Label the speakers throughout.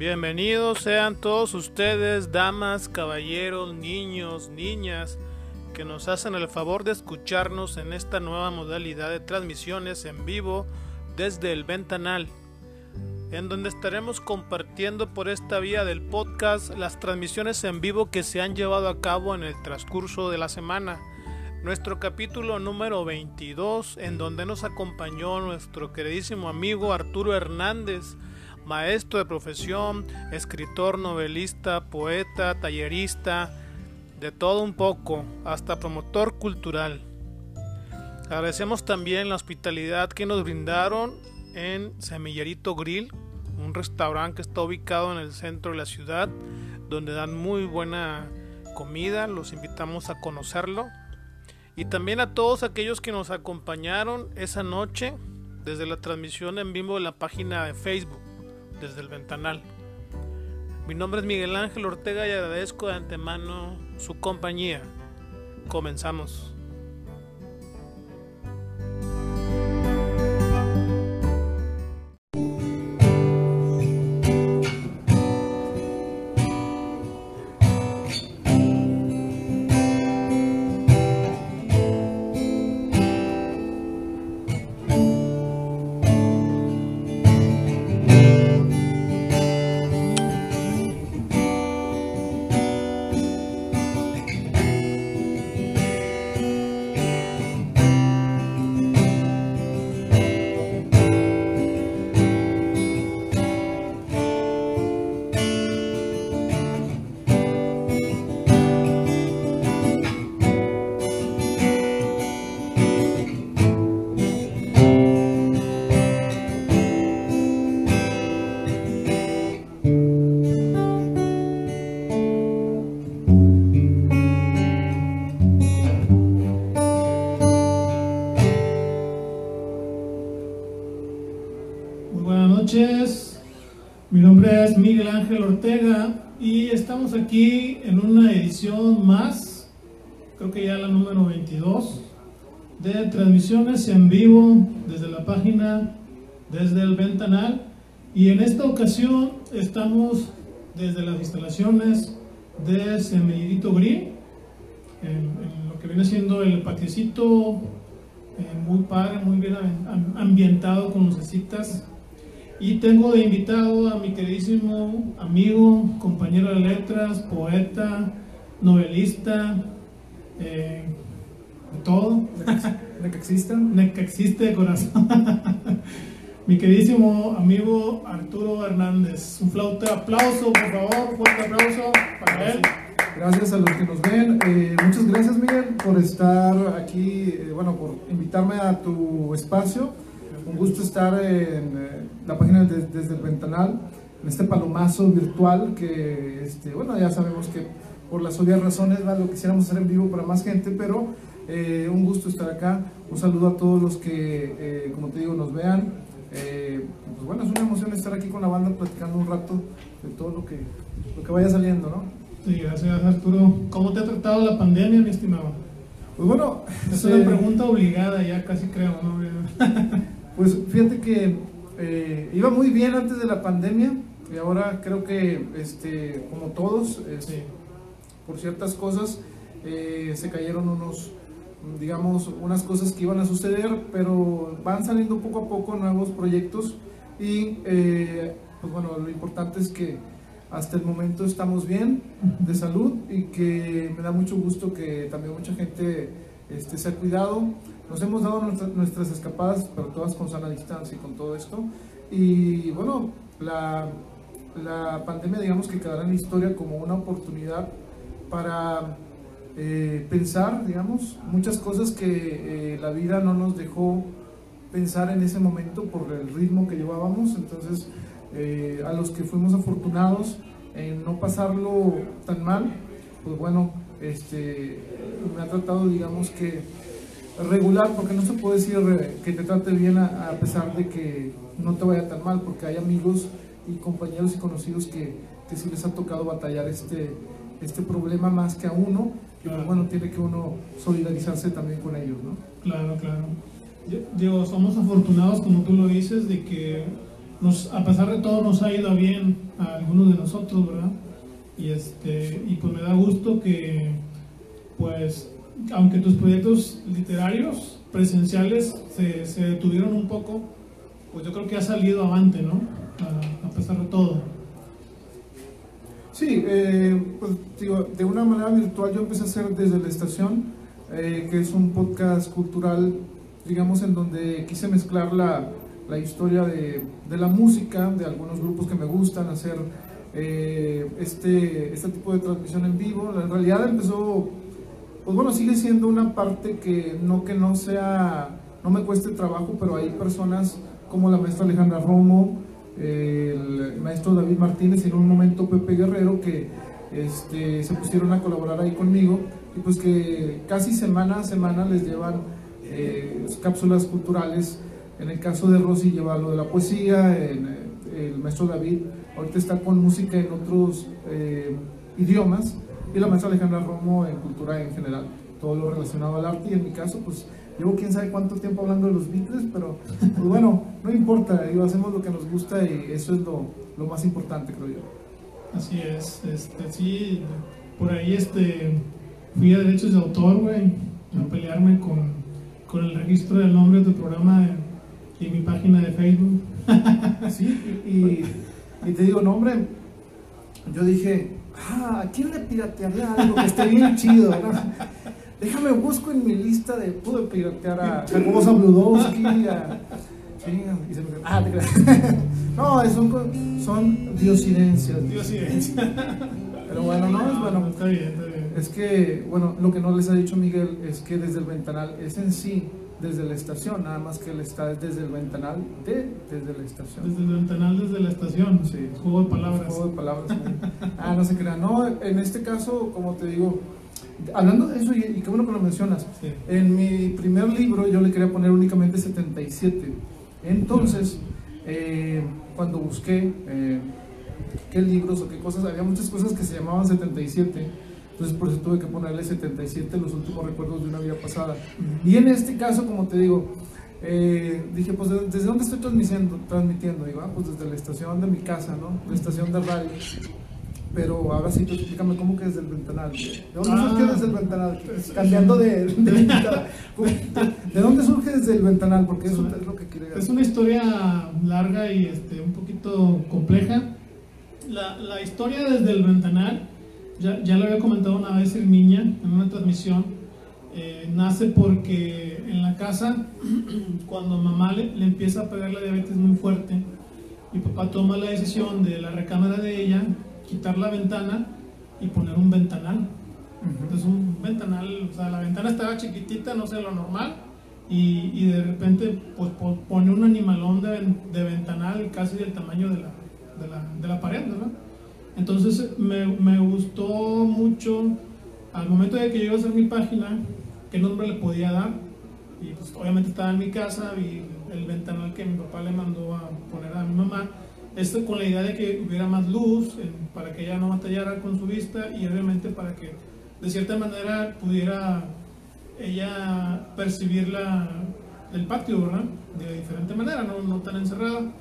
Speaker 1: Bienvenidos sean todos ustedes, damas, caballeros, niños, niñas, que nos hacen el favor de escucharnos en esta nueva modalidad de transmisiones en vivo desde el Ventanal, en donde estaremos compartiendo por esta vía del podcast las transmisiones en vivo que se han llevado a cabo en el transcurso de la semana. Nuestro capítulo número 22, en donde nos acompañó nuestro queridísimo amigo Arturo Hernández, maestro de profesión, escritor, novelista, poeta, tallerista, de todo un poco, hasta promotor cultural. Agradecemos también la hospitalidad que nos brindaron en Semillerito Grill, un restaurante que está ubicado en el centro de la ciudad, donde dan muy buena comida, los invitamos a conocerlo. Y también a todos aquellos que nos acompañaron esa noche desde la transmisión en vivo de la página de Facebook desde el ventanal. Mi nombre es Miguel Ángel Ortega y agradezco de antemano su compañía. Comenzamos. Ángel Ortega y estamos aquí en una edición más, creo que ya la número 22, de transmisiones en vivo desde la página, desde el Ventanal. Y en esta ocasión estamos desde las instalaciones de Semillito Green, en, lo que viene siendo el patiecito eh, muy padre, muy bien ambientado con lucecitas y tengo de invitado a mi queridísimo amigo, compañero de letras, poeta, novelista, eh, de todo.
Speaker 2: De que
Speaker 1: existe de corazón. mi queridísimo amigo Arturo Hernández. Un flauta aplauso, por favor, fuerte aplauso para él.
Speaker 2: Gracias a los que nos ven. Eh, muchas gracias, Miguel, por estar aquí, eh, bueno, por invitarme a tu espacio. Un gusto estar en la página desde el ventanal, en este palomazo virtual que, este, bueno, ya sabemos que por las obvias razones lo quisiéramos hacer en vivo para más gente, pero eh, un gusto estar acá. Un saludo a todos los que, eh, como te digo, nos vean. Eh, pues bueno, es una emoción estar aquí con la banda platicando un rato de todo lo que, lo que vaya saliendo, ¿no?
Speaker 1: Sí, gracias Arturo. ¿Cómo te ha tratado la pandemia, mi estimado?
Speaker 2: Pues bueno,
Speaker 1: es una pregunta obligada ya casi creo, ¿no?
Speaker 2: pues fíjate que eh, iba muy bien antes de la pandemia y ahora creo que, este, como todos, este, por ciertas cosas, eh, se cayeron unos, digamos, unas cosas que iban a suceder, pero van saliendo poco a poco nuevos proyectos y, eh, pues bueno, lo importante es que hasta el momento estamos bien de salud y que me da mucho gusto que también mucha gente este, se ha cuidado. Nos hemos dado nuestras escapadas, pero todas con sana distancia y con todo esto. Y bueno, la, la pandemia digamos que quedará en la historia como una oportunidad para eh, pensar, digamos, muchas cosas que eh, la vida no nos dejó pensar en ese momento por el ritmo que llevábamos. Entonces, eh, a los que fuimos afortunados en no pasarlo tan mal, pues bueno, este, me ha tratado, digamos que regular, porque no se puede decir eh, que te trate bien a, pesar de que no te vaya tan mal, porque hay amigos y compañeros y conocidos que, que sí les ha tocado batallar este, este problema más que a uno, y pues, bueno, tiene que uno solidarizarse también con ellos, ¿no?
Speaker 1: Claro, claro. Digo, somos afortunados, como tú lo dices, de que a pesar de todo nos ha ido bien a algunos de nosotros, ¿verdad? Y, este, y pues me da gusto que, pues, aunque tus proyectos literarios presenciales se, se detuvieron un poco, pues yo creo que ha salido avante, ¿no? A, pesar de todo.
Speaker 2: Sí, eh, pues digo, de una manera virtual yo empecé a hacer desde la estación, eh, que es un podcast cultural, digamos, en donde quise mezclar la, la historia de, de, la música, de algunos grupos que me gustan, hacer eh, este, este tipo de transmisión en vivo. En realidad empezó, pues bueno, sigue siendo una parte que no que no sea, no me cueste trabajo, pero hay personas como la maestra Alejandra Romo, el maestro David Martínez y en un momento Pepe Guerrero que este, se pusieron a colaborar ahí conmigo y pues que casi semana a semana les llevan eh, cápsulas culturales. En el caso de Rosy lleva lo de la poesía, el, el maestro David ahorita está con música en otros eh, idiomas y la maestra Alejandra Romo en cultura en general, todo lo relacionado al arte y en mi caso pues Llevo quién sabe cuánto tiempo hablando de los Beatles, pero pues bueno, no importa, digo, hacemos lo que nos gusta y eso es lo, lo más importante, creo yo.
Speaker 1: Así es, este, sí, por ahí este, fui a derechos de autor, güey, a pelearme con, con, el registro del nombre de tu programa y mi página de Facebook.
Speaker 2: Sí, y, y, te digo, nombre, yo dije, ah, ¿a quién le piratearía algo que esté bien chido? ¿no? Déjame busco en mi lista de. Pude piratear a Jacobo Zabludowski, a. Sí, y se me Ah, te No, son, son diosidencias.
Speaker 1: Diosidencias.
Speaker 2: Pero bueno, no, es bueno.
Speaker 1: Está bien, está bien.
Speaker 2: Es que, bueno, lo que no les ha dicho Miguel es que desde el ventanal es en sí desde la estación, nada más que él está desde el ventanal de desde la estación.
Speaker 1: Desde el ventanal desde la estación, sí. Juego de palabras.
Speaker 2: Juego de palabras. ah, no se crean. No, en este caso, como te digo, Hablando de eso, y, qué bueno que lo mencionas, en mi primer libro yo le quería poner únicamente 77. Entonces, eh, cuando busqué eh, qué libros o qué cosas, había muchas cosas que se llamaban 77. Entonces, por eso tuve que ponerle 77, los últimos recuerdos de una vida pasada. Y en este caso, como te digo, eh, dije, pues, ¿desde dónde estoy transmitiendo? transmitiendo? Digo, ah, pues desde la estación de mi casa, ¿no? La estación de radio. Pero ahora sí, tú explícame cómo que desde el ventanal. ¿De dónde ah, surge desde el ventanal? Cambiando de, de, dónde surge desde el ventanal? Porque eso es lo que quiere
Speaker 1: Es una historia larga y este, un poquito compleja. La, la historia desde el ventanal, ya, ya lo había comentado una vez el Niña en una transmisión, eh, nace porque en la casa, cuando mamá le, le empieza a pegar la diabetes muy fuerte, mi papá toma la decisión de la recámara de ella quitar la ventana y poner un ventanal. Entonces un ventanal, o sea, la ventana estaba chiquitita, no sé, lo normal, y, y de repente pues pone un animalón de, de, ventanal casi del tamaño de la, de la, de la pared, ¿verdad? Entonces me, gustó mucho al momento de que yo iba a hacer mi página, qué nombre le podía dar, y pues obviamente estaba en mi casa, y el ventanal que mi papá le mandó a poner a mi mamá, esto con la idea de que hubiera más luz, para que ella no batallara con su vista y obviamente para que de cierta manera pudiera ella percibir la, el patio, ¿verdad? De diferente manera, no tan encerrada.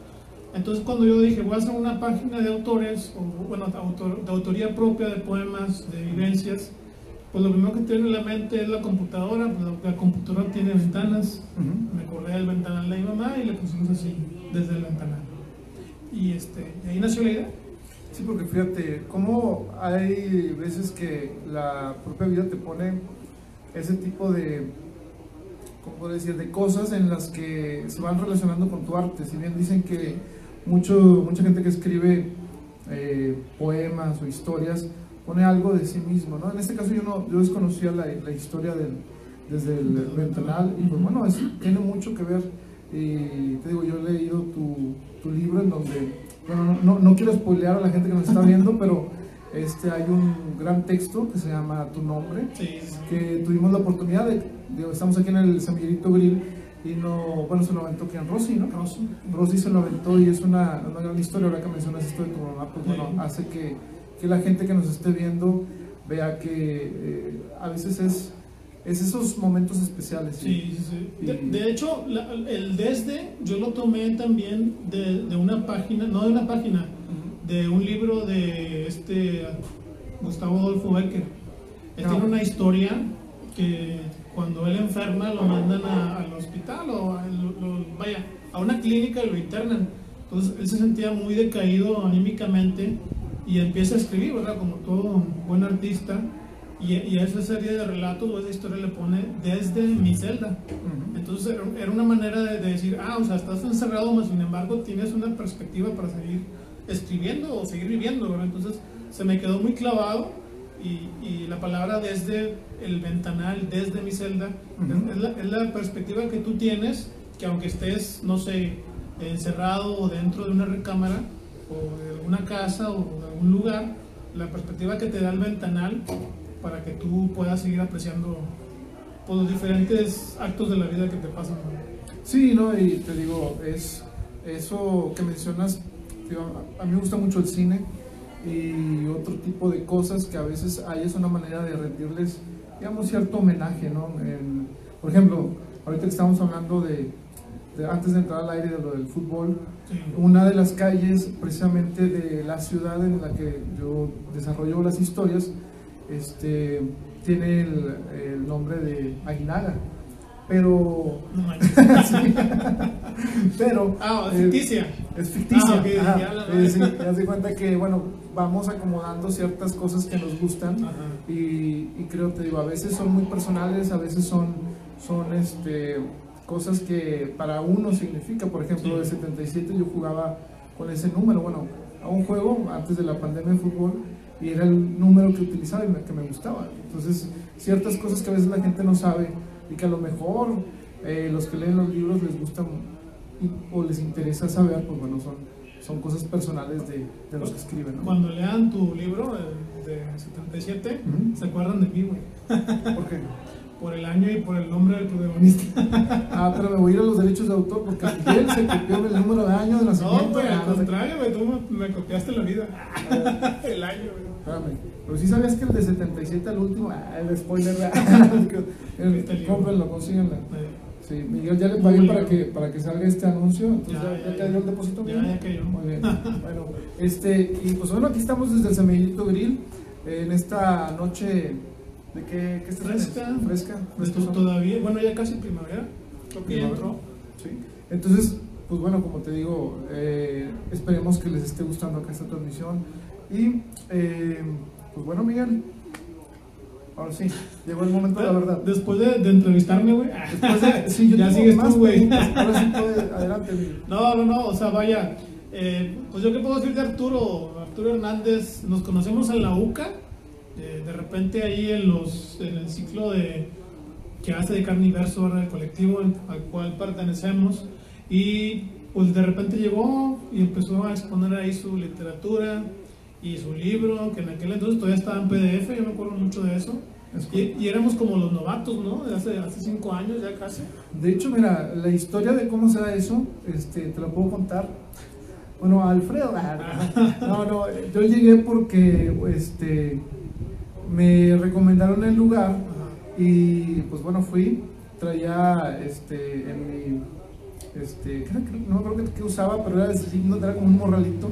Speaker 1: Entonces cuando yo dije, voy a hacer una página de autores, o bueno, de autoría propia de poemas, de vivencias, pues lo primero que tiene en la mente es la computadora, pues la, computadora tiene ventanas, me acordé del ventanal de mi mamá y le pusimos así, desde el ventanal. Y, este, ahí nació la idea.
Speaker 2: Sí, porque fíjate, cómo hay veces que la propia vida te pone ese tipo de, ¿cómo decir?, de cosas en las que se van relacionando con tu arte. Si bien dicen que mucho, mucha gente que escribe eh, poemas o historias pone algo de sí mismo, ¿no? En este caso yo, no, yo desconocía la, la historia del, desde el ventanal y pues bueno, tiene mucho que ver y te digo, yo he leído tu, tu libro en donde, bueno, no, no, quiero spoilear a la gente que nos está viendo, pero este, hay un gran texto que se llama Tu Nombre, que tuvimos la oportunidad de, estamos aquí en el Semillerito Grill y no, bueno, se lo aventó quien Rosy, ¿no? Rosy se lo aventó y es una, una, gran historia, ahora que mencionas esto de mamá, pues bueno, hace que, que, la gente que nos esté viendo vea que eh, a veces es es esos momentos especiales.
Speaker 1: Sí, sí, sí. De, hecho, el desde yo lo tomé también de, de, una página, no de una página, de un libro de este Gustavo Adolfo Becker. Él tiene una historia que cuando él enferma lo mandan al hospital o vaya, a una clínica y lo internan. Entonces él se sentía muy decaído anímicamente y empieza a escribir, ¿verdad? Como todo buen artista. Y, y, a esa serie de relatos o esa historia le pone desde mi celda. Entonces era, una manera de, decir, ah, o sea, estás encerrado, mas sin embargo tienes una perspectiva para seguir escribiendo o seguir viviendo, ¿verdad? Entonces se me quedó muy clavado y, y la palabra desde el ventanal, desde mi celda, es, la, es la perspectiva que tú tienes, que aunque estés, no sé, encerrado o dentro de una recámara o de alguna casa o de algún lugar, la perspectiva que te da el ventanal para que tú puedas seguir apreciando pues, los diferentes actos de la vida que te pasan.
Speaker 2: Sí, ¿no? Y te digo, es eso que mencionas, a mí me gusta mucho el cine y otro tipo de cosas que a veces hay es una manera de rendirles, digamos, cierto homenaje, ¿no? por ejemplo, ahorita que estamos hablando de, antes de entrar al aire de lo del fútbol, una de las calles precisamente de la ciudad en la que yo desarrollo las historias, este, tiene el, nombre de Aguinaga. Pero. pero.
Speaker 1: Ah, es ficticia.
Speaker 2: es ficticia. Ah, okay, cuenta que, bueno, vamos acomodando ciertas cosas que nos gustan. Y, y, creo, te digo, a veces son muy personales, a veces son, son este, cosas que para uno significa. Por ejemplo, de 77 yo jugaba con ese número. Bueno, a un juego antes de la pandemia de fútbol y era el número que utilizaba y que me gustaba. Entonces, ciertas cosas que a veces la gente no sabe y que a lo mejor eh, los que leen los libros les gustan o les interesa saber, pues bueno, son, son cosas personales de, de los que escriben.
Speaker 1: Cuando lean tu libro de 77, se acuerdan de mí, güey.
Speaker 2: ¿Por qué?
Speaker 1: por el año y por el nombre del protagonista.
Speaker 2: Ah, pero me voy a ir a los derechos de autor porque Miguel se copió el número de año de nacimiento.
Speaker 1: No, güey, al contrario, güey, tú me, copiaste la vida. el año, güey.
Speaker 2: Espérame. Pero si sabías que el de 77 al último, ah, el spoiler, cómprenlo, consíguenlo. Sí, Miguel ya le pagué para que, para que salga este anuncio, entonces ya, ya, cayó el depósito.
Speaker 1: Ya, ya cayó.
Speaker 2: Muy bien. bueno, este, y pues bueno, aquí estamos desde el Semillito Grill, en esta noche ¿De qué, qué
Speaker 1: Fresca.
Speaker 2: Fresca.
Speaker 1: todavía, bueno, ya casi primavera. Entró.
Speaker 2: Sí. Entonces, pues bueno, como te digo, eh, esperemos que les esté gustando acá esta transmisión. Y, eh, pues bueno, Miguel, ahora sí, llegó el momento de la verdad.
Speaker 1: Después de, de entrevistarme, güey.
Speaker 2: Sí, ya sigues más, güey. Ahora sí puede, adelante, Miguel.
Speaker 1: No, no, no, o sea, vaya. Eh, pues yo qué puedo decir de Arturo. Arturo Hernández, nos conocemos en la UCA de repente ahí en, los, en el ciclo de, que hace de Carniverso, el colectivo al cual pertenecemos, y pues de repente llegó y empezó a exponer ahí su literatura y su libro, que en aquel entonces todavía estaba en PDF, yo me acuerdo mucho de eso. Y, éramos como los novatos, ¿no? De hace, hace cinco años ya casi.
Speaker 2: De hecho, mira, la historia de cómo se da eso, este, te la puedo contar. Bueno, Alfredo, ah, no, no, yo llegué porque, este, me recomendaron el lugar y pues bueno, fui, traía este, en mi, este, no creo que, usaba, pero era, era como un morralito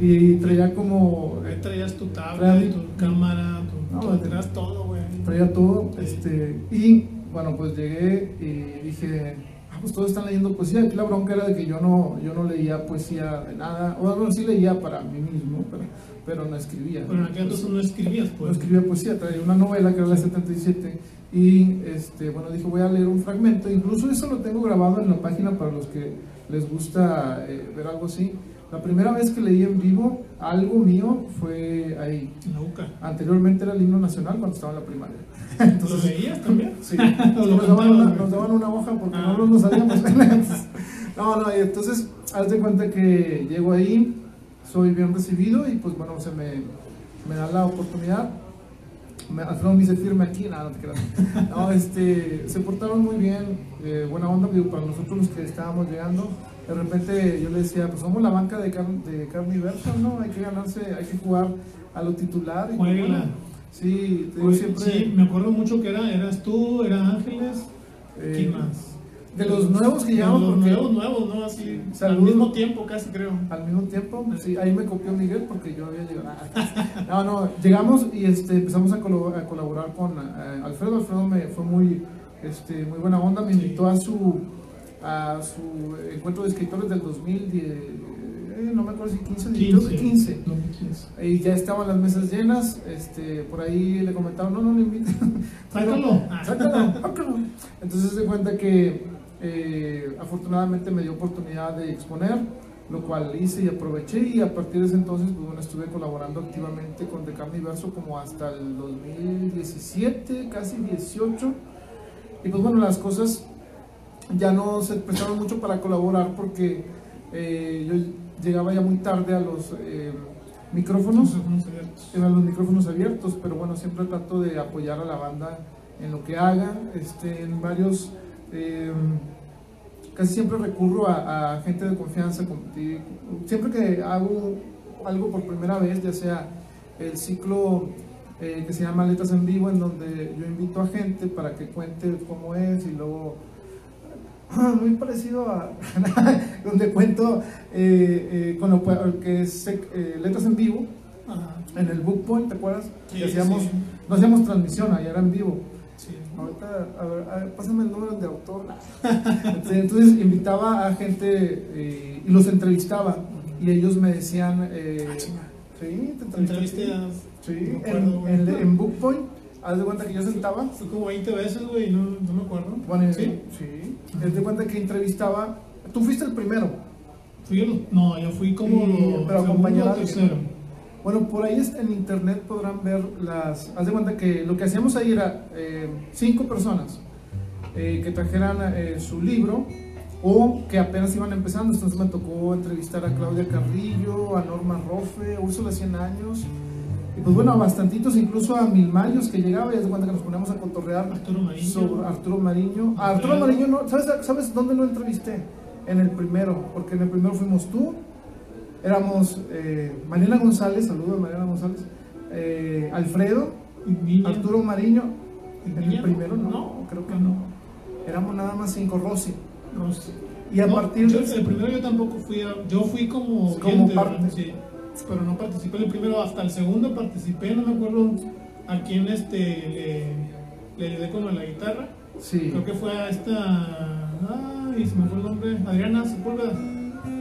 Speaker 2: y traía como...
Speaker 1: Ahí traías tu tablet, tu cámara, tu, no, traías todo, güey.
Speaker 2: Traía todo, este, y bueno, pues llegué y dije, ah, pues todos están leyendo poesía. Aquí la bronca era de que yo no, yo no leía poesía de nada. O bueno, sí leía para mí mismo, pero pero no escribía.
Speaker 1: Pero en aquel entonces no escribías, pues.
Speaker 2: No escribía poesía, traía una novela que era la 77 y este, bueno, dije voy a leer un fragmento, incluso eso lo tengo grabado en la página para los que les gusta eh, ver algo así. La primera vez que leí en vivo algo mío fue ahí.
Speaker 1: La UCA.
Speaker 2: Anteriormente era el himno nacional cuando estaba en la primaria.
Speaker 1: Entonces, ¿Lo leías también?
Speaker 2: Sí. nos, daban una, nos, daban una, hoja porque ah. no lo sabíamos. no, no, y entonces, haz de cuenta que llego ahí, soy bien recibido y pues bueno, se me, me da la oportunidad. Me dice firme aquí, nada, no te creas. No, este, se portaron muy bien, eh, buena onda, digo, para nosotros los que estábamos llegando. De repente yo le decía, pues somos la banca de, car de verso, ¿no? Hay que ganarse, hay que jugar a lo titular. Y, Sí, te digo siempre.
Speaker 1: Sí, me acuerdo mucho que era, eras tú, era Ángeles,
Speaker 2: eh,
Speaker 1: ¿quién más?
Speaker 2: De los nuevos que llegamos,
Speaker 1: De los
Speaker 2: porque-
Speaker 1: nuevos, nuevos, ¿no? Así, al mismo tiempo casi creo.
Speaker 2: Al mismo tiempo, sí, ahí me copió Miguel porque yo había llegado. No, no, llegamos y este, empezamos a, colaborar con eh, Alfredo. Alfredo me fue muy, este, muy buena onda, me invitó a su, a su encuentro de escritores del 2010, eh, no me acuerdo si 15 o 18, 15.
Speaker 1: 15.
Speaker 2: Y ya estaban las mesas llenas, este, por ahí le comentaron, no, no lo inviten.
Speaker 1: Sácalo.
Speaker 2: Sácalo, sácalo. Entonces se cuenta que eh, afortunadamente me dio oportunidad de exponer, lo cual hice y aproveché y a partir de ese entonces pues, bueno, estuve colaborando activamente con De Carne y Verso como hasta el 2017, casi 18. Y pues bueno, las cosas ya no se prestaron mucho para colaborar porque eh, yo llegaba ya muy tarde a los eh, micrófonos eran los micrófonos abiertos, pero bueno, siempre trato de apoyar a la banda en lo que haga. Este, en varios, eh, casi siempre recurro a, a gente de confianza. Siempre que hago algo por primera vez, ya sea el ciclo eh, que se llama Letras en Vivo, en donde yo invito a gente para que cuente cómo es y luego muy parecido a donde cuento eh, eh, con lo que es eh, letras en vivo
Speaker 1: Ajá.
Speaker 2: en el Book Point, ¿te acuerdas?
Speaker 1: Sí,
Speaker 2: Que hacíamos,
Speaker 1: sí.
Speaker 2: no hacíamos transmisión, allá era en vivo. Ahorita, a ver, a ver, pásame el número de autor. Entonces invitaba a gente eh, y los entrevistaba y ellos me decían, eh,
Speaker 1: Ah, chinga.
Speaker 2: sí, te entrevisté. Sí,
Speaker 1: no
Speaker 2: en, en, en Book Point, haz de cuenta que yo sentaba.
Speaker 1: Fue como 20 veces, güey, no, no me acuerdo.
Speaker 2: Bueno,
Speaker 1: ¿Sí?
Speaker 2: sí. Haz de cuenta que entrevistaba. Tú fuiste el primero.
Speaker 1: Fui el- no, yo fui como
Speaker 2: Sí, pero acompañado
Speaker 1: tercero.
Speaker 2: Bueno, por ahí en internet podrán ver las. Haz de cuenta que lo que hacíamos ahí era eh, cinco personas eh, que trajeran eh, su libro o que apenas iban empezando. Entonces me tocó entrevistar a Claudia Carrillo, a Norma Rofe, a Úrsula 100 años. Y pues bueno, a bastantitos, incluso a Milmayos que llegaba y haz de cuenta que nos poníamos a cotorrear
Speaker 1: Arturo Mariño.
Speaker 2: sobre Arturo Mariño. A Arturo. Mariño, no, ¿sabes, ¿sabes dónde lo entrevisté? En el primero, porque en el primero fuimos tú, éramos eh, Mariana González, saludo a Mariana González, eh, Alfredo,
Speaker 1: Niña.
Speaker 2: Arturo Mariño,
Speaker 1: Niña.
Speaker 2: el primero no,
Speaker 1: No,
Speaker 2: creo que
Speaker 1: no.
Speaker 2: Éramos nada más cinco, Rosy.
Speaker 1: Rosy.
Speaker 2: Y a
Speaker 1: No,
Speaker 2: partir
Speaker 1: yo- el primero yo tampoco fui a- yo fui como
Speaker 2: Como
Speaker 1: oyente,
Speaker 2: parte.
Speaker 1: sí, pero no participé en el primero hasta el segundo participé no me acuerdo a quién este le, le ayudé con la guitarra
Speaker 2: Sí,
Speaker 1: creo que fue a esta ay se me fue el nombre Adriana Sepúlveda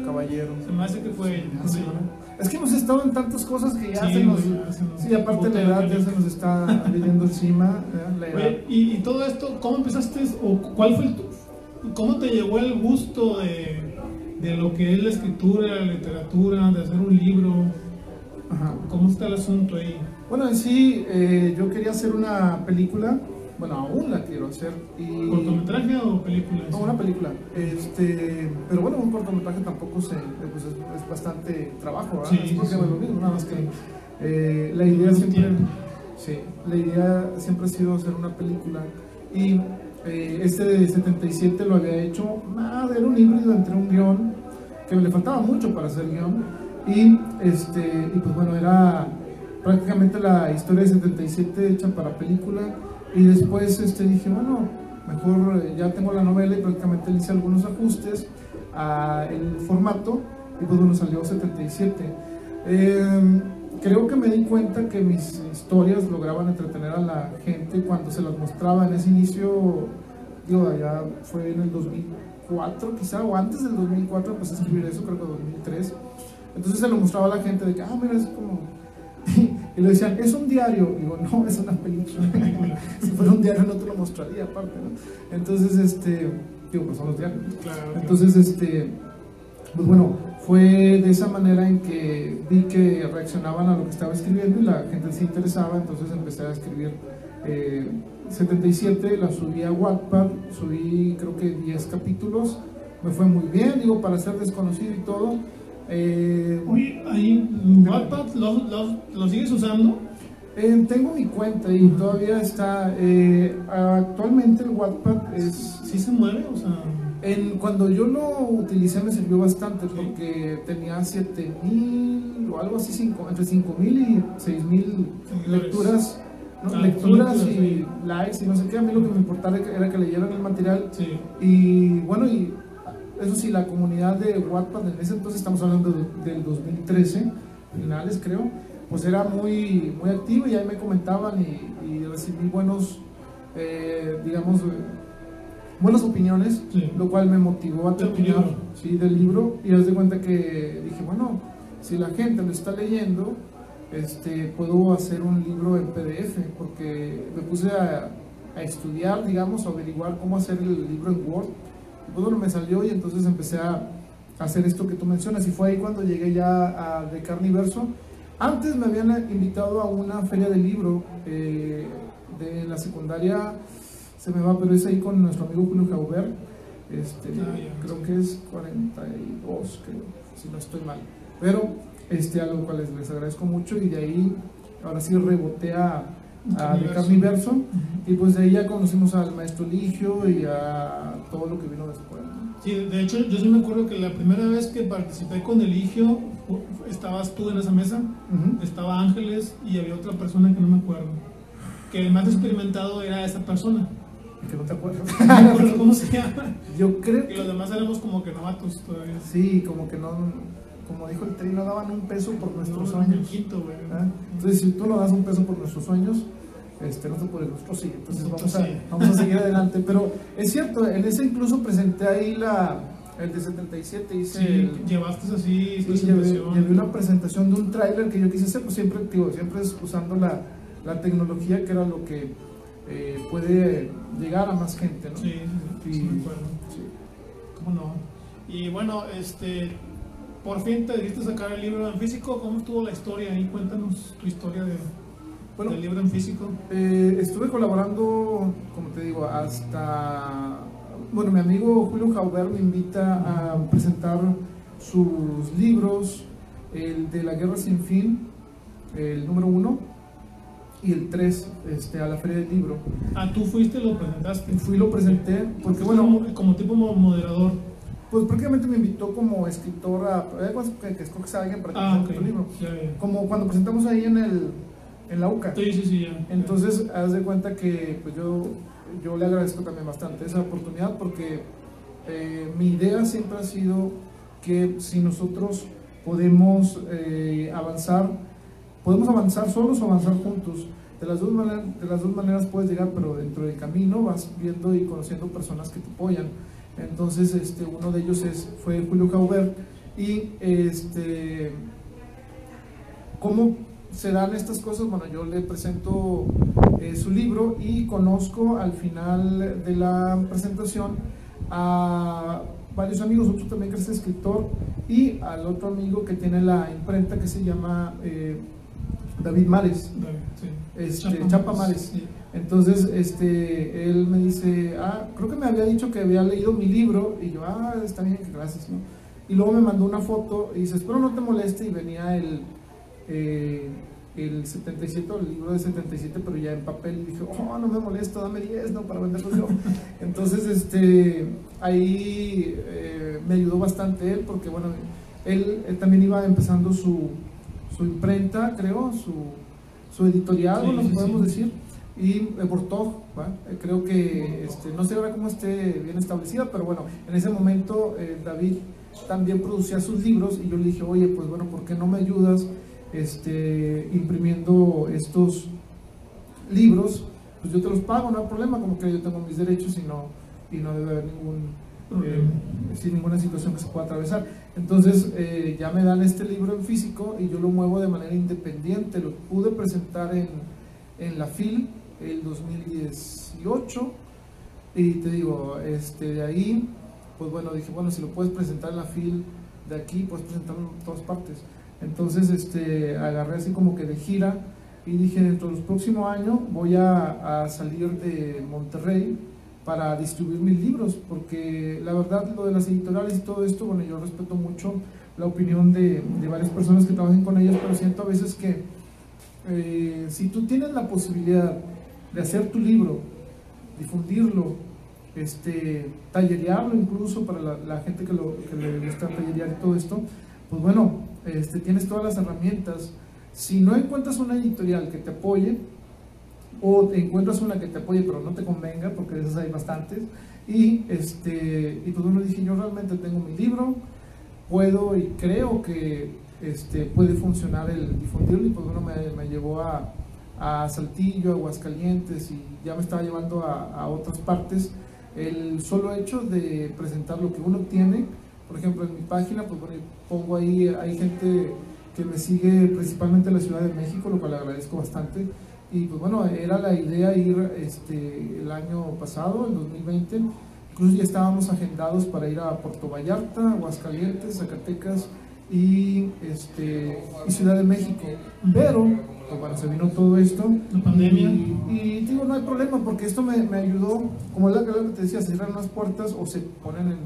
Speaker 2: caballero.
Speaker 1: se me hace que fue ella
Speaker 2: Ah. Es que hemos estado en tantas cosas que ya
Speaker 1: Sí,
Speaker 2: se nos...
Speaker 1: güey, ya se nos
Speaker 2: Sí, aparte la edad ya se nos está viniendo encima. La edad.
Speaker 1: Oye, y, y todo esto, ¿cómo empezaste o cuál fue el tu- cómo te llegó el gusto de, de lo que es la escritura, la literatura, de hacer un libro?
Speaker 2: Ajá.
Speaker 1: ¿Cómo está el asunto ahí?
Speaker 2: Bueno, en sí, eh, yo quería hacer una película, bueno, aún la quiero hacer. Y,
Speaker 1: ¿Cortometraje o película?
Speaker 2: No, una película. Este, pero bueno, un cortometraje tampoco se, pues es, es bastante trabajo, ¿verdad?
Speaker 1: Sí,
Speaker 2: es porque
Speaker 1: sí.
Speaker 2: me lo mismo, nada más que eh, la idea siempre, sí, la idea siempre ha sido hacer una película y eh, este de 77 lo había hecho, nada, era un híbrido entre un guion que le faltaba mucho para hacer guion y este y pues bueno era prácticamente la historia de 77 hecha para película y después este dije bueno mejor eh, ya tengo la novela y prácticamente le hice algunos ajustes a el formato y pues bueno salió 77 Eh, creo que me di cuenta que mis historias lograban entretener a la gente cuando se las mostraba en ese inicio digo ya fue en el 2004 quizá o antes del 2004 empecé a escribir eso creo que 2003 entonces se lo mostraba a la gente de que ah mira es como y le decían es un diario digo no es una película si fuera un diario no te lo mostraría aparte ¿no? entonces este digo pues son los diarios entonces, este, pues bueno, fue de esa manera en que vi que reaccionaban a lo que estaba escribiendo y la gente se interesaba, entonces empecé a escribir eh, 77, la subí a Wattpad, subí creo que 10 capítulos, me fue muy bien, digo, para ser desconocido y todo. Eh,
Speaker 1: Oye, ahí, Wattpad, ¿lo, lo, lo sigues usando?
Speaker 2: eh, tengo mi cuenta y todavía está, eh, actualmente el Wattpad es...
Speaker 1: ¿Sí se mueve? O sea,
Speaker 2: En, cuando yo lo utilicé me sirvió bastante porque tenía 7000 o algo así, cinco- entre 5000 y 6000
Speaker 1: Seguidores.
Speaker 2: lecturas ¿no?
Speaker 1: Ah,
Speaker 2: lecturas y
Speaker 1: sí.
Speaker 2: likes y no sé qué. A mí lo que me importaba era que- era que leyeran el material
Speaker 1: Sí.
Speaker 2: y bueno, y eso sí, la comunidad de Wattpad en ese entonces, estamos hablando de- del 2013, finales creo, pues era muy, muy activo y ahí me comentaban y, y recibí buenos, eh, digamos, buenas opiniones,
Speaker 1: Sí.
Speaker 2: lo cual me motivó a terminar sí, del libro y haz de cuenta que dije, bueno, si la gente lo está leyendo, este, puedo hacer un libro en PDF, porque me puse a, a estudiar, digamos, a averiguar cómo hacer el libro en Word. Pues bueno, me salió y entonces empecé a hacer esto que tú mencionas y fue ahí cuando llegué ya a De Carniverso. Antes me habían invitado a una feria de libro eh, de la secundaria, se me va, pero es ahí con nuestro amigo Julio Jauber. Este,
Speaker 1: Ah,
Speaker 2: creo que es 42, creo, si no estoy mal. Pero este, a lo cual les, les agradezco mucho y de ahí ahora sí reboté a, De
Speaker 1: Carniverso.
Speaker 2: Y pues de ahí ya conocimos al maestro Ligio y a todo lo que vino después. ¿no?
Speaker 1: Sí, de hecho, yo sí me acuerdo que la primera vez que participé con Eligio, fu- estabas tú en esa mesa,
Speaker 2: Ujú.
Speaker 1: estaba Ángeles y había otra persona que no me acuerdo. Que el más experimentado era esa persona.
Speaker 2: Que no te acuerdas.
Speaker 1: No me acuerdo cómo se llama.
Speaker 2: Yo creo
Speaker 1: Que
Speaker 2: que
Speaker 1: los demás éramos como que novatos todavía.
Speaker 2: sí, como que no, como dijo el Tri, no daban un peso por nuestros
Speaker 1: No,
Speaker 2: sueños. ¿ah? Entonces, si tú no das un peso por nuestros sueños, este, no se puede, nosotros sí. Entonces,
Speaker 1: Nosotros
Speaker 2: vamos a, vamos a seguir adelante. Pero es cierto, en ese incluso presenté ahí la, el de 77, hice
Speaker 1: Sí,
Speaker 2: el-
Speaker 1: llevaste así
Speaker 2: Sí, llevé, una presentación de un tráiler que yo quise hacer, pues siempre, digo, siempre es usando la, la tecnología que era lo que eh, puede llegar a más gente, ¿no?
Speaker 1: Sí, sí, sí,
Speaker 2: Y-
Speaker 1: me acuerdo.
Speaker 2: sí.
Speaker 1: ¿Cómo no? Y bueno, este, por fin te diste sacar el libro en físico. ¿Cómo estuvo la historia ahí? Cuéntanos tu historia de,
Speaker 2: Bueno,
Speaker 1: del libro en físico.
Speaker 2: eh, estuve colaborando, como te digo, hasta... Bueno, mi amigo Julio Jauber me invita a presentar sus libros, el de La Guerra Sin Fin, el número uno, y el tres, este, a la Feria del Libro.
Speaker 1: Ah, tú fuiste y lo presentaste.
Speaker 2: Fui y lo presenté, porque bueno,
Speaker 1: como, como tipo mo- moderador.
Speaker 2: Pues prácticamente me invitó como escritor a que, que escoges a alguien para que
Speaker 1: Ah, ok.
Speaker 2: presente tu libro. Como cuando presentamos ahí en el en la UCA.
Speaker 1: Sí, sí, sí, ya.
Speaker 2: Entonces, haz de cuenta que pues yo, yo le agradezco también bastante esa oportunidad porque eh, mi idea siempre ha sido que si nosotros podemos eh, avanzar, podemos avanzar solos o avanzar juntos. De las, dos maneras, de las dos maneras puedes llegar, pero dentro del camino vas viendo y conociendo personas que te apoyan. Entonces, este, uno de ellos es, fue Julio Cauber y este, ¿Cómo se dan estas cosas? Bueno, yo le presento eh, su libro y conozco al final de la presentación a varios amigos, otro también que es escritor y al otro amigo que tiene la imprenta que se llama eh, David Mares.
Speaker 1: Sí.
Speaker 2: Este, Chapa Mares.
Speaker 1: Sí.
Speaker 2: Entonces, este, él me dice, ah, creo que me había dicho que había leído mi libro, y yo, ah, está bien, gracias, ¿no? Y luego me mandó una foto y dice, espero no te moleste, y venía el, eh, el 77, el libro de 77, pero ya en papel, y dije, oh, no me molesta, dame 10, ¿no? Para venderlo yo. Entonces, este, ahí eh, me ayudó bastante él, porque, bueno, él, él también iba empezando su, su imprenta, creo, su, su editorial,
Speaker 1: Sí, sí,
Speaker 2: podemos
Speaker 1: sí.
Speaker 2: decir, y eh, Bortog, ¿va? Eh, creo que, este, no sé ahora cómo esté bien establecida, pero bueno, en ese momento eh, David también producía sus libros y yo le dije, oye, pues bueno, ¿por qué no me ayudas este, imprimiendo estos libros? Pues yo te los pago, no hay problema, como que yo tengo mis derechos y no, y no debe haber ningún eh, sin ninguna situación que se pueda atravesar. Entonces eh, ya me dan este libro en físico y yo lo muevo de manera independiente. Lo pude presentar en, en la FIL el 2018 y te digo, este, de ahí, pues bueno, dije, bueno, si lo puedes presentar en la FIL de aquí, puedes presentarlo en todas partes. Entonces este, agarré así como que de gira y dije, dentro de los próximos años voy a, salir de Monterrey para distribuir mis libros, porque la verdad lo de las editoriales y todo esto, bueno, yo respeto mucho la opinión de, de varias personas que trabajan con ellas, pero siento a veces que eh, si tú tienes la posibilidad de hacer tu libro, difundirlo, este, tallerearlo incluso para la, la gente que, lo, que le gusta tallerear y todo esto, pues bueno, este, tienes todas las herramientas. Si no encuentras una editorial que te apoye, o te encuentras una que te apoye pero no te convenga, porque de esas hay bastantes. Y, este, y pues bueno, dije, yo realmente tengo mi libro, puedo y creo que este, puede funcionar el difundirlo y pues bueno, me, me llevó a, a, Saltillo, Aguascalientes y ya me estaba llevando a, a, otras partes. El solo hecho de presentar lo que uno tiene, por ejemplo, en mi página, pues pongo ahí, hay gente que me sigue principalmente en la Ciudad de México, lo cual le agradezco bastante. Y pues bueno, era la idea ir este, el año pasado, en 2020, incluso ya estábamos agendados para ir a Puerto Vallarta, Aguascalientes, Zacatecas y, este, y Ciudad de México. Pero, bueno, se vino todo esto.
Speaker 1: La pandemia.
Speaker 2: Y, y, digo, no hay problema, porque esto me, me ayudó, como es la que te decía, se cierran las puertas o se ponen en,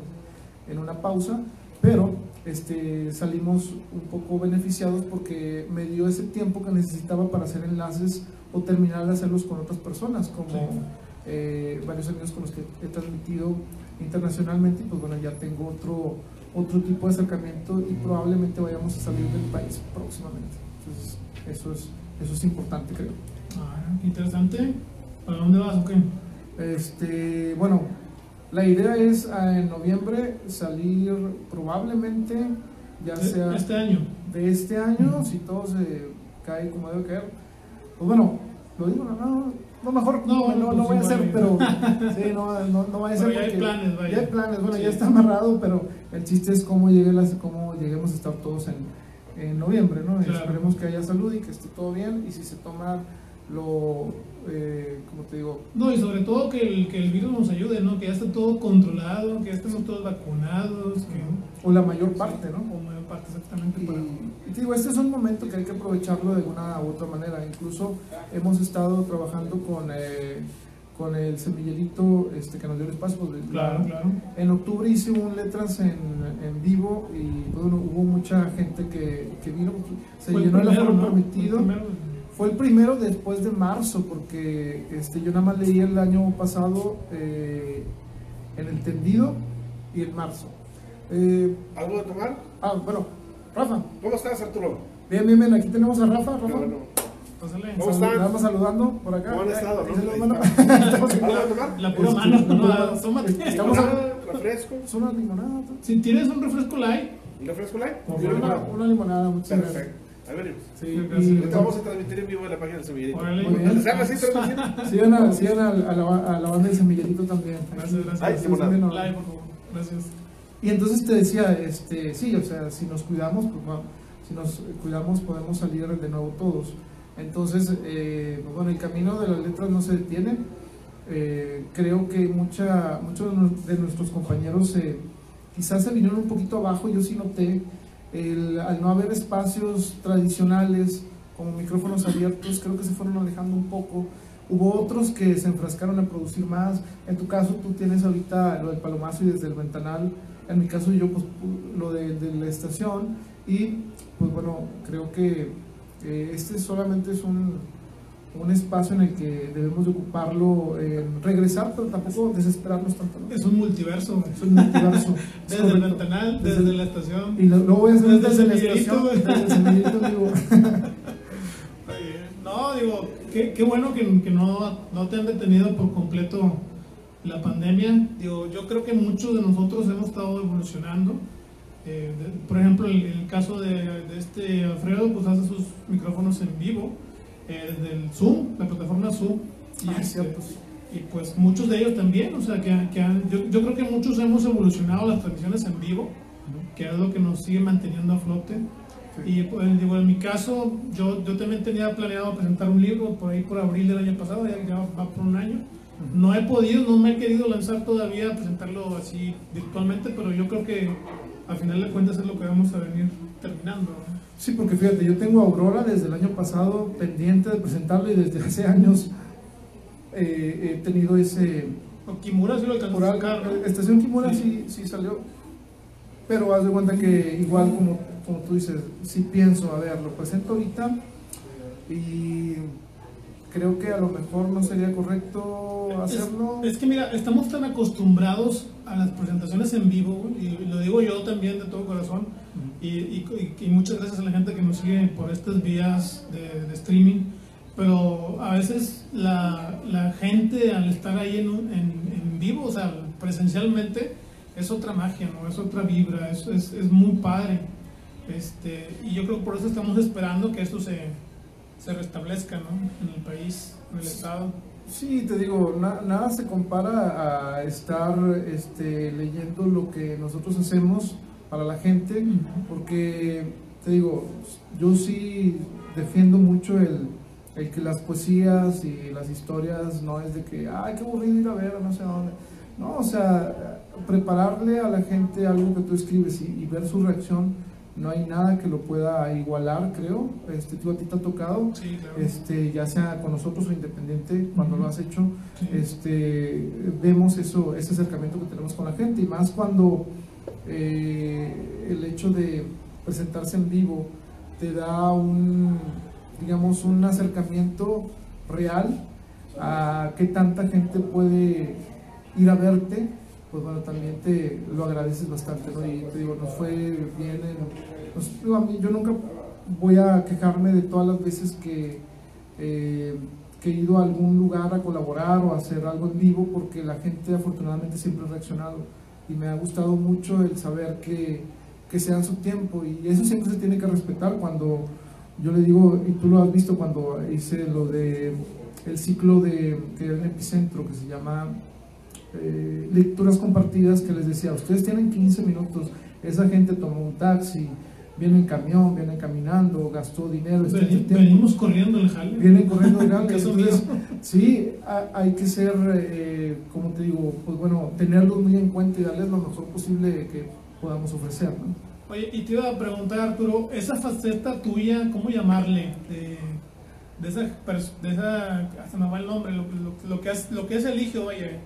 Speaker 2: en una pausa, pero este, salimos un poco beneficiados porque me dio ese tiempo que necesitaba para hacer enlaces o terminar de hacerlos con otras personas, como sí. eh, varios amigos con los que he transmitido internacionalmente y pues bueno, ya tengo otro, otro tipo de acercamiento y probablemente vayamos a salir del país próximamente. Entonces, eso es, eso es importante, creo.
Speaker 1: Ah, interesante. ¿Para dónde vas o qué?
Speaker 2: Este, bueno, la idea es ah, en noviembre salir probablemente, ya
Speaker 1: ¿De,
Speaker 2: sea
Speaker 1: este año.
Speaker 2: de este año, uh -huh. si todo se cae como debe caer. Pues bueno, lo digo, no, no, no mejor
Speaker 1: no,
Speaker 2: no, no,
Speaker 1: pues
Speaker 2: no voy a hacer, pero sí, no, no, no vaya a ser
Speaker 1: ya hay planes, vaya.
Speaker 2: ya hay planes, bueno,
Speaker 1: Sí.
Speaker 2: ya está amarrado, pero el chiste es cómo, llegue las, cómo lleguemos a estar todos en, en noviembre, ¿no?
Speaker 1: Claro.
Speaker 2: Esperemos que haya salud y que esté todo bien y si se toma lo, eh, como te digo,
Speaker 1: No, y sobre todo que el, que el virus nos ayude, ¿no? Que ya esté todo controlado, que ya estemos todos vacunados, que...
Speaker 2: o la mayor parte, ¿no?
Speaker 1: O mayor parte, exactamente.
Speaker 2: Y,
Speaker 1: para-
Speaker 2: y te digo, este es un momento que hay que aprovecharlo de una u otra manera. Incluso hemos estado trabajando con, eh, con el semillerito este, que nos dio el espacio. pues,
Speaker 1: Claro,
Speaker 2: la-
Speaker 1: claro.
Speaker 2: En octubre hice un letras en, en vivo y bueno, hubo mucha gente que, que vino. Se
Speaker 1: Fue el
Speaker 2: llenó el
Speaker 1: primero,
Speaker 2: aforo
Speaker 1: ¿no?
Speaker 2: permitido.
Speaker 1: Fue el primero.
Speaker 2: Fue el primero después de marzo, porque este, yo nada más leí el año pasado eh, en el tendido y en marzo. Eh,
Speaker 3: ¿Algo de tomar?
Speaker 2: ah, bueno, Rafa.
Speaker 3: ¿Cómo estás, Arturo?
Speaker 2: Bien, bien, bien. Aquí tenemos a Rafa. Rafa.
Speaker 1: Pásale.
Speaker 3: ¿Cómo están?
Speaker 2: Vamos saludando por acá.
Speaker 3: ¿Cómo han estado,
Speaker 2: Ahí
Speaker 3: no?
Speaker 2: se los
Speaker 3: Ahí
Speaker 2: mando.
Speaker 3: está.
Speaker 2: Estamos en-
Speaker 3: ¿Algo de tomar?
Speaker 1: La pura mano,
Speaker 2: la pura
Speaker 1: no,
Speaker 2: mano.
Speaker 1: tómate.
Speaker 2: Estamos a-
Speaker 3: ¿Limonada? ¿Refresco?
Speaker 2: Es una limonada. ¿no?
Speaker 1: Si tienes un refresco light,
Speaker 3: ¿Un refresco light?
Speaker 1: Por
Speaker 3: ¿Y una limonada?
Speaker 2: muchas gracias.
Speaker 3: Perfecto. Ahí venimos.
Speaker 2: Sí, y-
Speaker 3: vamos a transmitir en vivo en la página del Semillerito.
Speaker 2: Sigan, a, sigan a, a la, a la banda de Semillerito también.
Speaker 1: Gracias, gracias.
Speaker 3: Ay,
Speaker 1: por favor. Gracias.
Speaker 2: Y entonces te decía, este, sí, o sea, si nos cuidamos, pues, bueno, si nos cuidamos podemos salir de nuevo todos. Entonces, eh, pues, bueno, el camino de las letras no se detiene. Eh, creo que mucha, muchos de nu- de nuestros compañeros eh, quizás se vinieron un poquito abajo, yo sí noté, el, al no haber espacios tradicionales como micrófonos abiertos, creo que se fueron alejando un poco. Hubo otros que se enfrascaron a producir más. En tu caso, tú tienes ahorita lo del palomazo y desde el ventanal. En mi caso, yo, pues, pu- lo de la estación. Y, pues bueno, creo que eh, este solamente es un, un espacio en el que debemos de ocuparlo, eh, regresar, pero tampoco desesperarnos tanto. ¿no?
Speaker 1: Es un multiverso.
Speaker 2: Es un multiverso. Es
Speaker 1: Desde el ventanal,
Speaker 2: Desde-
Speaker 1: desde la estación.
Speaker 2: Y lo- luego voy a hacer
Speaker 1: Desde
Speaker 2: desde,
Speaker 1: el semillerito,
Speaker 2: digo.
Speaker 1: No, digo, qué, qué bueno que, que no, no te han detenido por completo la pandemia. Digo, yo creo que muchos de nosotros hemos estado evolucionando. Eh, de- por ejemplo, el, el caso de, de este Alfredo, pues hace sus micrófonos en vivo eh, desde el Zoom, la plataforma Zoom. Y,
Speaker 2: Ah,
Speaker 1: este, y pues muchos de ellos también, o sea, que, que han- yo, yo creo que muchos hemos evolucionado las transmisiones en vivo, que es lo que nos sigue manteniendo a flote. Y pues, digo, en mi caso, yo, yo también tenía planeado presentar un libro por ahí por abril del año pasado, ya, ya va por un año. No he podido, no me he querido lanzar todavía a presentarlo así virtualmente, pero yo creo que al final de cuentas es lo que vamos a venir terminando.
Speaker 2: Sí, porque fíjate, yo tengo a Aurora desde el año pasado pendiente de presentarlo y desde hace años eh, he tenido ese...
Speaker 1: Kimura sí lo alcanzó
Speaker 2: Estación Kimura
Speaker 1: Sí.
Speaker 2: sí. sí, salió, pero haz de cuenta que igual como, como tú dices, sí pienso, a ver, lo presento ahorita y creo que a lo mejor no sería correcto hacerlo.
Speaker 1: Es, es que mira, estamos tan acostumbrados a las presentaciones en vivo, y lo digo yo también de todo corazón, y, y- y muchas gracias a la gente que nos sigue por estas vías de, de streaming. pero a veces la, la gente al estar ahí en, en vivo, o sea, presencialmente, es otra magia, ¿no? Es otra vibra, es, es, es muy padre. Este, y yo creo que por eso estamos esperando que esto se, se restablezca, ¿no? En el país, en el estado.
Speaker 2: Sí, te digo, na- nada se compara a estar este, leyendo lo que nosotros hacemos para la gente, porque te digo, yo sí defiendo mucho el, el que las poesías y las historias no es de que, ay, qué aburrido ir a ver, no sé dónde. No, o sea, prepararle a la gente algo que tú escribes y, y ver su reacción, no hay nada que lo pueda igualar, creo. Este, tú a ti te ha tocado
Speaker 1: Sí, claro.
Speaker 2: este, ya sea con nosotros o independiente, cuando lo has hecho,
Speaker 1: Sí.
Speaker 2: este, vemos eso, ese acercamiento que tenemos con la gente y más cuando eh, el hecho de presentarse en vivo te da un, digamos, un acercamiento real a qué tanta gente puede ir a verte, pues bueno, también te lo agradeces bastante, ¿no? Y te digo, nos fue bien, en- nos- digo, a mí, yo nunca voy a quejarme de todas las veces que, eh, que he ido a algún lugar a colaborar o a hacer algo en vivo, porque la gente afortunadamente siempre ha reaccionado y me ha gustado mucho el saber que, que se dan su tiempo y eso siempre se tiene que respetar cuando yo le digo, y tú lo has visto cuando hice lo de el ciclo de que era en Epicentro, que se llama eh, lecturas compartidas, que les decía, ustedes tienen 15 minutos, esa gente tomó un taxi, viene en camión, viene caminando, gastó dinero,
Speaker 1: Veni-
Speaker 2: el tiempo,
Speaker 1: venimos corriendo el jale.
Speaker 2: vienen corriendo gana,
Speaker 1: Caso
Speaker 2: entonces. Sí, ha- hay que ser, eh, como te digo, pues bueno, tenerlos muy en cuenta y darles lo mejor posible que podamos ofrecer, ¿no?
Speaker 1: Oye, y te iba a preguntar, Arturo, esa faceta tuya, ¿cómo llamarle? De, de esa, de esa, hasta me va el nombre, lo, lo, lo que, es, lo que es Eligio, vaya.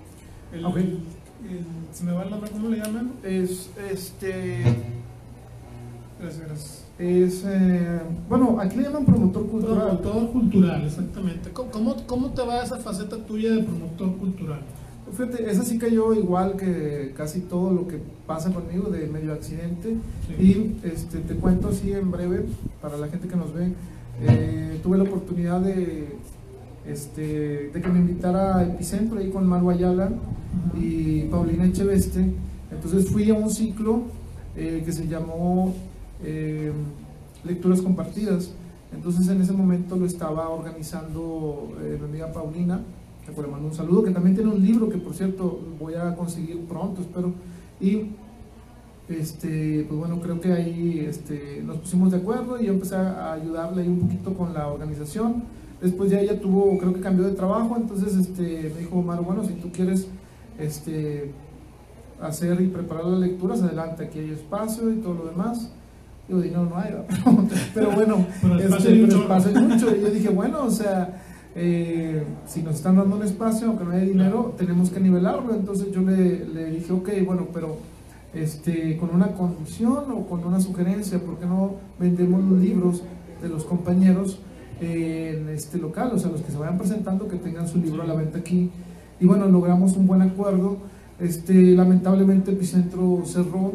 Speaker 1: El,
Speaker 2: Ok.
Speaker 1: el- se me va el nombre, ¿cómo le llaman?
Speaker 2: Es, este,
Speaker 1: Gracias, gracias.
Speaker 2: es, eh, bueno, aquí le llaman promotor cultural.
Speaker 1: Promotor cultural, exactamente. ¿Cómo, cómo, cómo te va esa faceta tuya de promotor cultural?
Speaker 2: Fíjate, esa sí cayó igual que casi todo lo que pasa conmigo de medio accidente.
Speaker 1: Sí.
Speaker 2: Y este, te cuento así en breve, para la gente que nos ve, eh, tuve la oportunidad de, este, de que me invitara a Epicentro ahí con Maru Ayala y Paulina Echeveste. Entonces fui a un ciclo eh, que se llamó eh, Lecturas Compartidas. Entonces en ese momento lo estaba organizando eh, mi amiga Paulina, que le mando un saludo, que también tiene un libro que por cierto voy a conseguir pronto, espero. Y este, pues bueno, creo que ahí este, nos pusimos de acuerdo y yo empecé a ayudarle ahí un poquito con la organización. Después ya ella tuvo, creo que cambió de trabajo, entonces este, me dijo Omar, bueno, si tú quieres este, hacer y preparar las lecturas, adelante, aquí hay espacio y todo lo demás. Digo, dinero no hay, ¿verdad? pero bueno,
Speaker 1: Pero
Speaker 2: este,
Speaker 1: espacio hay un
Speaker 2: pero espacio hay mucho. Y yo dije, bueno, o sea, eh, si nos están dando un espacio, aunque no haya dinero, tenemos que nivelarlo. Entonces yo le, le dije, ok, bueno, pero este, con una condición o con una sugerencia, ¿por qué no vendemos los libros de los compañeros en este local? O sea, los que se vayan presentando, que tengan su libro a la venta aquí. Y bueno, logramos un buen acuerdo. Este, lamentablemente Epicentro cerró.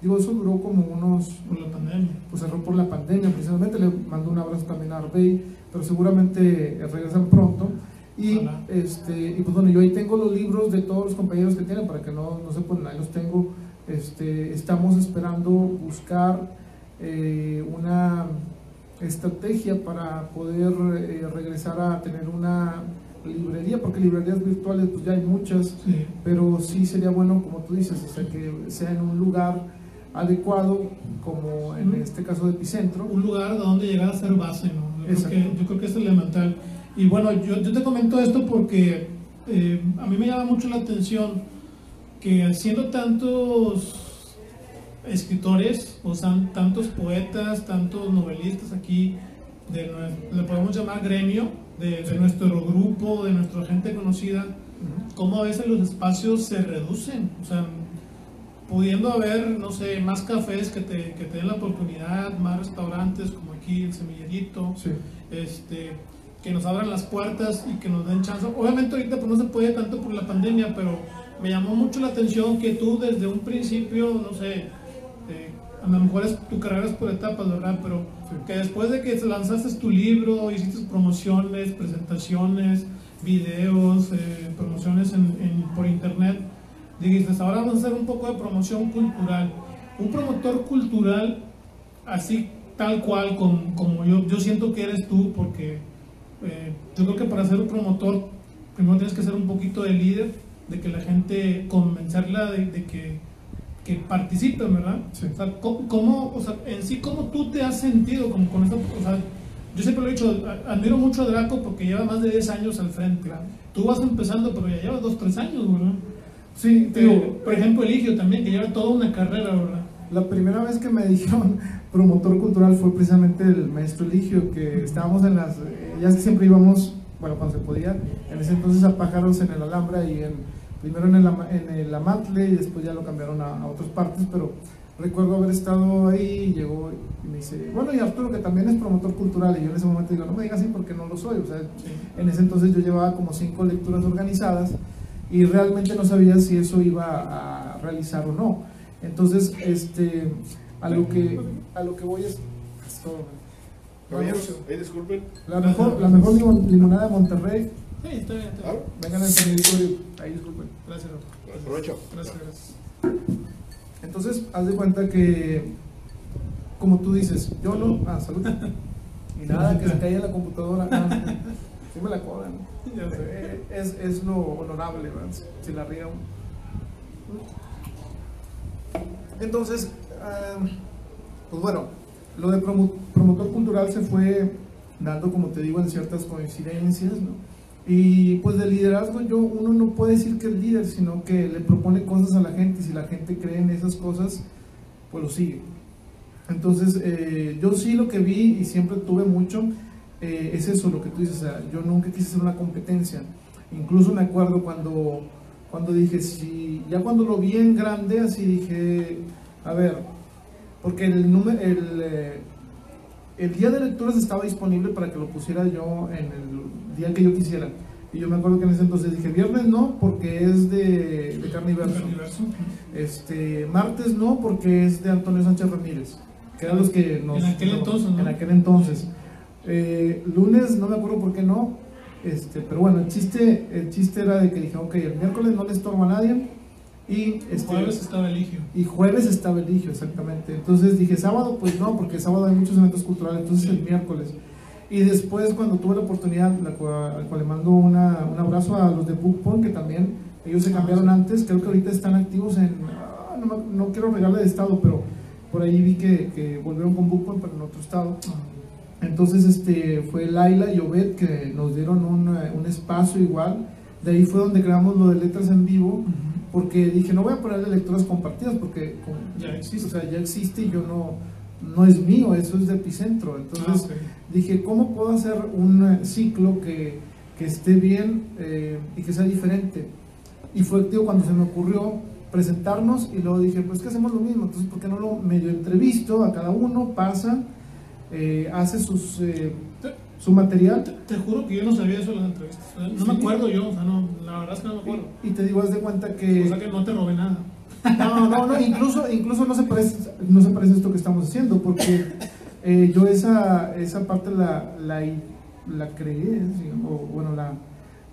Speaker 2: Digo, eso duró como unos
Speaker 1: Por la pandemia.
Speaker 2: pues cerró por la pandemia precisamente, le mando un abrazo también a Arbey, pero seguramente regresan pronto. Y, este, y pues bueno, yo ahí tengo los libros de todos los compañeros que tienen, para que no, no se ponen, ahí los tengo. Este, estamos esperando buscar eh, una estrategia para poder eh, regresar a tener una librería, porque librerías virtuales pues ya hay muchas,
Speaker 1: Sí.
Speaker 2: pero sí sería bueno, como tú dices, o sea, que sea en un lugar adecuado, como en este caso de Epicentro.
Speaker 1: un lugar donde llegar a ser base, ¿no? Yo creo, que, yo creo que es elemental. Y bueno, yo, yo te comento esto porque eh, a mí me llama mucho la atención que siendo tantos escritores, o sea, tantos poetas, tantos novelistas aquí, de, le podemos llamar gremio, de, de nuestro grupo, de nuestra gente conocida, cómo a veces los espacios se reducen. O sea, pudiendo haber, no sé, más cafés que te, que te den la oportunidad, más restaurantes como aquí, el Semillerito,
Speaker 2: Sí.
Speaker 1: este, que nos abran las puertas y que nos den chance. Obviamente ahorita pues, no se puede tanto por la pandemia, pero me llamó mucho la atención que tú desde un principio, no sé, a lo mejor es, tu carrera es por etapas, ¿verdad? Pero Que después de que lanzaste tu libro, hiciste promociones, presentaciones, videos, eh, promociones en, en- por internet, dijiste, ahora vamos a hacer un poco de promoción cultural. Un promotor cultural, así tal cual, com- como yo, yo siento que eres tú, porque eh, yo creo que para ser un promotor, primero tienes que ser un poquito de líder, de que la gente, convencerla de, de que, que participen, ¿verdad?
Speaker 2: Sí.
Speaker 1: O sea, ¿cómo, o sea, en sí, ¿cómo tú te has sentido como con esto? O sea, yo siempre lo he dicho, admiro mucho a Draco porque lleva más de 10 años al frente. Tú vas empezando, pero ya llevas 2, 3 años, ¿verdad?
Speaker 2: Sí,
Speaker 1: Eh,
Speaker 2: digo,
Speaker 1: por ejemplo, Eligio también, que lleva toda una carrera, ¿verdad?
Speaker 2: La primera vez que me dijeron promotor cultural fue precisamente el maestro Eligio, que estábamos en las, eh, ya siempre íbamos, bueno, cuando se podía, en ese entonces a Pájaros en el Alhambra y en, primero en el, en el Amatle y después ya lo cambiaron a, a otras partes, pero recuerdo haber estado ahí y llegó y me dice, bueno, y Arturo que también es promotor cultural, y yo en ese momento digo, no me digas así porque no lo soy, o sea, en ese entonces yo llevaba como cinco lecturas organizadas y realmente no sabía si eso iba a realizar o no. Entonces, este, a lo que, a lo que voy es, es todo.
Speaker 3: Caballeros, ahí disculpen.
Speaker 2: La mejor, la mejor limon- limonada de Monterrey,
Speaker 1: Sí, está bien, está
Speaker 3: ¿Ah?
Speaker 1: bien.
Speaker 2: vengan al Auditorio, ahí disculpen.
Speaker 1: Gracias, doctor.
Speaker 3: Aprovecho.
Speaker 1: Gracias, gracias.
Speaker 2: Entonces, haz de cuenta que, como tú dices, yo no, ah, salud. Y nada, que se caiga la computadora, ah, sí me la cobran.
Speaker 1: Ya sé.
Speaker 2: Es, es lo honorable, ¿verdad? Si la ría uno. Entonces, ah, pues bueno, lo de promo- promotor cultural se fue dando, como te digo, en ciertas coincidencias, ¿no? Y pues de liderazgo yo, uno no puede decir que es líder, sino que le propone cosas a la gente y si la gente cree en esas cosas, pues lo sigue. Entonces, eh, yo sí lo que vi y siempre tuve mucho eh, es eso, lo que tú dices, o sea, yo nunca quise hacer una competencia. Incluso me acuerdo cuando, cuando dije, si, ya cuando lo vi en grande, así dije, a ver, porque el, número, el, eh, el día de lecturas estaba disponible para que lo pusiera yo en el día que yo quisiera. Y yo me acuerdo que en ese entonces dije, viernes no, porque es de, de carne y verso.
Speaker 1: Universo.
Speaker 2: Este, martes no, porque es de Antonio Sánchez Ramírez, que eran los que nos...
Speaker 1: En aquel
Speaker 2: no,
Speaker 1: entonces, ¿no?
Speaker 2: En aquel entonces. Eh, lunes no me acuerdo por qué no, este, pero bueno, el chiste, el chiste era de que dije, ok, el miércoles no le estorbo a nadie y este,
Speaker 1: jueves estaba Eligio.
Speaker 2: y jueves estaba Eligio, exactamente. Entonces dije, sábado, pues no, porque sábado hay muchos eventos culturales, entonces el miércoles. Y después, cuando tuve la oportunidad, la cual, al cual le mando una- un abrazo a los de Bookpoint, que también ellos se cambiaron antes, creo que ahorita están activos en, ah, no, no quiero regarle de estado, pero por ahí vi que, que volvieron con Bookpoint, pero en otro estado. Entonces este, fue Laila y Obed que nos dieron un, eh, un espacio igual. De ahí fue donde creamos lo de letras en vivo, porque dije, no voy a ponerle lecturas compartidas, porque
Speaker 1: Ya existe.
Speaker 2: o sea, ya existe y yo no, no es mío, eso es de Epicentro. Entonces
Speaker 1: Ah, ok.
Speaker 2: Dije, ¿cómo puedo hacer un eh, ciclo que, que esté bien eh, y que sea diferente? Y fue tío, cuando se me ocurrió presentarnos y luego dije, pues que hacemos lo mismo, entonces ¿por qué no lo medio entrevisto a cada uno, pasa, eh, hace sus, eh, su material
Speaker 1: Te, te juro que yo no sabía eso de las entrevistas. No
Speaker 2: Sí.
Speaker 1: me acuerdo yo, o sea, no, la verdad es que no me acuerdo.
Speaker 2: y te digo, haz de cuenta que...
Speaker 1: O sea que no te robé nada.
Speaker 2: No, no, no, incluso, incluso no se parece, no se parece a esto que estamos haciendo, porque eh, yo esa, esa parte la, la, la creé, sí, o bueno, la,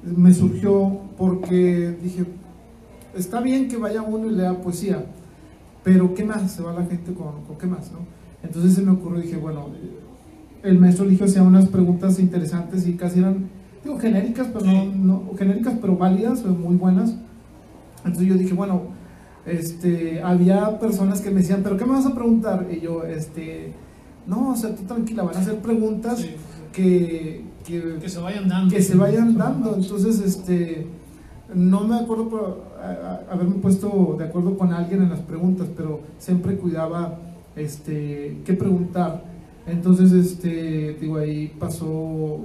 Speaker 2: me surgió porque dije, está bien que vaya uno y lea poesía, pero ¿qué más? Se va la gente con, con qué más, ¿no? Entonces se me ocurrió, dije, bueno, el maestro eligió hacía unas preguntas interesantes y casi eran, digo, genéricas, pero no, no- genéricas, pero válidas, muy buenas. Entonces yo dije, bueno, este, había personas que me decían, ¿pero qué me vas a preguntar? Y yo, este, no, o sea, tú tranquila, van a hacer preguntas
Speaker 1: Sí.
Speaker 2: que, que,
Speaker 1: Que se vayan dando.
Speaker 2: que se vayan dando. Entonces, este, no me acuerdo por a- a- haberme puesto de acuerdo con alguien en las preguntas, pero siempre cuidaba este, qué preguntar. Entonces, este, digo, ahí pasó,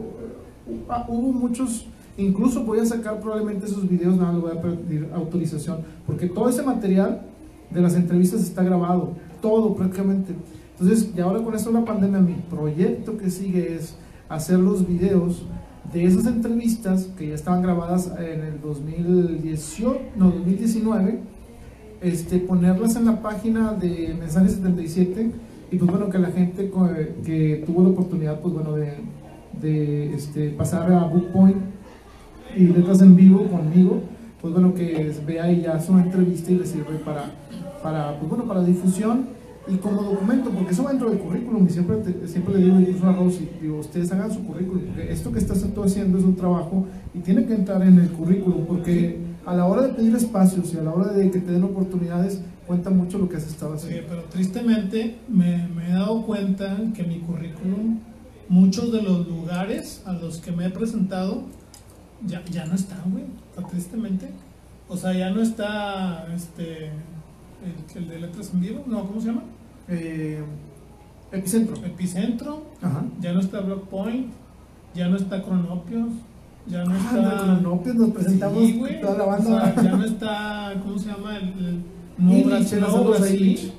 Speaker 2: ah, hubo muchos, incluso voy a sacar probablemente esos videos, nada, le voy a pedir autorización, porque todo ese material de las entrevistas está grabado, todo prácticamente. Entonces, y ahora con esto de la pandemia, mi proyecto que sigue es hacer los videos de esas entrevistas que ya estaban grabadas en el 2018, no, 2019, este, ponerlas en la página de Mensaje 77 y pues bueno, que la gente que tuvo la oportunidad, pues bueno, de, de este, pasar a Bookpoint y letras en vivo conmigo, pues bueno, que vea y ya su entrevista y le sirve para, para, pues bueno, para difusión y como documento, porque eso va dentro del currículum y siempre, siempre le digo incluso a Rosy, digo, ustedes hagan su currículum, porque esto que estás haciendo es un trabajo y tiene que entrar en el currículum, porque a la hora de pedir espacios y a la hora de que te den oportunidades, cuenta mucho lo que has estado haciendo.
Speaker 1: Sí, pero tristemente me, me he dado cuenta que mi currículum, muchos de los lugares a los que me he presentado, ya, ya no están, güey, tristemente. O sea, ya no está este el, el de letras en vivo, no, ¿cómo se llama?
Speaker 2: Eh, epicentro.
Speaker 1: Epicentro, ya no está Blockpoint, ya no está Cronopios, ya no ah, está.
Speaker 2: Cronopios nos presentamos toda la banda.
Speaker 1: ya no está, ¿cómo se llama? El, el Nuevo Brasil. Brasil.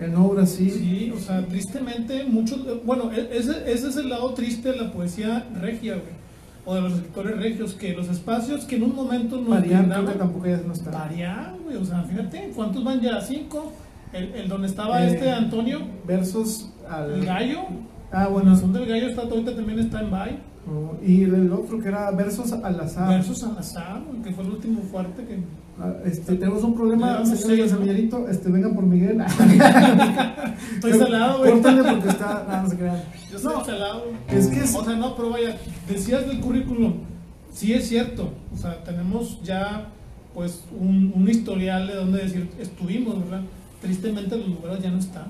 Speaker 2: El Nuevo Brasil.
Speaker 1: Sí, o sea, tristemente, muchos. Bueno, e, ese, ese es el lado triste de la poesía regia, güey o de los escritores regios, que los espacios que en un momento no
Speaker 2: creo que tampoco ya no está.
Speaker 1: Marian, güey, o sea, fíjate, ¿cuántos van ya? ¿Cinco? El, el donde estaba eh, este Antonio.
Speaker 2: Versus al...
Speaker 1: El gallo.
Speaker 2: Ah, bueno.
Speaker 1: El del gallo está, ahorita también está en Bay.
Speaker 2: Oh, y el otro que era Versos al azar.
Speaker 1: Versos al azar, que fue el último fuerte que...
Speaker 2: Ah, este, tenemos un problema, señor Semillerito, este, vengan por Miguel.
Speaker 1: Estoy salado, güey.
Speaker 2: Córtale porque está, no, no se crean.
Speaker 1: Yo soy salado.
Speaker 2: Es que es...
Speaker 1: O sea, no, pero vaya, decías del currículum, sí es cierto, o sea, tenemos ya, pues, un, un historial de donde decir, estuvimos, ¿verdad? Tristemente los lugares ya no están.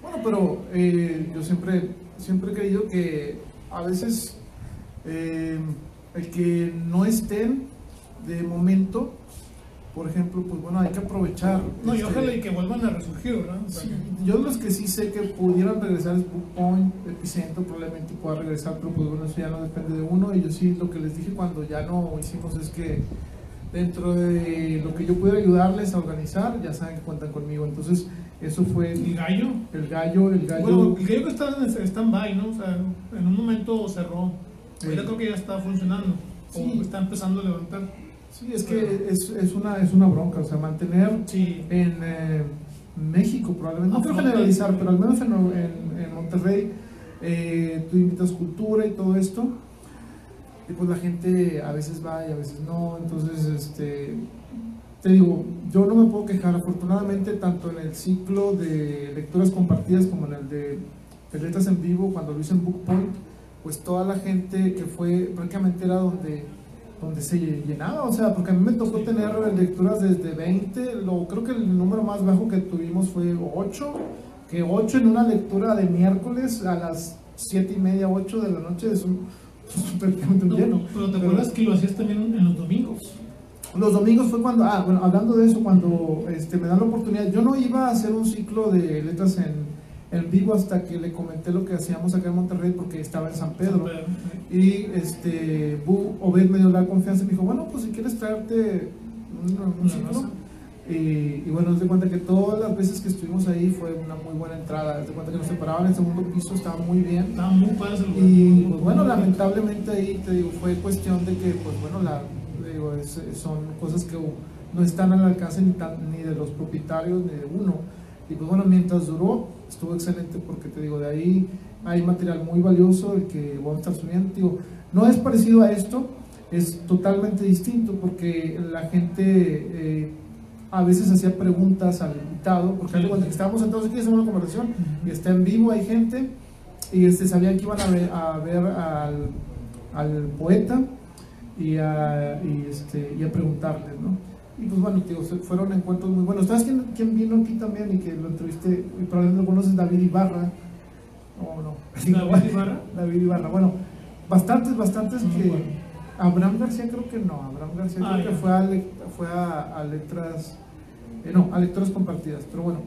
Speaker 2: Bueno, pero eh, yo siempre, siempre he creído que a veces eh, el que no estén de momento por ejemplo, pues bueno, hay que aprovechar.
Speaker 1: No, y este, ojalá y que vuelvan a resurgir, ¿verdad?
Speaker 2: yo los que sí sé que pudieran regresar es Bookpoint, Epicentro, probablemente pueda regresar, pero pues bueno, eso ya no depende de uno. Y yo sí, lo que les dije cuando ya no hicimos es que dentro de lo que yo pueda ayudarles a organizar, ya saben que cuentan conmigo. Entonces, eso fue...
Speaker 1: ¿El gallo?
Speaker 2: El gallo, el gallo...
Speaker 1: Bueno, el gallo que está en stand-by, ¿no? O sea, en un momento cerró. Ahorita creo que ya está funcionando. O está empezando a levantar.
Speaker 2: Sí, es que es, es, una, es una bronca, o sea, mantener en eh, México probablemente, no quiero generalizar, pero al menos en, en, Monterrey, eh, tú invitas cultura y todo esto, y pues la gente a veces va y a veces no, entonces, este, te digo, yo no me puedo quejar, afortunadamente, tanto en el ciclo de lecturas compartidas como en el de, de letras en vivo, cuando lo hice en Bookpoint, pues toda la gente que fue, prácticamente era donde donde se llenaba, o sea, porque a mí me tocó tener lecturas desde 20, lo, creo que el número más bajo que tuvimos fue 8, que 8 en una lectura de miércoles a las 7 y media, 8 de la noche es un
Speaker 1: prácticamente no, lleno. Pero te acuerdas que lo hacías también en los domingos.
Speaker 2: Los domingos fue cuando, ah, bueno, hablando de eso, cuando este, me dan la oportunidad, yo no iba a hacer un ciclo de letras en en vivo hasta que le comenté lo que hacíamos acá en Monterrey porque estaba en San Pedro. Y este, Bu Obed me dio la confianza y me dijo, bueno, pues si quieres traerte un, ciclo. Y, y, bueno, de cuenta que todas las veces que estuvimos ahí fue una muy buena entrada. de cuenta que nos separaban en el segundo piso, estaba muy bien.
Speaker 1: Estaba muy padre
Speaker 2: Y pues bueno, lamentablemente ahí te digo, fue cuestión de que, pues bueno, la, digo, son cosas que no están al alcance ni, ni de los propietarios ni de uno y pues bueno, mientras duró, estuvo excelente porque te digo, de ahí hay material muy valioso el que vamos a estar subiendo. Digo, no es parecido a esto, es totalmente distinto porque la gente eh, a veces hacía preguntas al invitado, porque cuando estábamos sentados aquí, hacemos una conversación, y está en vivo, hay gente, y este, sabían que iban a ver, a ver al, al, poeta y a, y, este, y a preguntarle, ¿no? Y pues bueno, tío, fueron encuentros muy buenos. ¿Sabes quién, quién, vino aquí también y que lo entrevisté? Y probablemente lo conoces, David Ibarra. ¿O no?
Speaker 1: ¿David Ibarra?
Speaker 2: David Ibarra. Bueno, bastantes, bastantes que... Abraham García creo que no. Abraham García creo ah, que fue, a, fue a, letras... Eh, no, a lecturas compartidas. Pero bueno,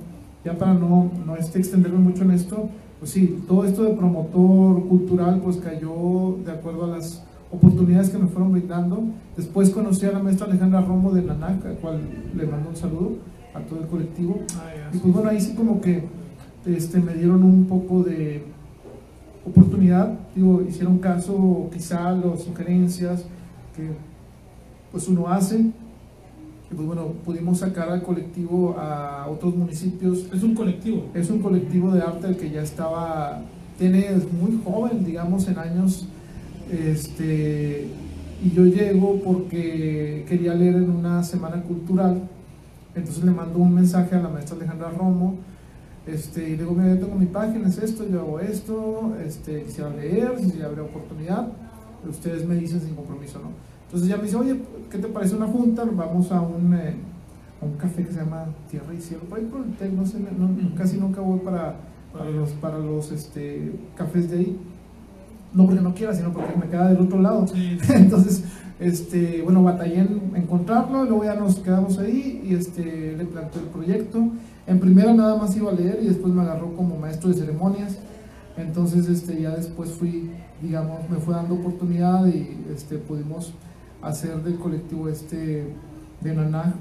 Speaker 2: ya para no, no este, extenderme mucho en esto, pues sí, todo esto de promotor cultural pues cayó de acuerdo a las oportunidades que me fueron brindando. Después conocí a la maestra Alejandra Romo de Nanac, al cual le mando un saludo a todo el colectivo. Ah, y pues bueno, ahí sí como que este, me dieron un poco de oportunidad, digo, hicieron caso quizá a las sugerencias que pues uno hace y pues bueno, pudimos sacar al colectivo a otros municipios.
Speaker 1: Es un colectivo.
Speaker 2: Es un colectivo de arte que ya estaba, tiene, es muy joven, digamos, en años, este, y yo llego porque quería leer en una semana cultural, entonces le mando un mensaje a la maestra Alejandra Romo, este, y le digo, mira, yo tengo mi página, es esto, yo hago esto, este, quisiera leer, si habría oportunidad, ustedes me dicen sin compromiso, ¿no? Entonces ya me dice, oye, ¿qué te parece una junta? Vamos a un, eh, un café que se llama Tierra y Cielo, por ahí por el TEC, no sé, casi nunca voy para, para los, para los este, cafés de ahí. No porque no quiera, sino porque me queda del otro lado. Entonces, este, bueno, batallé en encontrarlo, luego ya nos quedamos ahí y este, le planteé el proyecto. En primera nada más iba a leer y después me agarró como maestro de ceremonias. Entonces, este, ya después fui, digamos, me fue dando oportunidad y este, pudimos hacer del colectivo este de Naná,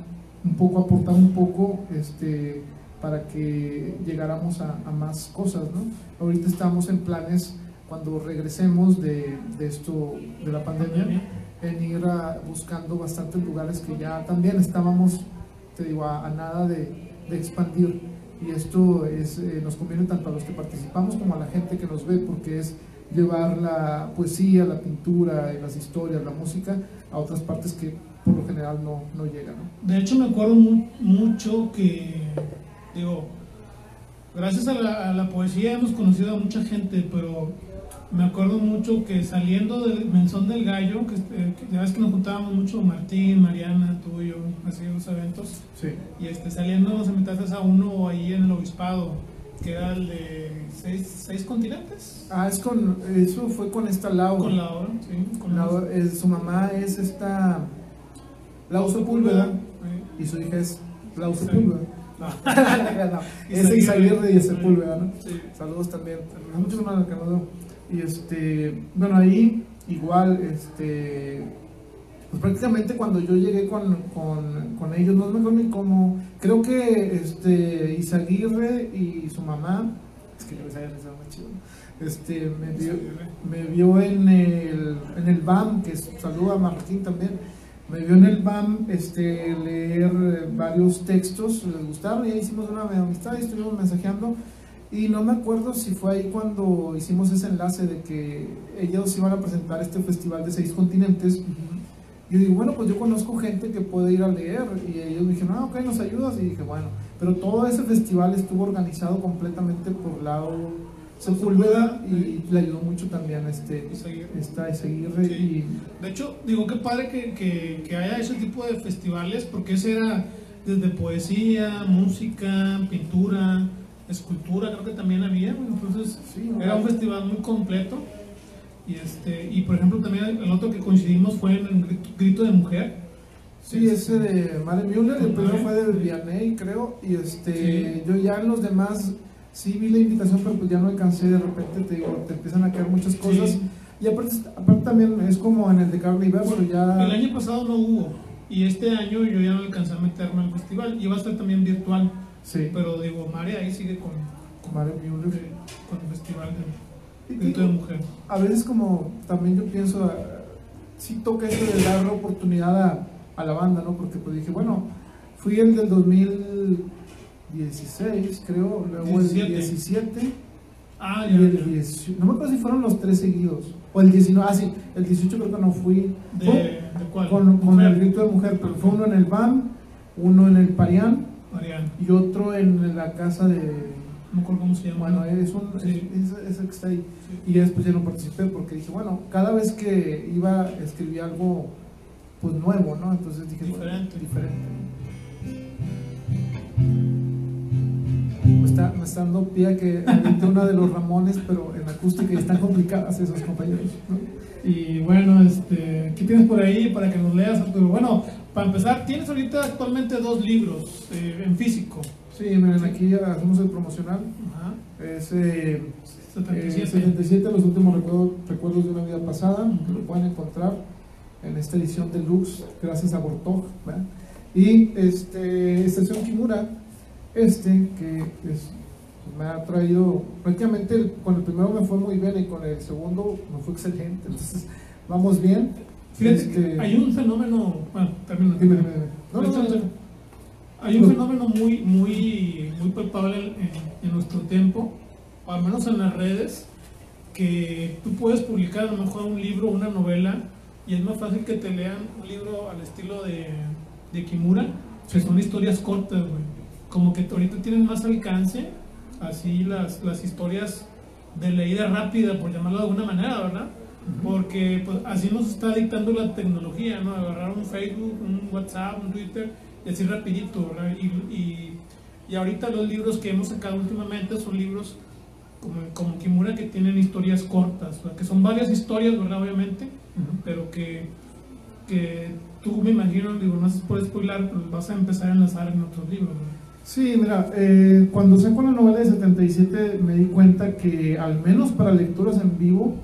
Speaker 2: un poco aportar un poco este, para que llegáramos a, más cosas. ¿no? Ahorita estamos en planes, cuando regresemos de, de esto, de la pandemia, en ir buscando bastantes lugares que ya también estábamos, te digo, a, nada de, expandir. Y esto es, eh, nos conviene tanto a los que participamos como a la gente que nos ve, porque es llevar la poesía, la pintura, las historias, la música a otras partes que por lo general no, no llegan.
Speaker 1: De hecho, me acuerdo mucho que, digo, gracias a la, poesía hemos conocido a mucha gente, pero me acuerdo mucho que saliendo del Menzón del Gallo, que, eh, ya ves que nos juntábamos mucho Martín, Mariana, tú y yo, así los eventos,
Speaker 2: sí.
Speaker 1: y este, saliendo nos invitaste a uno ahí en el obispado, que era el de seis, continentes.
Speaker 2: Ah, es con, eso fue con esta Laura.
Speaker 1: Con Laura, sí. Con
Speaker 2: Laura, su mamá es esta Laura Sepúlveda y su hija es Laura Sepúlveda. No. no. es Isaguirre y Sepúlveda, ¿no? Sí. Saludos también. Muchos hermanos que Y este, bueno, ahí igual, este pues prácticamente cuando yo llegué con, con, con, ellos, no me acuerdo ni cómo, creo que este, Isaguirre y su mamá, es que yo Isaguirre estaba muy chido, este, me, vio, me vio en el, en el BAM, que saluda a Martín también, me vio en el BAM este, leer varios textos, les gustaron y ahí hicimos una amistad y estuvimos mensajeando. Y no me acuerdo si fue ahí cuando hicimos ese enlace de que ellos iban a presentar este festival de seis continentes. Yo digo, bueno, pues yo conozco gente que puede ir a leer. Y ellos me dijeron, ah, ok, nos ayudas. Y dije, bueno, pero todo ese festival estuvo organizado completamente por lado Sepúlveda y le ayudó mucho también este, esta Seguirre. Y...
Speaker 1: De hecho, digo, qué padre que, que, que, haya ese tipo de festivales, porque ese era desde poesía, música, pintura, escultura, creo que también había. Entonces, era un festival muy completo. Y, este, y por ejemplo, también el otro que coincidimos fue en el grito, de mujer.
Speaker 2: Sí, ese de Mare Müller, el primero fue de Vianney, creo, y este, yo ya en los demás sí vi la invitación, pero pues ya no alcancé, de repente te digo, te empiezan a quedar muchas cosas, y aparte, aparte también es como en el de Carly Verso, ya...
Speaker 1: El año pasado no hubo, y este año yo ya no alcancé a meterme al festival, iba a estar también virtual,
Speaker 2: sí.
Speaker 1: pero digo, Mare ahí sigue con...
Speaker 2: Con Mare Müller.
Speaker 1: Con el festival de de mujer.
Speaker 2: A veces como también yo pienso, ah, sí toca esto de dar la oportunidad a, a, la banda, ¿no? Porque pues dije, bueno, fui el del 2016, creo, luego el 17.
Speaker 1: Ah,
Speaker 2: y el 18, no me acuerdo si fueron los tres seguidos. O el 19, ah, sí, el 18 creo que no fui.
Speaker 1: ¿De, ¿de cuál?
Speaker 2: Con, con el grito de mujer, pero fue uno en el BAM, uno en el Parián, Y otro en la casa de
Speaker 1: no me acuerdo cómo se llama.
Speaker 2: Bueno, es, un, es, que está ahí. Y después ya no participé porque dije, bueno, cada vez que iba a escribir algo pues nuevo, ¿no? Entonces dije,
Speaker 1: diferente.
Speaker 2: diferente. Me está, me está dando pie que una de los Ramones, pero en acústica y están complicadas esos compañeros.
Speaker 1: Y bueno, este, ¿qué tienes por ahí para que nos leas, Arturo? Bueno, para empezar, tienes ahorita actualmente dos libros eh, en físico.
Speaker 2: Sí, miren, aquí hacemos el promocional. Es eh, 77. Eh, los últimos recuerdos, de una vida pasada, que lo pueden encontrar en esta edición deluxe, gracias a Bortog. Y este, Estación Kimura, este, que me ha traído, prácticamente con el primero me fue muy bien y con el segundo me fue excelente. Entonces, vamos bien.
Speaker 1: Fíjate, este, hay un fenómeno, bueno, también
Speaker 2: dime, dime No, no, no, no.
Speaker 1: Hay un fenómeno muy, muy, muy palpable en, en nuestro tiempo, o al menos en las redes, que tú puedes publicar a lo mejor un libro, una novela, y es más fácil que te lean un libro al estilo de, de Kimura, que son historias cortas, güey. Como que ahorita tienen más alcance, así las, las historias de leída rápida, por llamarlo de alguna manera, ¿verdad? Porque pues, así nos está dictando la tecnología, ¿no? Agarrar un Facebook, un WhatsApp, un Twitter, así rapidito, ¿verdad? Y, y, y ahorita los libros que hemos sacado últimamente son libros como, como Kimura que tienen historias cortas, ¿verdad? que son varias historias, ¿verdad? Obviamente, pero que, que tú me imagino, digo, no sé por spoiler, pero vas a empezar a enlazar en otros libros, ¿verdad?
Speaker 2: Sí, mira, eh, cuando saco la novela de 77 me di cuenta que al menos para lecturas en vivo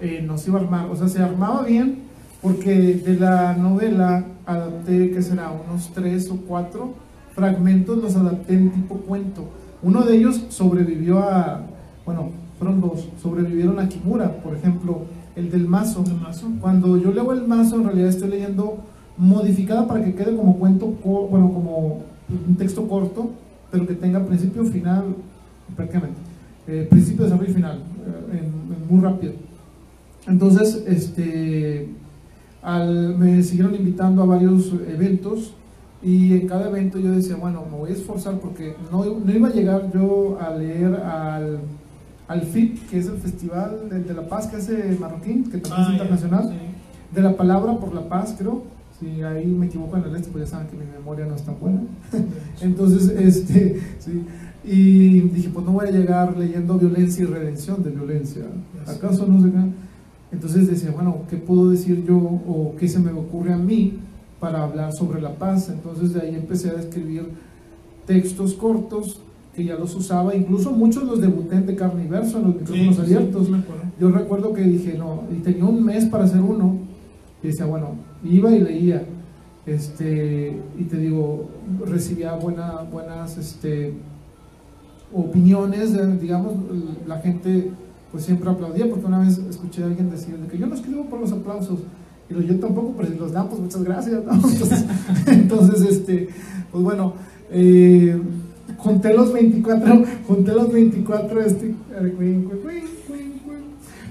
Speaker 2: eh, no se iba a armar, o sea, se armaba bien porque de la novela adapté, ¿qué será? Unos tres o cuatro fragmentos los adapté en tipo cuento. Uno de ellos sobrevivió a, bueno, fueron dos, sobrevivieron a Kimura, por ejemplo, el del mazo.
Speaker 1: ¿El mazo?
Speaker 2: Cuando yo leo el mazo, en realidad estoy leyendo modificada para que quede como cuento, bueno, como un texto corto, pero que tenga principio, final, prácticamente. Eh, principio, desarrollo y final, eh, en- en muy rápido. Entonces, este, al- me siguieron invitando a varios eventos y en cada evento yo decía, bueno, me voy a esforzar porque no, no iba a llegar yo a leer al, al FIP, que es el Festival de, de la Paz que hace Marroquín, que también es
Speaker 1: Ah,
Speaker 2: internacional,
Speaker 1: sí.
Speaker 2: de la palabra por la paz, creo. Si ahí me equivoco en el este, pues ya saben que mi memoria no es tan buena. Entonces, este, sí. Y dije, pues no voy a llegar leyendo violencia y redención de violencia. ¿Acaso no sé qué? Entonces decía, bueno, ¿qué puedo decir yo o qué se me ocurre a mí para hablar sobre la paz? Entonces de ahí empecé a escribir textos cortos que ya los usaba, incluso muchos los debuté en de carne y verso en los micrófonos
Speaker 1: Sí,
Speaker 2: abiertos.
Speaker 1: sí.
Speaker 2: Yo recuerdo que dije, no, y tenía un mes para hacer uno, y decía, bueno, iba y leía, este, y te digo, recibía buena, buenas este, opiniones, digamos, la gente pues siempre aplaudía, porque una vez escuché a alguien decir de que yo no escribo por los aplausos, y lo- yo tampoco, pero si los dan, pues muchas gracias, ¿no? Entonces, entonces, este, pues bueno, eh, junté los 24, junté los 24, este,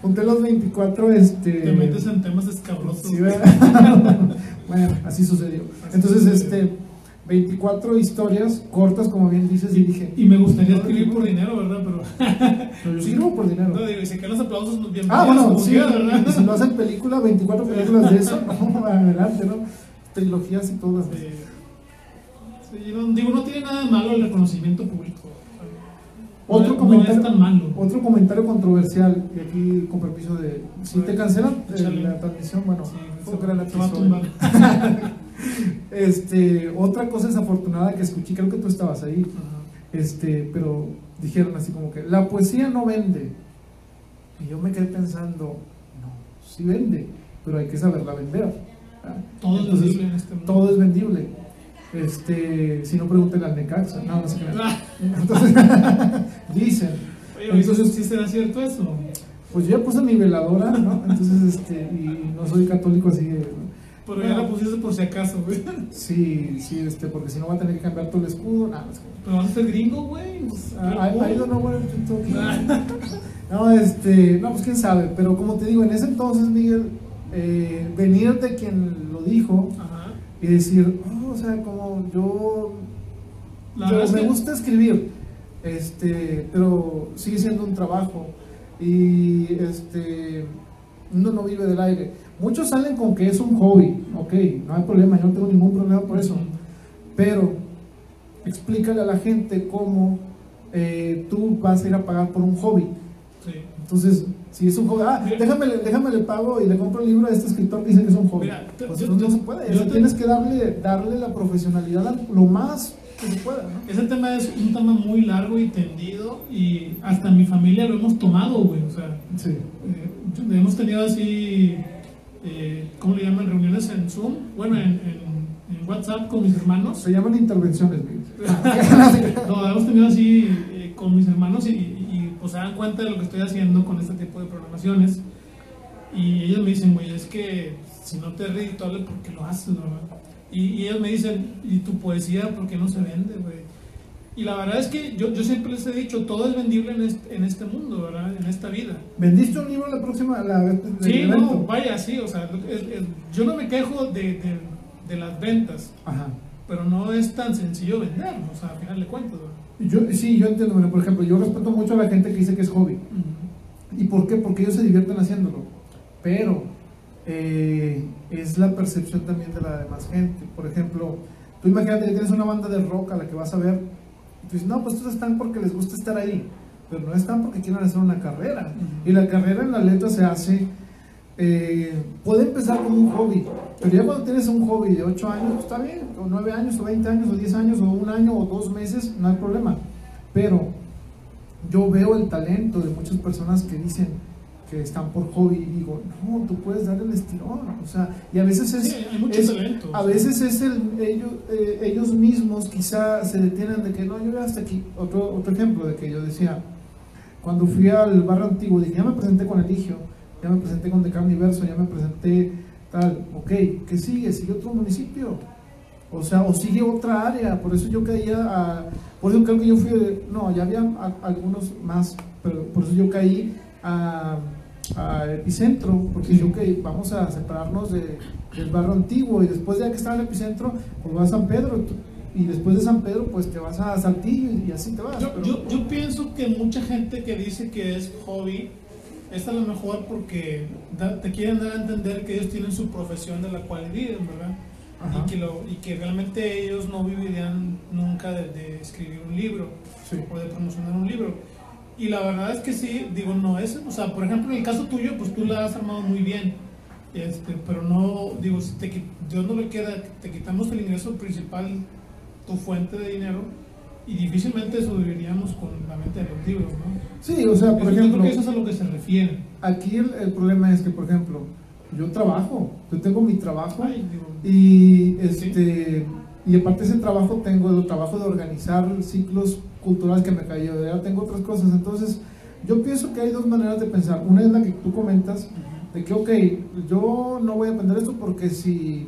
Speaker 2: junté los 24, este...
Speaker 1: Te metes en temas escabrosos.
Speaker 2: Sí, bueno, así sucedió. Entonces, este, 24 historias cortas, como bien dices, y dije...
Speaker 1: Y me gustaría escribir por dinero, ¿verdad? Pero.
Speaker 2: Pero yo escribo por dinero.
Speaker 1: No, digo, y caen los aplausos, nos
Speaker 2: Ah, bueno, sí, si no hacen película, 24 películas de eso, no, adelante, ¿no? Trilogías y todas.
Speaker 1: Sí. Sí, no, digo, no tiene nada de malo el reconocimiento público.
Speaker 2: Otro
Speaker 1: no, no
Speaker 2: comentario,
Speaker 1: es tan malo.
Speaker 2: otro comentario controversial, y aquí con permiso de... Si te cancelan eh, la transmisión, bueno,
Speaker 1: Sí,
Speaker 2: fue un gran
Speaker 1: se va a
Speaker 2: episodio. Este, otra cosa desafortunada que escuché, creo que tú estabas ahí,
Speaker 1: Ajá.
Speaker 2: este, pero dijeron así como que la poesía no vende. Y yo me quedé pensando, no, sí vende, pero hay que saberla vender. ¿verdad?
Speaker 1: Todo es vendible en este mundo.
Speaker 2: todo es vendible. Este, si no pregúntenle al Necaxa, no sé qué.
Speaker 1: Ah,
Speaker 2: Entonces, dicen,
Speaker 1: oye, entonces, ¿sí será cierto eso?
Speaker 2: pues yo ya puse mi veladora, ¿no? Entonces, este, y no soy católico así. de-
Speaker 1: Pero ya la pusiste por si acaso, güey.
Speaker 2: Sí, sí, este, porque si no va a tener que cambiar todo el escudo. Nada, es que-
Speaker 1: Pero vas a ser gringo, güey. Pues,
Speaker 2: Ah, I don't know
Speaker 1: Ah.
Speaker 2: No, este, no, pues quién sabe, pero como te digo, en ese entonces, Miguel, eh, venir de quien lo dijo
Speaker 1: Ajá.
Speaker 2: y decir, oh, o sea, como yo,
Speaker 1: La
Speaker 2: yo me
Speaker 1: que-
Speaker 2: gusta escribir, este, pero sigue siendo un trabajo y este, uno no vive del aire. Muchos salen con que es un hobby, ok, no hay problema, yo no tengo ningún problema por eso, pero explícale a la gente cómo eh, tú vas a ir a pagar por un hobby.
Speaker 1: Sí.
Speaker 2: Entonces, si es un hobby, ah,
Speaker 1: Mira.
Speaker 2: déjame, déjame le pago y le compro el libro a este escritor que dice que es un hobby.
Speaker 1: Mira,
Speaker 2: pues
Speaker 1: yo-
Speaker 2: no
Speaker 1: yo-
Speaker 2: se puede,
Speaker 1: yo
Speaker 2: o sea,
Speaker 1: te-
Speaker 2: tienes que darle, darle la profesionalidad lo más que se pueda, ¿no?
Speaker 1: Ese tema es un tema muy largo y tendido y hasta mi familia lo hemos tomado, güey. O sea,
Speaker 2: Sí.
Speaker 1: eh, hemos tenido así, eh, ¿cómo le llaman? Reuniones en Zoom, bueno, en, en- en WhatsApp con mis hermanos.
Speaker 2: Se llaman intervenciones.
Speaker 1: No, hemos tenido así eh, con mis hermanos y, y, pues se dan cuenta de lo que estoy haciendo con este tipo de programaciones. Y ellos me dicen, güey, es que si no te es redituable, ¿por qué lo haces, verdad? Y, ellos me dicen, ¿y tu poesía por qué no se vende, güey? Y la verdad es que yo, yo, siempre les he dicho, todo es vendible en este, en este mundo, ¿verdad? En esta vida.
Speaker 2: ¿Vendiste un libro la próxima? La,
Speaker 1: sí, no, vaya, sí, o sea, yo no me quejo de, de, de, las ventas, Ajá. pero no es tan sencillo vender, o sea, al final de cuentas,
Speaker 2: Yo, sí, yo entiendo, por ejemplo, yo respeto mucho a la gente que dice que es hobby. ¿Y por qué? Porque ellos se divierten haciéndolo. Pero eh, es la percepción también de la demás gente. Por ejemplo, tú imagínate que tienes una banda de rock a la que vas a ver dices, no, pues estos están porque les gusta estar ahí, pero no están porque quieren hacer una carrera. Y la carrera en la letra se hace, eh, puede empezar como un hobby, pero ya cuando tienes un hobby de 8 años, pues está bien, o 9 años, o 20 años, o 10 años, o un año, o dos meses, no hay problema. Pero yo veo el talento de muchas personas que dicen, que están por hobby y digo, no, tú puedes dar el estirón, o sea, y a veces es, a veces es el, ellos, eh, ellos mismos quizá se detienen de que no, yo hasta aquí, otro, otro ejemplo de que yo decía, cuando fui al barrio antiguo, dije, ya me presenté con Eligio, ya me presenté con Decar Universo, ya me presenté tal, ok, ¿qué sigue? ¿Sigue otro municipio? O sea, o sigue otra área, por eso yo caía a, por eso creo que yo fui, no, ya había algunos más, pero por eso yo caí a a epicentro, porque dije, ok, vamos a separarnos de, del barrio antiguo y después de que estaba el epicentro, pues vas a San Pedro y después de San Pedro, pues te vas a Saltillo y, así te vas.
Speaker 1: Yo, yo, yo, pienso que mucha gente que dice que es hobby es a lo mejor porque te quieren dar a entender que ellos tienen su profesión de la cual viven, ¿verdad? Y que, lo, y que realmente ellos no vivirían nunca de, escribir un libro o de promocionar un libro y la verdad es que sí, digo, no es, o sea, por ejemplo, en el caso tuyo, pues tú la has armado muy bien, este, pero no, digo, si te, Dios no le queda, te quitamos el ingreso principal, tu fuente de dinero, y difícilmente sobreviviríamos con la venta de los libros, ¿no?
Speaker 2: Sí, o sea, por ejemplo...
Speaker 1: Yo creo que eso es a lo que se refiere.
Speaker 2: Aquí el, el problema es que, por ejemplo, yo trabajo, yo tengo mi trabajo y este... Y aparte de ese trabajo tengo el trabajo de organizar ciclos culturales que me cayó, ya tengo otras cosas. Entonces, yo pienso que hay dos maneras de pensar. Una es la que tú comentas, de que, ok, yo no voy a aprender esto porque si,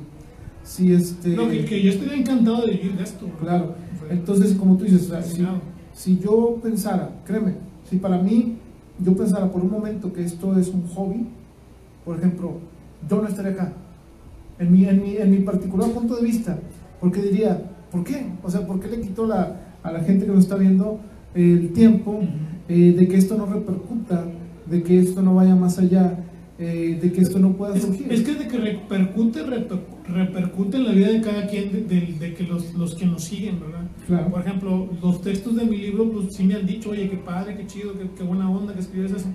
Speaker 2: si este...
Speaker 1: No, que, yo estaría encantado de vivir de esto.
Speaker 2: Claro. Entonces, como tú dices, si, si yo pensara, créeme, si para mí yo pensara por un momento que esto es un hobby, por ejemplo, yo no estaría acá. En mi, en mi, en mi particular punto de vista, porque diría, ¿por qué? O sea, ¿por qué le quito la, a la gente que nos está viendo el tiempo eh, de que esto no repercuta, de que esto no vaya más allá, eh, de que esto no pueda surgir.
Speaker 1: Es, que de que repercute, repercute en la vida de cada quien, de, que los, los, que nos siguen, ¿verdad? Por ejemplo, los textos de mi libro, pues sí me han dicho, oye, qué padre, qué chido, qué, buena onda que escribes eso.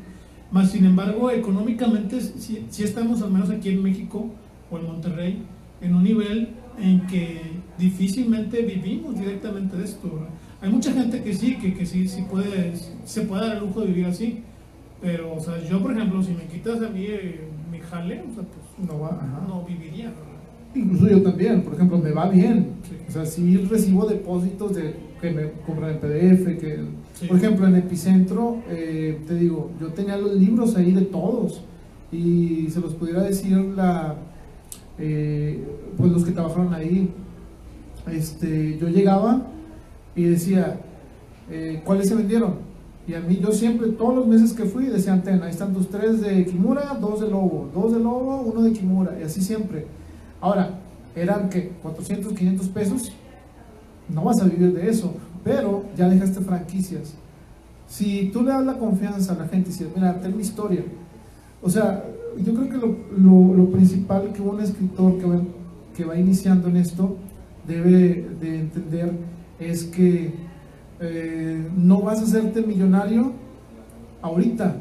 Speaker 1: Más sin embargo, económicamente, sí, sí estamos, al menos aquí en México o en Monterrey, en un nivel en que difícilmente vivimos directamente de esto. Hay mucha gente que sí, que, que sí, sí puede, se puede dar el lujo de vivir así, pero o sea, yo por ejemplo, si me quitas a mí eh, mi jale, o sea, pues no, va, no viviría.
Speaker 2: Incluso yo también, por ejemplo, me va bien. O sea, si recibo depósitos de que me compran en PDF, que, por ejemplo, en Epicentro, eh, te digo, yo tenía los libros ahí de todos y se los pudiera decir la eh, pues los que trabajaron ahí, este, yo llegaba y decía, eh, ¿cuáles se vendieron? Y a mí, yo siempre, todos los meses que fui, decía Antena, ahí están tus tres de Kimura, dos de Lobo, dos de Lobo, uno de Kimura, y así siempre. Ahora, eran que 400, 500 pesos, no vas a vivir de eso, pero ya dejaste franquicias. Si tú le das la confianza a la gente y dices, mira, ten mi historia, o sea, yo creo que lo, lo, principal que un escritor que va, que va iniciando en esto debe de entender es que eh, no vas a hacerte millonario ahorita.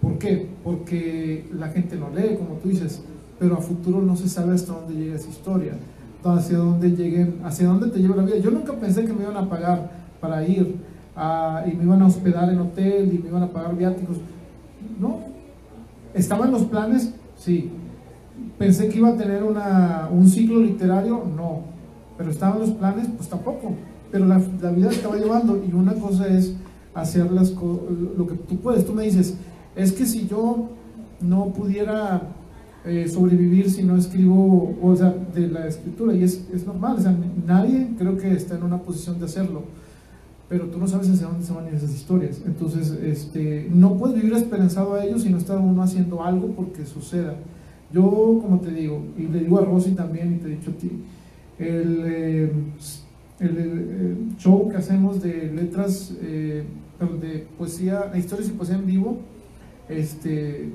Speaker 2: ¿Por qué? Porque la gente no lee, como tú dices, pero a futuro no se sabe hasta dónde llega esa historia, hacia dónde lleguen, hacia dónde te lleva la vida. Yo nunca pensé que me iban a pagar para ir y me iban a hospedar en hotel y me iban a pagar viáticos. No, ¿Estaban los planes? Sí. ¿Pensé que iba a tener un ciclo literario? No. ¿Pero estaban los planes? Pues tampoco. Pero la, vida estaba llevando y una cosa es hacer las lo que tú puedes. Tú me dices, es que si yo no pudiera eh, sobrevivir si no escribo, o sea, de la escritura, y es, es normal, o sea, nadie creo que está en una posición de hacerlo, pero tú no sabes hacia dónde se van a ir esas historias, entonces este, no puedes vivir esperanzado a ellos si no está uno haciendo algo porque suceda. Yo, como te digo, y le digo a Rosy también, y te he dicho a ti, el, eh, el, show que hacemos de letras, eh, de poesía, historias y poesía en vivo, este,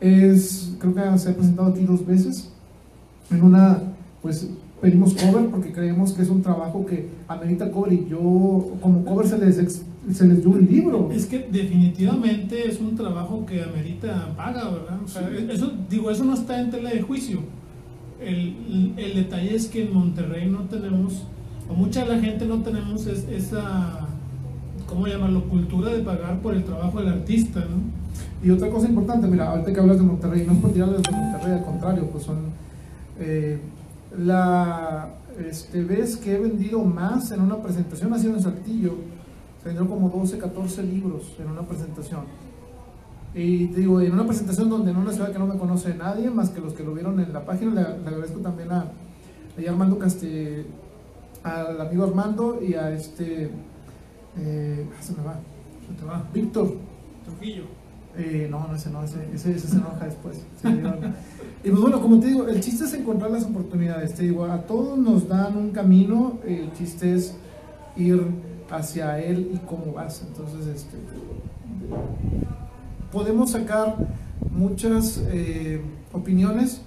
Speaker 2: es, creo que se ha presentado aquí dos veces. En una, pues pedimos cover porque creemos que es un trabajo que amerita cover y yo como cover se les, se les dio un libro.
Speaker 1: Es que definitivamente es un trabajo que amerita paga, ¿verdad? O sea, eso, digo, eso no está en tela de juicio. El, el, detalle es que en Monterrey no tenemos, o mucha de la gente no tenemos esa, ¿cómo llamarlo? Cultura de pagar por el trabajo del artista, ¿no?
Speaker 2: Y otra cosa importante, mira, ahorita que hablas de Monterrey, no es por tirarles de Monterrey, al contrario, pues son eh, la este, vez que he vendido más en una presentación ha sido en Saltillo, se vendió como 12, 14 libros en una presentación. Y digo, en una presentación donde en una ciudad que no me conoce nadie, más que los que lo vieron en la página, le, agradezco también a, Armando Caste, al amigo Armando y a este, eh, ah, se me va, se te va, Víctor
Speaker 1: Trujillo.
Speaker 2: Eh, no, no, ese no, ese, ese, se enoja después. y pues bueno, como te digo, el chiste es encontrar las oportunidades. Te digo, a todos nos dan un camino, el chiste es ir hacia él y cómo vas. Entonces, este, podemos sacar muchas eh, opiniones,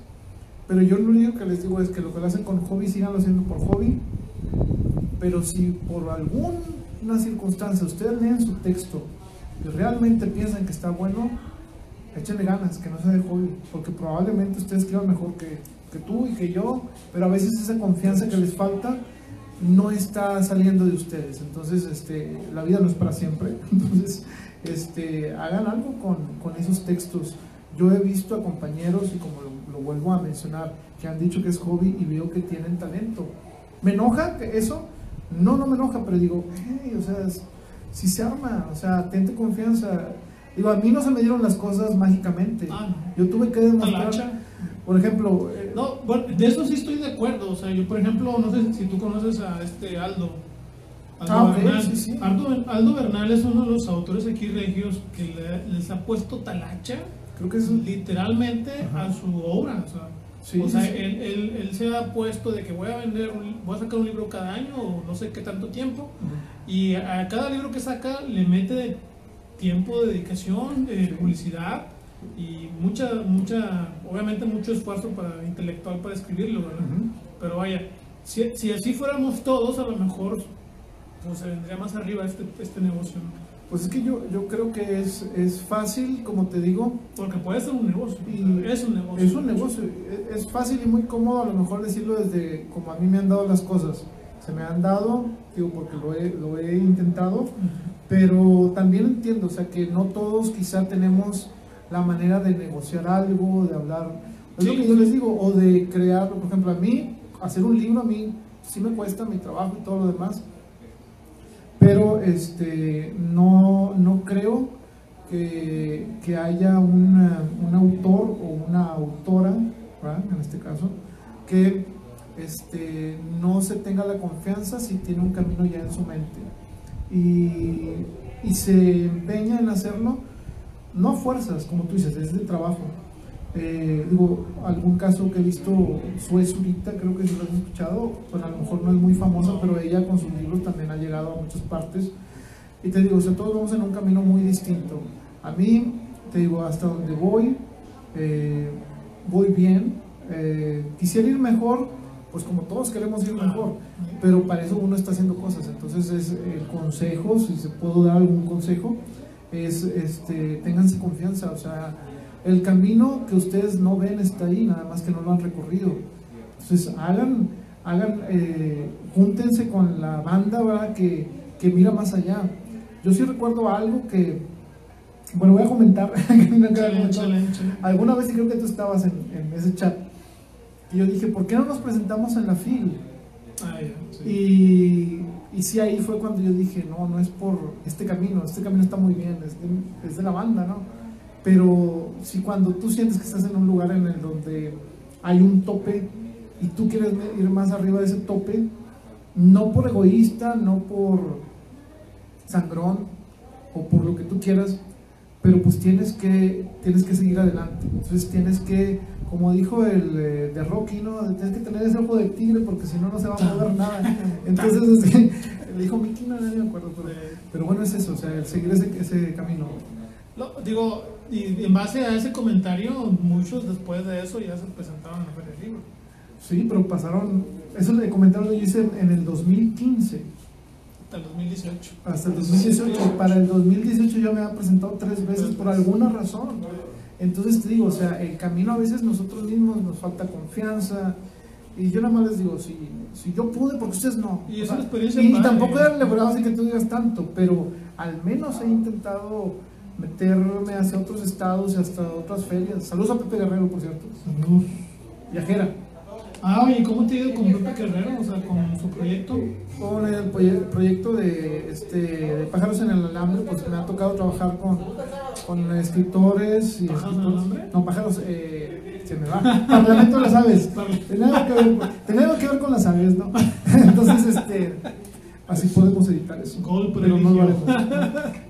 Speaker 2: pero yo lo único que les digo es que lo que lo hacen con hobby, síganlo haciendo por hobby. Pero si por alguna circunstancia ustedes leen su texto y realmente piensan que está bueno, échenle ganas, que no sea de hobby, porque probablemente ustedes escriban mejor que, que tú y que yo, pero a veces esa confianza que les falta no está saliendo de ustedes. Entonces, este, la vida no es para siempre. Entonces, este, hagan algo con, con esos textos. Yo he visto a compañeros, y como lo, vuelvo a mencionar, que han dicho que es hobby y veo que tienen talento. ¿Me enoja eso? No, no me enoja, pero digo, hey, o sea, si se arma, o sea, tente confianza. Digo, a mí no se me dieron las cosas mágicamente. Ah, Yo tuve que demostrar. Por ejemplo.
Speaker 1: Eh, no, bueno, de eso sí estoy de acuerdo. O sea, yo, por ejemplo, no sé si tú conoces a este Aldo. Aldo ah, Bernal. Sí, sí. Aldo, Bernal es uno de los autores aquí regios que les ha puesto talacha. Creo que es literalmente a su obra. O sea, o sea, él, él, él, se ha puesto de que voy a vender, voy a sacar un libro cada año o no sé qué tanto tiempo. Y a cada libro que saca le mete tiempo de dedicación, de publicidad y mucha, mucha, obviamente mucho esfuerzo para intelectual para escribirlo, ¿verdad? Pero vaya, si, si, así fuéramos todos, a lo mejor pues, se vendría más arriba este, este negocio.
Speaker 2: Pues es que yo, yo creo que es, es fácil, como te digo.
Speaker 1: Porque puede ser un negocio. Y es un negocio.
Speaker 2: Es un negocio. Es fácil y muy cómodo a lo mejor decirlo desde como a mí me han dado las cosas. Se me han dado, digo, porque lo he, lo he intentado, pero también entiendo, o sea, que no todos quizá tenemos la manera de negociar algo, de hablar. Es lo que yo les digo, o de crear, por ejemplo, a mí, hacer un libro a mí sí me cuesta mi trabajo y todo lo demás pero este, no, no creo que, que haya un autor o una autora, en este caso, que este, no se tenga la confianza si tiene un camino ya en su mente y, y se empeña en hacerlo, no a fuerzas, como tú dices, es de trabajo eh, digo, algún caso que he visto, Sue Zurita, creo que si lo has escuchado, pues a lo mejor no es muy famosa, pero ella con sus libros también ha llegado a muchas partes. Y te digo, o sea, todos vamos en un camino muy distinto. A mí, te digo, hasta donde voy, eh, voy bien. Eh, quisiera ir mejor, pues como todos queremos ir mejor, pero para eso uno está haciendo cosas. Entonces, es el consejo, si se puedo dar algún consejo, es este, ténganse confianza, o sea, el camino que ustedes no ven está ahí, nada más que no lo han recorrido. Entonces, hagan, hagan, eh, júntense con la banda ¿verdad? Que, que mira más allá. Yo sí recuerdo algo que, bueno, voy a comentar. Alguna vez creo que tú estabas en, ese chat. Y yo dije, ¿por qué no nos presentamos en la FIL? Ah, y, y sí, ahí fue cuando yo dije, no, no es por este camino, este camino está muy bien, es de, es de la banda, ¿no? pero si cuando tú sientes que estás en un lugar en el donde hay un tope y tú quieres ir más arriba de ese tope, no por egoísta, no por sangrón o por lo que tú quieras, pero pues tienes que, tienes que seguir adelante. Entonces tienes que, como dijo el eh, de Rocky, ¿no? tienes que tener ese ojo de tigre porque si no, no se va a mover nada. Entonces, este, le dijo Mickey, no, no me acuerdo, pero, pero, bueno, es eso, o sea, el seguir ese, ese camino.
Speaker 1: digo, y en base a ese comentario, muchos después de eso ya se presentaron a ver el libro.
Speaker 2: Sí, pero pasaron, eso le comentaron, yo hice en el 2015.
Speaker 1: Hasta el 2018.
Speaker 2: Hasta el 2018. Para el 2018 yo me había presentado tres veces por alguna razón. Entonces te digo, o sea, el camino a veces nosotros mismos nos falta confianza. Y yo nada más les digo, si, si yo pude, porque ustedes no.
Speaker 1: Y, es una experiencia
Speaker 2: y, tampoco era elaborado así que tú digas tanto, pero al menos he intentado meterme hacia otros estados y hasta otras ferias. Saludos a Pepe Guerrero, por cierto.
Speaker 1: Saludos.
Speaker 2: Viajera.
Speaker 1: Ah, oye, ¿cómo te ha ido con Pepe Guerrero? O sea, con su proyecto.
Speaker 2: Con el proyecto de, este, de Pájaros en el Alambre, pues me ha tocado trabajar con, con escritores y
Speaker 1: ¿Pájaros en el Alambre?
Speaker 2: No, pájaros, eh, se me va. Parlamento de las aves. Que, ver, tenemos que ver con las aves, ¿no? Entonces, este, así podemos editar eso.
Speaker 1: Gol por
Speaker 2: Pero no lo haremos.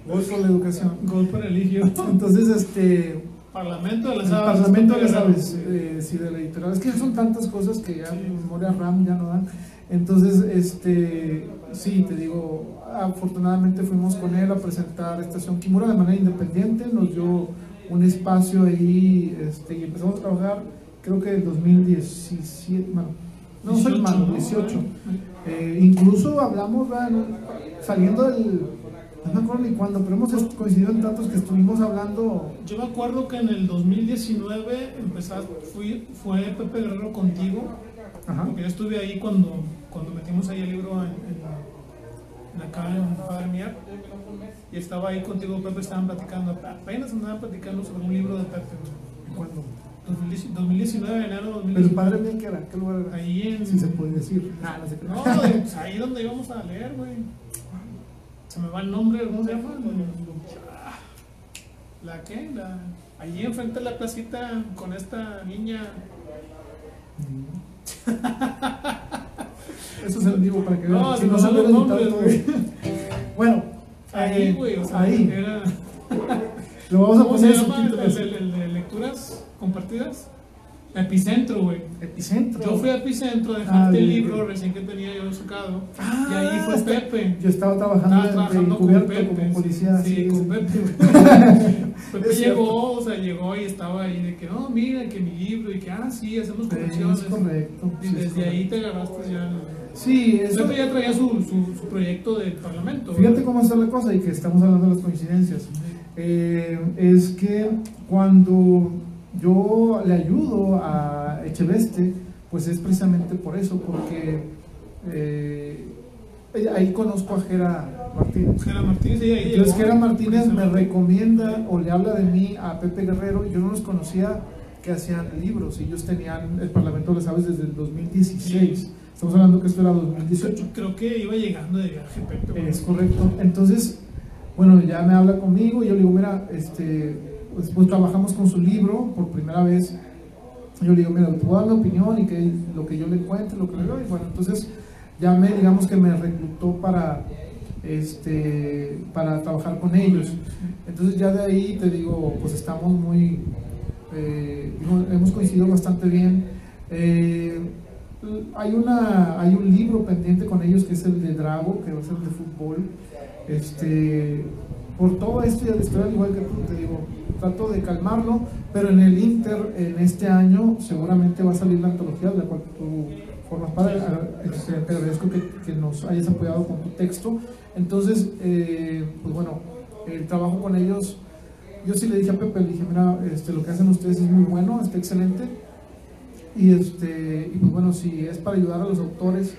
Speaker 2: Gol por la educación.
Speaker 1: Gol por religio.
Speaker 2: Entonces, este
Speaker 1: Parlamento de las Aves.
Speaker 2: Parlamento de las Aves, eh, sí, de la editorial. Es que son tantas cosas que ya memoria RAM ya no dan. Entonces, este, sí, te digo, afortunadamente fuimos con él a presentar Estación Kimura de manera independiente, nos dio un espacio ahí este, y empezamos a trabajar, creo que en 2017, bueno, no soy malo, 18. Eh, incluso hablamos, saliendo del no me acuerdo ni cuándo, pero hemos coincidido en tantos que estuvimos hablando.
Speaker 1: Yo me acuerdo que en el 2019 empezaste, fui, fue Pepe Guerrero contigo, porque yo estuve ahí cuando, cuando metimos ahí el libro en, en, acá en Padre Mía, y estaba ahí contigo, Pepe, estaban platicando, apenas andaban platicando sobre un libro de Pepe.
Speaker 2: ¿Cuándo?
Speaker 1: 2019, enero 2019.
Speaker 2: ¿Pero el Padre Mía qué era? ¿Qué lugar era?
Speaker 1: Ahí en...
Speaker 2: Si se puede decir.
Speaker 1: No, sé no pues ahí donde íbamos a leer, güey se me va el nombre, ¿cómo se llama? ¿La qué? La, allí enfrente de la placita con esta niña.
Speaker 2: Eso es el vivo para que
Speaker 1: vean. No, si no sale el nombre, güey.
Speaker 2: Bueno,
Speaker 1: ahí, eh, güey, o sea,
Speaker 2: ahí.
Speaker 1: Era...
Speaker 2: Lo vamos a poner
Speaker 1: se llama el, el, el de lecturas compartidas. Epicentro, güey.
Speaker 2: Epicentro.
Speaker 1: Yo fui a Epicentro a dejarte ah, el libro recién que tenía yo sacado. y ahí fue Pepe.
Speaker 2: Yo estaba trabajando,
Speaker 1: estaba trabajando con Pepe,
Speaker 2: como policía.
Speaker 1: Sí, sí con Pepe. Pepe llegó, o sea, llegó y estaba ahí de que, no, mira, que mi libro, y que, ah, sí, hacemos correcciones.
Speaker 2: Es correcto.
Speaker 1: Y desde ahí te agarraste ya.
Speaker 2: Sí,
Speaker 1: eso. Pepe ya traía su, su, su proyecto del Parlamento.
Speaker 2: Fíjate cómo está la cosa y que estamos hablando de las coincidencias. Eh, es que cuando yo le ayudo a Echeveste, pues es precisamente por eso, porque eh, ahí conozco a Gera Martínez.
Speaker 1: Gera Martínez,
Speaker 2: Entonces Gera Martínez me recomienda o le habla de mí a Pepe Guerrero, yo no los conocía que hacían libros, ellos tenían el Parlamento de las Aves desde el 2016. Estamos hablando que esto era 2018.
Speaker 1: Creo que iba llegando de viaje, Pepe.
Speaker 2: Es correcto. Entonces, bueno, ya me habla conmigo y yo le digo, mira, este después trabajamos con su libro por primera vez. Yo le digo, mira, tú dar la opinión y que lo que yo le encuentre, lo que le doy. Bueno, entonces ya me, digamos que me reclutó para, este, para trabajar con ellos. Entonces ya de ahí te digo, pues estamos muy, eh, hemos coincidido bastante bien. Eh, hay, una, hay un libro pendiente con ellos que es el de Drago, que va a ser de fútbol. Este, por todo esto y la historia, igual que tú, te digo, trato de calmarlo, pero en el Inter, en este año, seguramente va a salir la antología de la cual tú formas parte. Este, te agradezco que, que, nos hayas apoyado con tu texto. Entonces, eh, pues bueno, el trabajo con ellos, yo sí le dije a Pepe, le dije, mira, este, lo que hacen ustedes es muy bueno, está excelente. Y, este, y pues bueno, si es para ayudar a los autores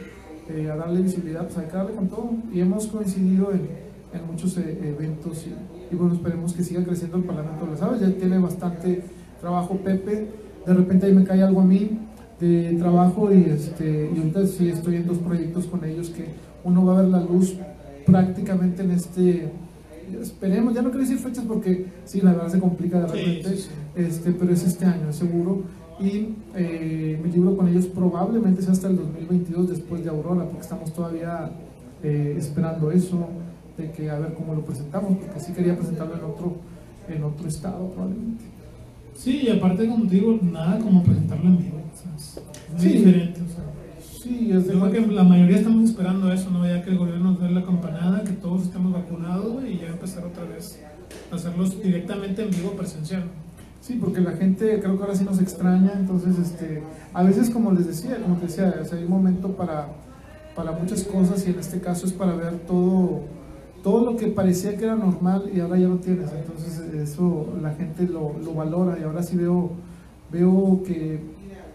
Speaker 2: eh, a darle visibilidad, pues hay que darle con todo. Y hemos coincidido en en muchos eh, eventos y, bueno, esperemos que siga creciendo el Parlamento de las Aves. Ya tiene bastante trabajo Pepe, de repente ahí me cae algo a mí de trabajo y, este, y ahorita sí estoy en dos proyectos con ellos que uno va a ver la luz prácticamente en este esperemos, ya no quiero decir fechas porque sí, la verdad se complica de repente, Este, pero es este año, seguro. Y eh, mi libro con ellos probablemente sea hasta el 2022 después de Aurora, porque estamos todavía eh, esperando eso, de que a ver cómo lo presentamos, porque sí quería presentarlo en otro, en otro estado probablemente.
Speaker 1: Sí, y aparte, como digo, nada como presentarlo en vivo. es sí, diferente. O sea. Sí, es Yo creo que la mayoría estamos esperando eso, ¿no? Ya que el gobierno nos dé la campanada, que todos estemos vacunados, y ya empezar otra vez a hacerlos directamente en vivo presencial.
Speaker 2: Sí, porque la gente creo que ahora sí nos extraña, entonces este, a veces como les decía, como te decía, hay un momento para, para muchas cosas y en este caso es para ver todo, todo lo que parecía que era normal y ahora ya lo tienes, entonces eso la gente lo, lo valora y ahora sí veo, veo que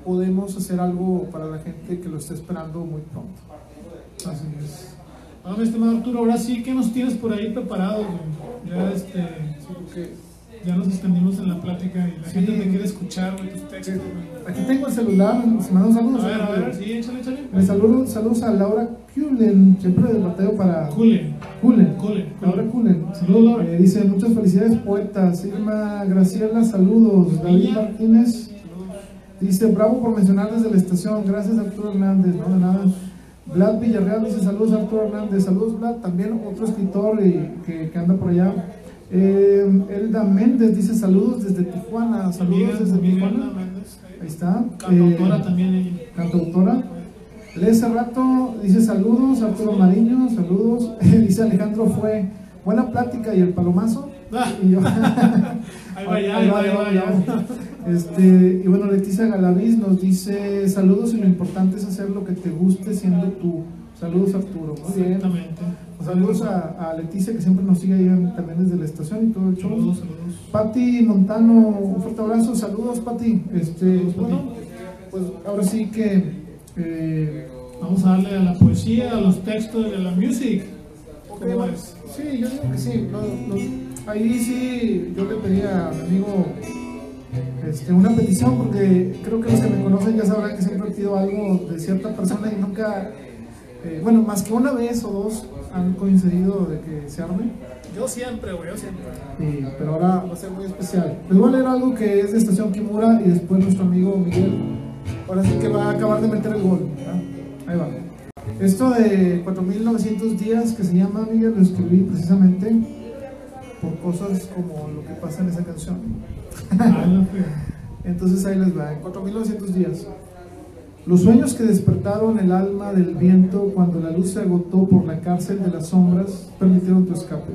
Speaker 2: podemos hacer algo para la gente que lo está esperando muy pronto.
Speaker 1: Así es. Ahora, mi estimado Arturo, ahora sí, ¿qué nos tienes por ahí preparado? Ya este... ya nos extendimos en la plática y la gente te quiere escuchar, güey, tus textos.
Speaker 2: Aquí tengo el celular, se mandan saludos.
Speaker 1: A ver, a ver, sí, échale, échale.
Speaker 2: Me saludo, saludos a Laura Kulen, siempre del bateo para...
Speaker 1: Kulen.
Speaker 2: Kulen.
Speaker 1: Kulen.
Speaker 2: Laura Kulen.
Speaker 1: Saludos, Laura.
Speaker 2: Eh, dice, muchas felicidades, poetas. Irma Graciela, saludos. David Martínez. Dice, bravo por mencionar desde la estación. Gracias, Arturo Hernández. No, de nada. Vlad Villarreal dice, saludos, Arturo Hernández. Saludos, Vlad. También otro escritor y, que, que anda por allá. Eh, Elda Méndez dice saludos desde Tijuana. Saludos desde Tijuana. Ahí está.
Speaker 1: Cantautora eh, también.
Speaker 2: Cantautora. Lee rato, dice saludos, Arturo Mariño, saludos. dice Alejandro fue buena plática y el palomazo.
Speaker 1: Ah. Y yo, ahí va, ahí va, ahí
Speaker 2: va, Este, y bueno, Leticia Galaviz nos dice saludos y lo importante es hacer lo que te guste siendo tú. Saludos Arturo.
Speaker 1: Muy bien.
Speaker 2: Saludos a, Leticia que siempre nos sigue ahí también desde la estación y todo el show.
Speaker 1: Saludos, saludos.
Speaker 2: Pati Montano, un fuerte abrazo. Saludos, Pati. Este, bueno, pues ahora sí que eh,
Speaker 1: vamos a darle a la poesía, a los textos de la music.
Speaker 2: sí, yo digo que sí. ahí sí, yo le pedí a mi amigo este, una petición porque creo que los que me conocen ya sabrán que siempre he pedido algo de cierta persona y nunca, eh, bueno, más que una vez o dos han coincidido de que se arme.
Speaker 1: Yo siempre, güey, yo siempre.
Speaker 2: Sí, pero ahora va a ser muy especial. Les voy a leer algo que es de Estación Kimura y después nuestro amigo Miguel, ahora sí que va a acabar de meter el gol. Ahí va. Esto de 4900 días que se llama Miguel lo escribí precisamente por cosas como lo que pasa en esa canción. Ah, Entonces ahí les va, en 4900 días. Los sueños que despertaron el alma del viento cuando la luz se agotó por la cárcel de las sombras permitieron tu escape.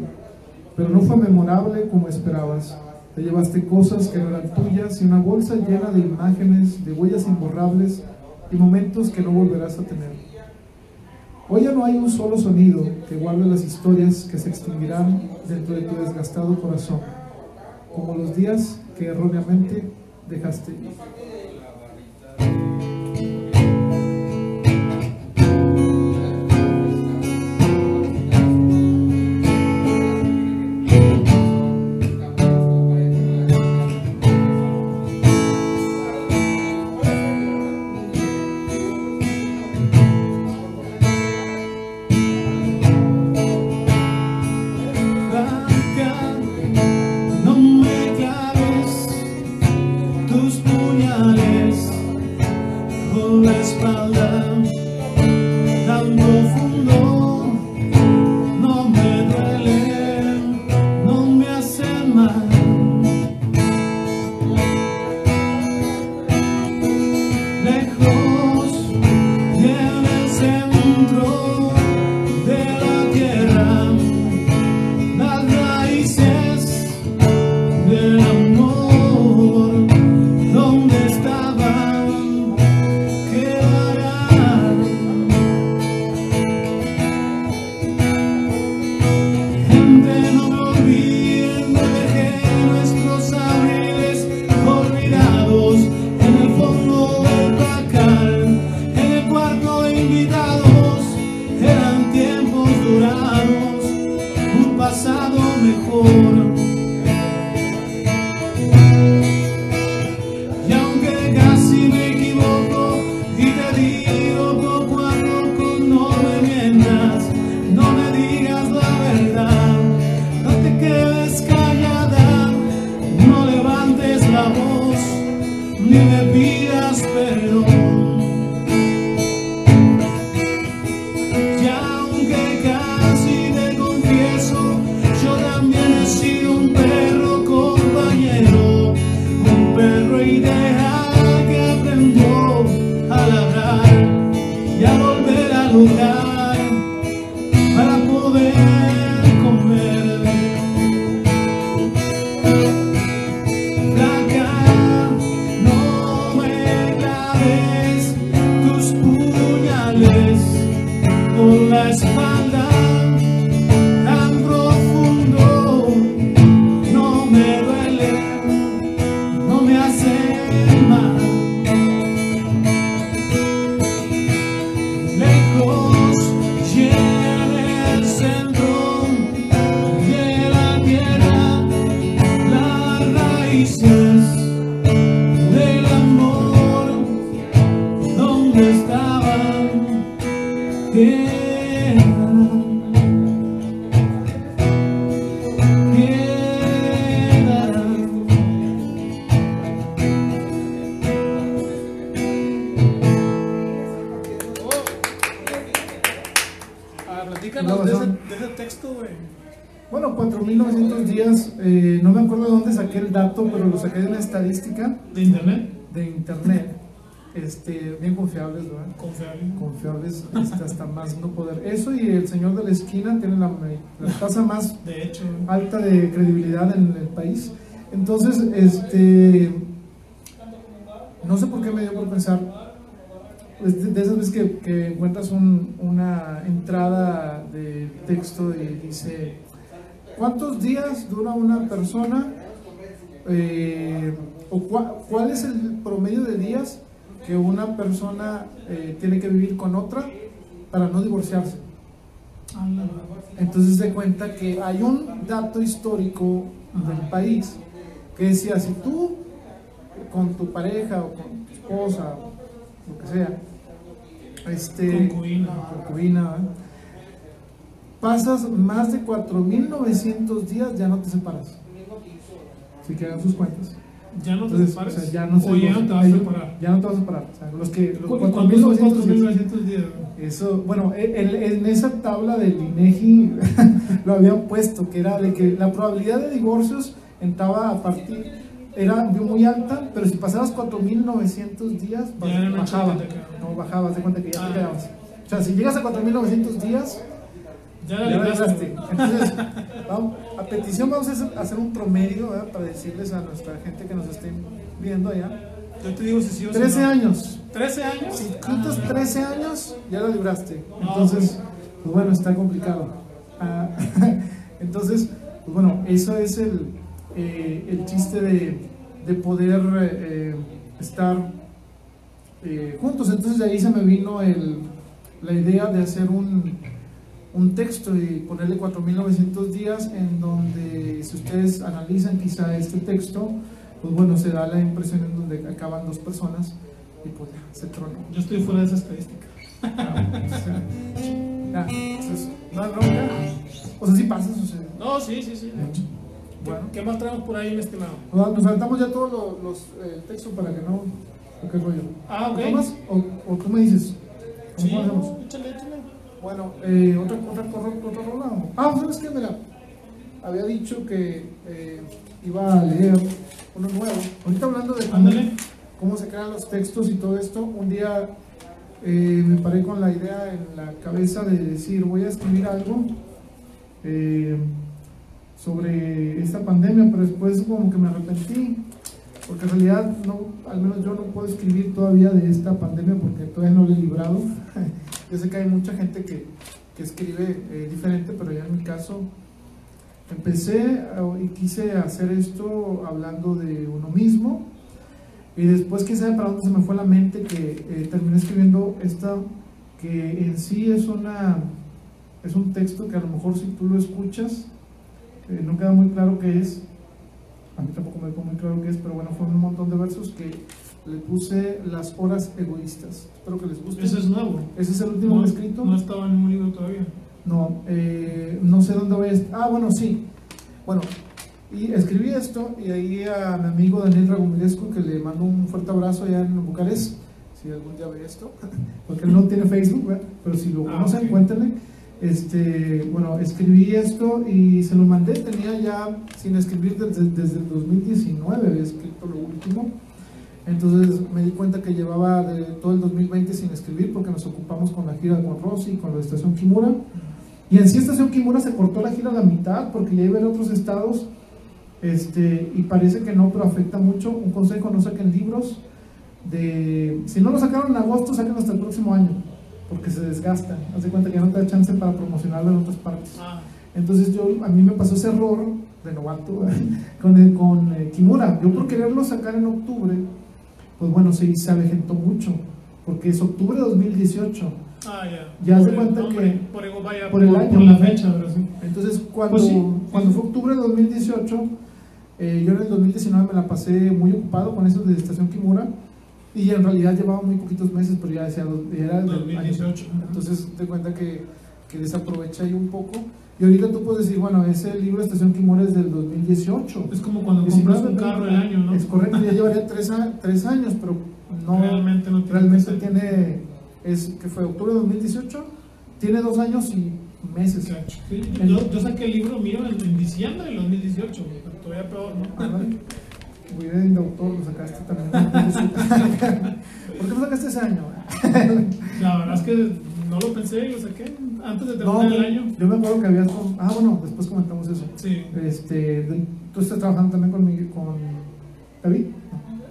Speaker 2: Pero no fue memorable como esperabas. Te llevaste cosas que no eran tuyas y una bolsa llena de imágenes, de huellas imborrables y momentos que no volverás a tener. Hoy ya no hay un solo sonido que guarde las historias que se extinguirán dentro de tu desgastado corazón, como los días que erróneamente dejaste. 1910, eh, no me acuerdo de dónde saqué el dato, pero lo saqué de una estadística.
Speaker 1: ¿De internet?
Speaker 2: De internet. Este, bien confiables, ¿verdad?
Speaker 1: Confiables.
Speaker 2: Confiables este, hasta más no poder. Eso y el señor de la esquina tiene la, la tasa más alta de credibilidad en el país. Entonces, este, no sé por qué me dio por pensar, pues, de esas veces que, encuentras una entrada de texto y dice ¿cuántos días dura una persona? Eh, ¿O cua- cuál es el promedio de días que una persona eh, tiene que vivir con otra para no divorciarse? Entonces se cuenta que hay un dato histórico del país que decía, si tú con tu pareja o con tu esposa, lo que sea, este,
Speaker 1: Concubina.
Speaker 2: concubina. Pasas más de 4.900 días, ya no te separas. Si que hagan sus cuentas.
Speaker 1: ya no te
Speaker 2: Entonces,
Speaker 1: separes.
Speaker 2: o sea, ya no, se
Speaker 1: o ya no te vas a separar.
Speaker 2: Ya no te vas a separar. O sea, los que, los
Speaker 1: ¿Cu- ¿Cuántos son
Speaker 2: 4.900 días.
Speaker 1: 4.900 días?
Speaker 2: Eso, bueno, e- el- en esa tabla del INEGI lo habían puesto, que era de que la probabilidad de divorcios entraba a partir, era muy alta, pero si pasabas 4.900 días, bajaba. No, bajabas, de cuenta que ya
Speaker 1: Ah.
Speaker 2: te quedabas. O sea, si llegas a 4.900 días,
Speaker 1: Ya la libraste.
Speaker 2: Entonces, vamos, a petición vamos a hacer- un promedio ¿verdad? para decirles a nuestra gente que nos estén viendo allá.
Speaker 1: Yo te digo si sí o si
Speaker 2: 13
Speaker 1: no.
Speaker 2: años.
Speaker 1: 13 años.
Speaker 2: Si cumples 13 años, ya la libraste.
Speaker 1: Ah,
Speaker 2: Entonces, pues bueno, está complicado. Ah, entonces, pues bueno, eso es el, eh, el chiste de, de poder eh, estar eh, juntos. Entonces, de ahí se me vino el, la idea de hacer un, un texto y ponerle 4.900 días en donde, si ustedes analizan quizá este texto, pues bueno, se da la impresión en donde acaban dos personas y pues ya, se tronó.
Speaker 1: Yo estoy fuera de esa estadística.
Speaker 2: O sea, ya, entonces, no bronca. O sea, sí pasa, sucede.
Speaker 1: No, sí, sí, sí. de.
Speaker 2: Bueno,
Speaker 1: ¿Qué más traemos por ahí, mi estimado?
Speaker 2: nos nos saltamos ya todos los, los eh, textos para que no. ¿o ¿Qué rollo?
Speaker 1: Ah, ok.
Speaker 2: ¿Tomas? ¿O, o tú me dices? ¿Cómo
Speaker 1: Sí,
Speaker 2: hacemos?
Speaker 1: no, échale, échale.
Speaker 2: Bueno, eh, otra, otra, otra, otra. ¿o? Ah, ¿sabes qué? Mira, había dicho que eh, iba a leer uno nuevo. Ahorita hablando de cómo, cómo se crean los textos y todo esto, un día eh, me paré con la idea en la cabeza de decir, voy a escribir algo eh, sobre esta pandemia, pero después como que me arrepentí, porque en realidad no, al menos yo no puedo escribir todavía de esta pandemia porque todavía no lo he librado. yo sé que hay mucha gente que, que escribe eh, diferente, pero ya en mi caso empecé y quise hacer esto hablando de uno mismo. Y después, quién sabe para dónde se me fue la mente, que eh, terminé escribiendo esta, que en sí es una es un texto que a lo mejor si tú lo escuchas, eh, no queda muy claro qué es. A mí tampoco me quedó muy claro qué es, pero bueno, fueron un montón de versos que le puse las horas egoístas. Espero que les guste.
Speaker 1: Ese es nuevo.
Speaker 2: Ese es el último
Speaker 1: No,
Speaker 2: escrito.
Speaker 1: no estaba en un libro todavía.
Speaker 2: No, eh, no sé dónde voy a estar. Ah, bueno, sí. Bueno, y escribí esto y ahí a mi amigo Daniel Ragumilescu, que le mando un fuerte abrazo allá en Bucarest, si algún día ve esto, porque él no tiene Facebook, ¿verdad? pero si lo
Speaker 1: Ah,
Speaker 2: conocen,
Speaker 1: ok.
Speaker 2: cuéntenle. Este, bueno, escribí esto y se lo mandé, tenía ya sin escribir desde, desde el 2019, había escrito lo último. Entonces me di cuenta que llevaba de todo el 2020 sin escribir porque nos ocupamos con la gira con Rosy, con la estación Kimura. Y en sí Estación Kimura se cortó la gira a la mitad porque ya iba a otros estados este, y parece que no, pero afecta mucho. Un consejo, no saquen libros de... Si no lo sacaron en agosto, saquen hasta el próximo año porque se desgastan. Haz de cuenta que ya no te da chance para promocionarlo en otras partes.
Speaker 1: Ah,
Speaker 2: Entonces yo, a mí me pasó ese error de novato con, el- con eh, Kimura. Yo por quererlo sacar en octubre, pues bueno, se, se avejentó mucho, porque es octubre de 2018.
Speaker 1: ah, ya.
Speaker 2: Ya
Speaker 1: Por
Speaker 2: se
Speaker 1: el
Speaker 2: cuenta que-
Speaker 1: Por, el- vaya,
Speaker 2: por el
Speaker 1: por-
Speaker 2: año.
Speaker 1: por la fecha, pero sí.
Speaker 2: Entonces cuando,
Speaker 1: Pues sí,
Speaker 2: cuando
Speaker 1: sí.
Speaker 2: fue octubre de 2018, eh, yo en el 2019 me la pasé muy ocupado con eso de Estación Kimura. Y en realidad llevaba muy poquitos meses, pero ya decía, ya era del año.
Speaker 1: 2018.
Speaker 2: Entonces te cuenta que, que desaprovecha ahí un poco. Y ahorita tú puedes decir, bueno, ese libro Estación Kimura es del 2018.
Speaker 1: Es como cuando
Speaker 2: 19,
Speaker 1: compras un carro el año, ¿no?
Speaker 2: Es correcto, ya llevaría tres, a- tres años, pero no
Speaker 1: realmente no tiene
Speaker 2: realmente tiene, es que fue octubre de 2018, tiene dos años y meses.
Speaker 1: Sí, yo, yo saqué el libro mío en, en diciembre del 2018, pero todavía peor, ¿no?
Speaker 2: Ah. Muy bien, doctor, lo sacaste también. ¿Por qué lo sacaste ese año?
Speaker 1: La verdad es que no lo pensé y lo saqué antes de
Speaker 2: No,
Speaker 1: terminar el año.
Speaker 2: yo me acuerdo que habías... Ah, bueno, después comentamos eso.
Speaker 1: Sí,
Speaker 2: Este, tú estás trabajando también con, mi- con David.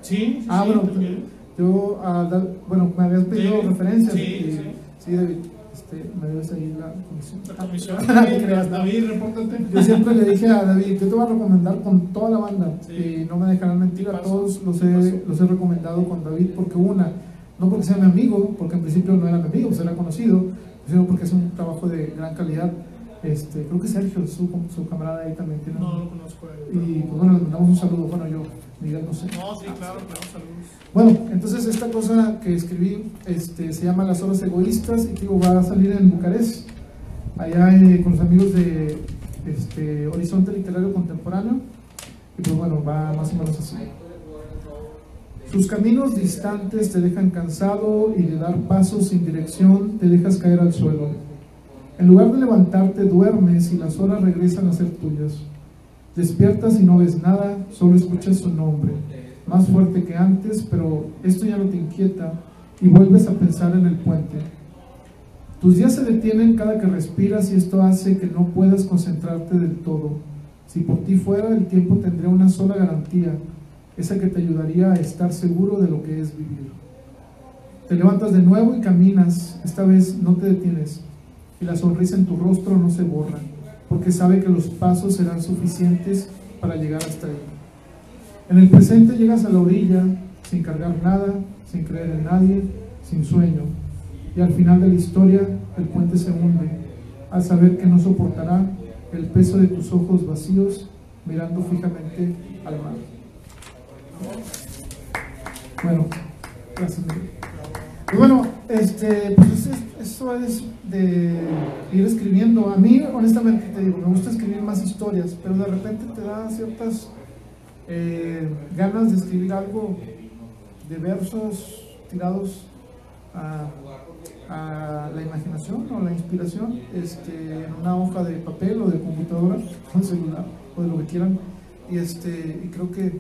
Speaker 1: sí, sí,
Speaker 2: Ah,
Speaker 1: sí,
Speaker 2: bueno,
Speaker 1: también.
Speaker 2: Yo, ah, da- bueno, me habías pedido
Speaker 1: Sí,
Speaker 2: referencias.
Speaker 1: sí,
Speaker 2: y-
Speaker 1: sí.
Speaker 2: sí, David, este, me debes ahí la comisión.
Speaker 1: La comisión.
Speaker 2: Ah, no creas, no.
Speaker 1: David, repórtate.
Speaker 2: Yo siempre le dije a David, yo te voy a recomendar con toda la banda
Speaker 1: Sí.
Speaker 2: y no me dejarán mentir, a todos los he, los he recomendado con David porque una, no porque sea mi amigo, porque en principio no era mi amigo, pues era conocido, sino porque es un trabajo de gran calidad. Este, creo que Sergio, su, su camarada ahí también tiene
Speaker 1: No
Speaker 2: un-
Speaker 1: lo conozco. eh,
Speaker 2: Y pues bueno, le mandamos un saludo, bueno yo, Miguel, no sé.
Speaker 1: No, sí, claro, claro, saludos.
Speaker 2: Bueno, entonces esta cosa que escribí este, se llama Las Horas Egoístas y digo, va a salir en Bucarest, allá eh, con los amigos de este, Horizonte Literario Contemporáneo. Y pues bueno, va más o menos así. Sus caminos distantes te dejan cansado y de dar pasos sin dirección te dejas caer al suelo. En lugar de levantarte, duermes y las horas regresan a ser tuyas. Despiertas y no ves nada, solo escuchas su nombre, más fuerte que antes, pero esto ya no te inquieta y vuelves a pensar en el puente. Tus días se detienen cada que respiras y esto hace que no puedas concentrarte del todo. Si por ti fuera, el tiempo tendría una sola garantía, esa que te ayudaría a estar seguro de lo que es vivir. Te levantas de nuevo y caminas, esta vez no te detienes, y la sonrisa en tu rostro no se borra, porque sabe que los pasos serán suficientes para llegar hasta ahí. En el presente llegas a la orilla sin cargar nada, sin creer en nadie, sin sueño, y al final de la historia el puente se hunde, al saber que no soportará el peso de tus ojos vacíos mirando fijamente al mar. Bueno, gracias. Y bueno, este, pues es- eso es de ir escribiendo. A mí, honestamente, te digo, me gusta escribir más historias, pero de repente te da ciertas eh, ganas de escribir algo de versos tirados a, a la imaginación o la inspiración este, en una hoja de papel o de computadora o de celular o de lo que quieran. Y, este, y creo que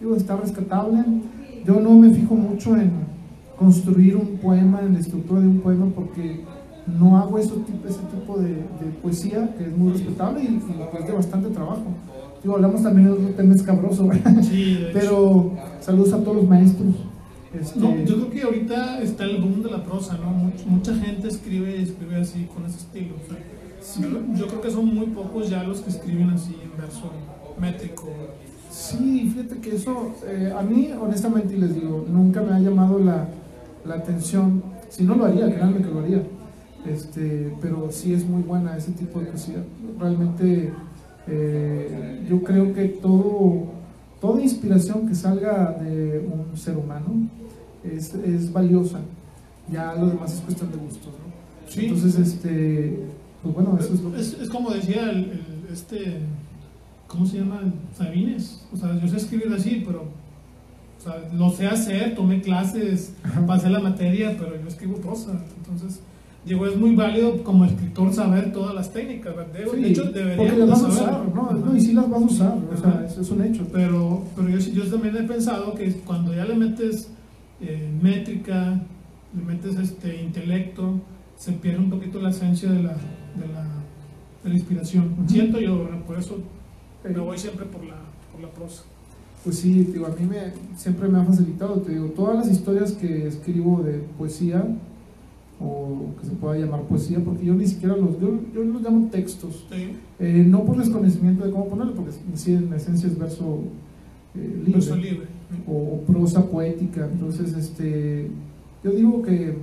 Speaker 2: digo, está rescatable. Yo no me fijo mucho en construir un poema, en la estructura de un poema, porque no hago eso, tipo- ese tipo de, de poesía que es muy respetable y, y de bastante trabajo. Digo, hablamos también de otro tema escabroso, pero saludos a todos los maestros. Este,
Speaker 1: No, yo creo que ahorita está el boom de la prosa, ¿no? Much- mucha gente escribe escribe así, con ese estilo. o sea, yo, yo creo que son muy pocos ya los que escriben así en verso métrico.
Speaker 2: Sí, fíjate que eso, eh, a mí honestamente y les digo, nunca me ha llamado la, la atención. Si no lo haría, créanme que lo haría. Este, pero sí es muy buena ese tipo de poesía. Realmente eh, yo creo que todo, toda inspiración que salga de un ser humano es, es valiosa. Ya lo demás es cuestión de gustos, ¿no?
Speaker 1: Sí.
Speaker 2: Entonces, este, pues bueno, eso es lo que...
Speaker 1: Es, es como decía el, el- este, ¿cómo se llama? Sabines. O sea, yo sé escribir así, pero o sea, lo sé hacer, tomé clases, pasé la materia, pero yo escribo prosa. Entonces, digo, es muy válido como escritor saber todas las técnicas, ¿verdad? De,
Speaker 2: Sí,
Speaker 1: de hecho, deberíamos
Speaker 2: las vas a
Speaker 1: saber.
Speaker 2: usar, ¿no? No, y sí las vas a usar, o sea, eso es un hecho.
Speaker 1: Pero, pero yo, yo también he pensado que cuando ya le metes eh, métrica, le metes este intelecto, se pierde un poquito la esencia de la, de la, de la inspiración. Siento yo. Por eso me voy siempre por la, por la prosa.
Speaker 2: Pues sí, digo, a mí me, siempre me ha facilitado, te digo, todas las historias que escribo de poesía, o que se pueda llamar poesía, porque yo ni siquiera los, yo, yo los llamo textos, eh, no por desconocimiento de cómo ponerlo, porque en esencia es verso
Speaker 1: eh, libre, verso libre.
Speaker 2: O, prosa poética, entonces este, yo digo que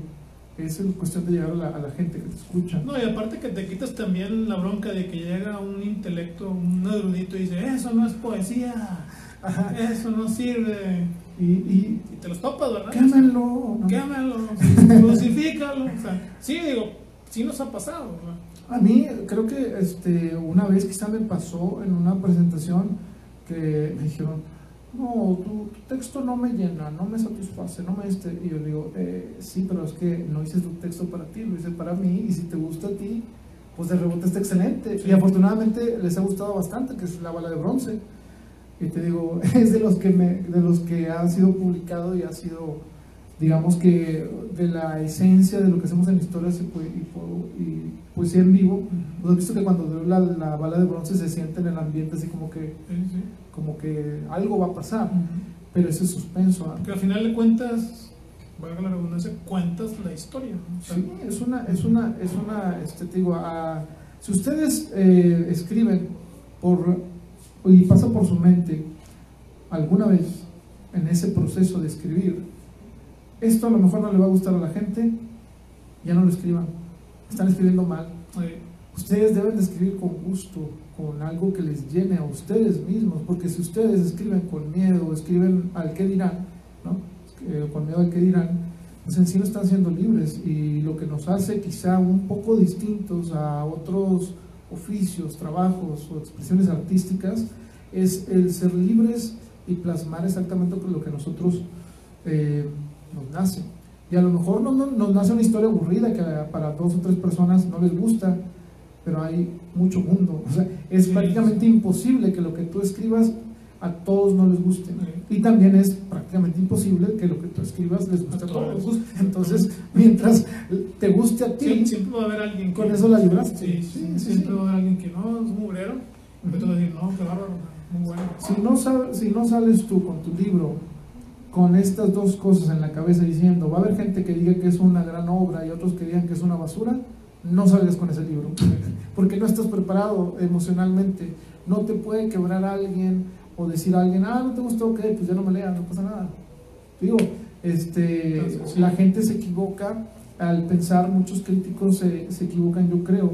Speaker 2: es cuestión de llegar a la, a la, gente que te escucha.
Speaker 1: No, y aparte que te quitas también la bronca de que llega un intelecto, un erudito y dice, eso no es poesía, eso no sirve.
Speaker 2: Y, y,
Speaker 1: te los topas, ¿verdad?
Speaker 2: Quémalo.
Speaker 1: Quémalo, crucifícalo. O sea, sí, digo, sí nos ha pasado. ¿verdad?
Speaker 2: A mí, creo que este, una vez quizá me pasó en una presentación que me dijeron, no, tu, texto no me llena, no me satisface, no me este. Y yo digo, eh, sí, pero es que no hice tu texto para ti, lo hice para mí, y si te gusta a ti, pues de rebote está excelente. Y afortunadamente les ha gustado bastante, que es la bala de bronce y te digo, es de los que, me, de los que ha sido publicado y ha sido, digamos que, de la esencia de lo que hacemos en historias y, y poesía en vivo. Pues has visto que cuando la, la, bala de bronce se siente en el ambiente así como que, como que algo va a pasar, pero ese suspenso.
Speaker 1: ¿ah? Que al final de cuentas, valga la redundancia, cuentas la historia.
Speaker 2: sí, es una, es una, es una, este, te digo, si ustedes eh, escriben por y pasa por su mente alguna vez en ese proceso de escribir, esto a lo mejor no le va a gustar a la gente, ya no lo escriban, están escribiendo mal. Ustedes deben de escribir con gusto, con algo que les llene a ustedes mismos, porque si ustedes escriben con miedo, escriben al que dirán, ¿no? Eh, con miedo al que dirán, pues en sí no están siendo libres y lo que nos hace quizá un poco distintos a otros oficios, trabajos o expresiones artísticas es el ser libres y plasmar exactamente lo que nosotros eh, nos nace. Y a lo mejor no, nos nace una historia aburrida que para dos o tres personas no les gusta, pero hay mucho mundo. O sea, es prácticamente imposible que lo que tú escribas a todos no les guste. Y también es prácticamente imposible que lo que tú escribas les guste a, todos. Entonces, mientras te guste a
Speaker 1: ti, siempre, va a haber alguien
Speaker 2: con eso la libraste.
Speaker 1: Sí, sí, siempre va a haber alguien que no, es un mugrero. Y tú decir, no, qué bárbaro, muy bueno.
Speaker 2: Si no, si no sales tú con tu libro con estas dos cosas en la cabeza diciendo, va a haber gente que diga que es una gran obra y otros que digan que es una basura, no salgas con ese libro, porque no estás preparado emocionalmente, no te puede quebrar alguien o decir a alguien, ah, no te gustó, ok, pues ya no me leas, no pasa nada. Digo, este, la gente se equivoca al pensar, muchos críticos se, se, equivocan, yo creo,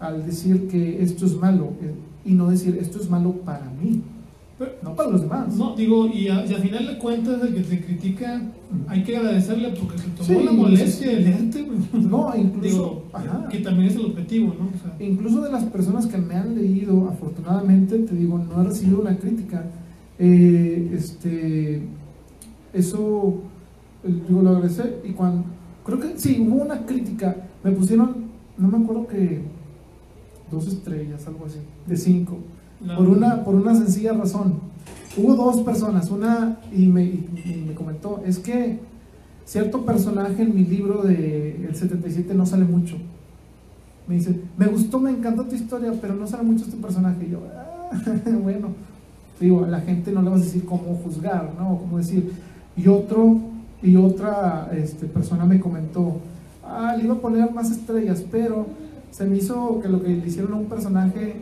Speaker 2: al decir que esto es malo eh, y no decir esto es malo para mí, no para los demás.
Speaker 1: No, digo, y, al final de cuentas, el que te critica, hay que agradecerle porque se tomó la molestia de leerte.
Speaker 2: No, incluso.
Speaker 1: que también es el objetivo, ¿no?
Speaker 2: incluso de las personas que me han leído, afortunadamente, te digo, no he recibido una crítica. Eh, este, eso, digo, lo agradecé. Y cuando. Creo que sí, hubo una crítica. Me pusieron, no me acuerdo que. Dos estrellas, algo así, de cinco por, una, por una sencilla razón. Hubo dos personas, una y me, me comentó, es que cierto personaje en mi libro de el 77 no sale mucho. Me dice, me gustó, me encantó tu historia, pero no sale mucho este personaje. Y yo, ah, bueno, digo, a la gente no le vas a decir cómo juzgar, ¿no? Cómo decir. Y otro, y otra este, persona me comentó, ah, le iba a poner más estrellas, pero se me hizo que lo que le hicieron a un personaje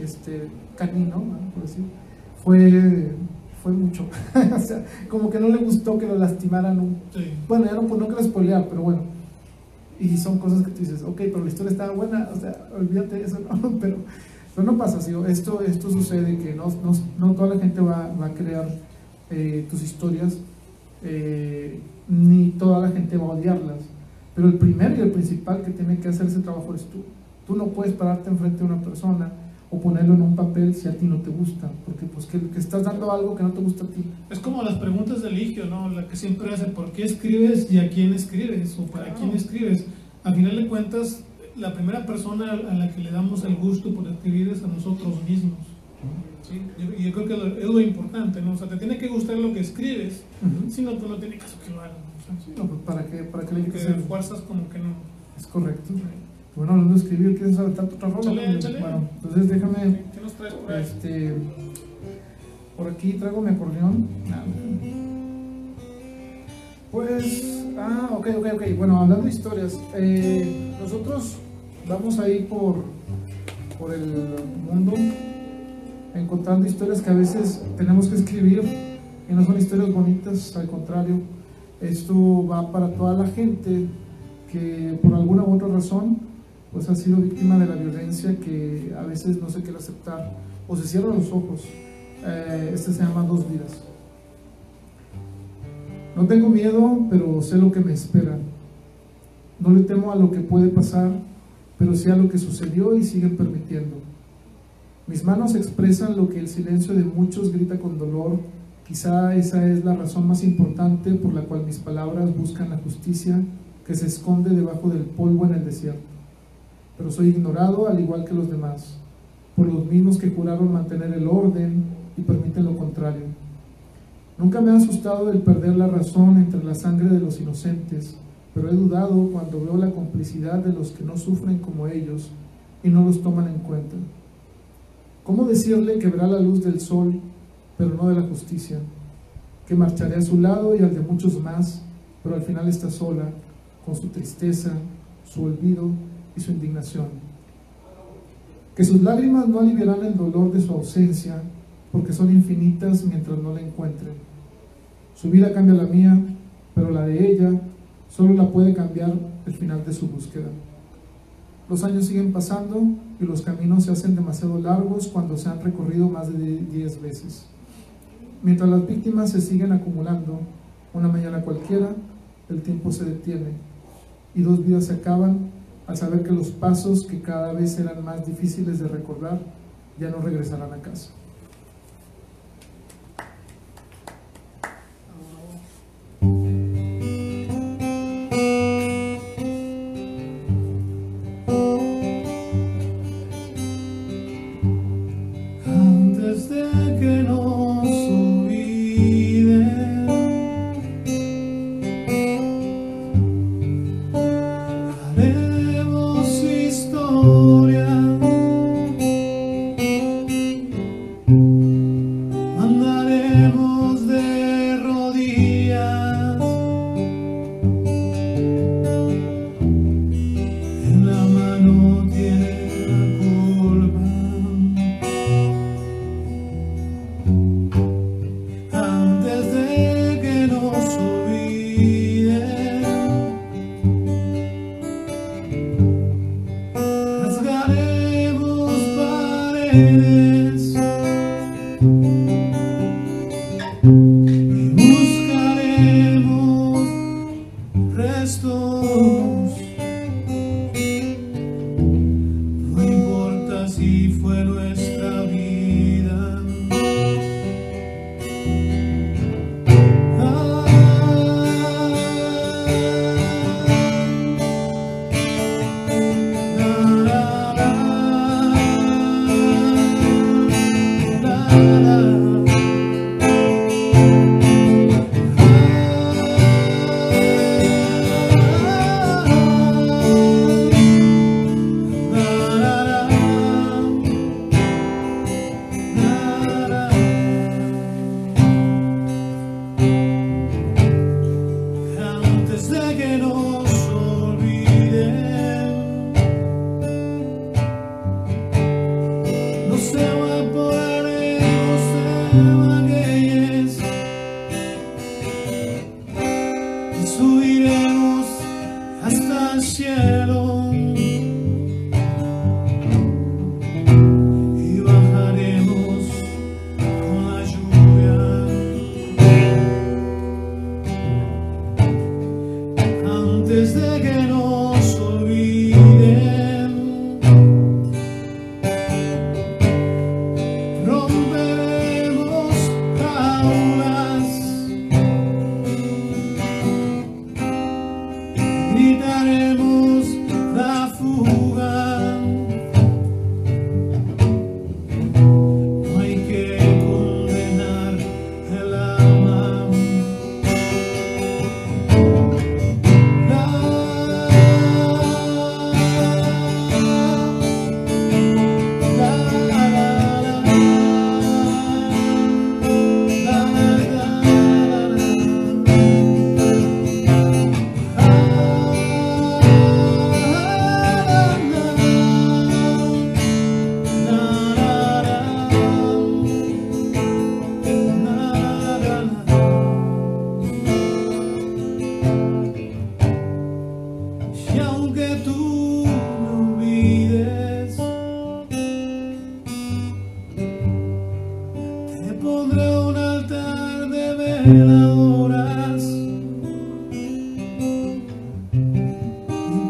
Speaker 2: este, canino, por decir, fue, fue mucho. o sea, como que no le gustó que lo lastimaran. Bueno, ya no, pues no quiero spoilear, pero bueno. Y son cosas que tú dices, ok, pero la historia estaba buena, o sea, olvídate de eso, ¿no? pero, pero no pasa así. Esto, esto sucede que no, no, no toda la gente va, va a crear eh, tus historias, eh, ni toda la gente va a odiarlas. Pero el primero y el principal que tiene que hacer ese trabajo es tú. Tú no puedes pararte enfrente de una persona o ponerlo en un papel si a ti no te gusta, porque pues que, estás dando algo que no te gusta a ti.
Speaker 1: Es como las preguntas de Ligio, ¿no? La que siempre hace, ¿por qué escribes y a quién escribes? ¿O para quién escribes? Al final de cuentas, la primera persona a la que le damos el gusto por escribir es a nosotros mismos. ¿sí? Y yo creo que es lo importante, ¿no? O sea, te tiene que gustar lo que escribes, si no, pues no tiene caso que lo hagan.
Speaker 2: no, pues para qué, para qué
Speaker 1: le fuerzas como que no.
Speaker 2: Es correcto. Bueno, hablando de escribir, ¿quieres saltar otra rola?
Speaker 1: Chale, chale.
Speaker 2: Bueno, entonces déjame,
Speaker 1: ¿Qué nos traes por ahí?
Speaker 2: este, por aquí traigo mi acordeón. Ah, Pues, ah, ok, ok, ok. Bueno, hablando de historias, eh, nosotros vamos ahí por, por el mundo encontrando historias que a veces tenemos que escribir y no son historias bonitas, al contrario, esto va para toda la gente que por alguna u otra razón pues ha sido víctima de la violencia que a veces no se quiere aceptar o se cierran los ojos. Eh, este se llama Dos vidas. No tengo miedo, pero sé lo que me espera. No le temo a lo que puede pasar, pero sí a lo que sucedió y siguen permitiendo. Mis manos expresan lo que el silencio de muchos grita con dolor. Quizá esa es la razón más importante por la cual mis palabras buscan la justicia que se esconde debajo del polvo en el desierto. Pero soy ignorado al igual que los demás, por los mismos que juraron mantener el orden y permiten lo contrario. Nunca me ha asustado el perder la razón entre la sangre de los inocentes, pero he dudado cuando veo la complicidad de los que no sufren como ellos y no los toman en cuenta. ¿Cómo decirle que verá la luz del sol, pero no de la justicia? Que marcharé a su lado y al de muchos más, pero al final está sola, con su tristeza, su olvido y su indignación. Que sus lágrimas no aliviarán el dolor de su ausencia, porque son infinitas mientras no la encuentren. Su vida cambia la mía, pero la de ella solo la puede cambiar el final de su búsqueda. Los años siguen pasando y los caminos se hacen demasiado largos cuando se han recorrido más de 10 veces. Mientras las víctimas se siguen acumulando, una mañana cualquiera, el tiempo se detiene y dos vidas se acaban al saber que los pasos que cada vez eran más difíciles de recordar ya no regresarán a casa.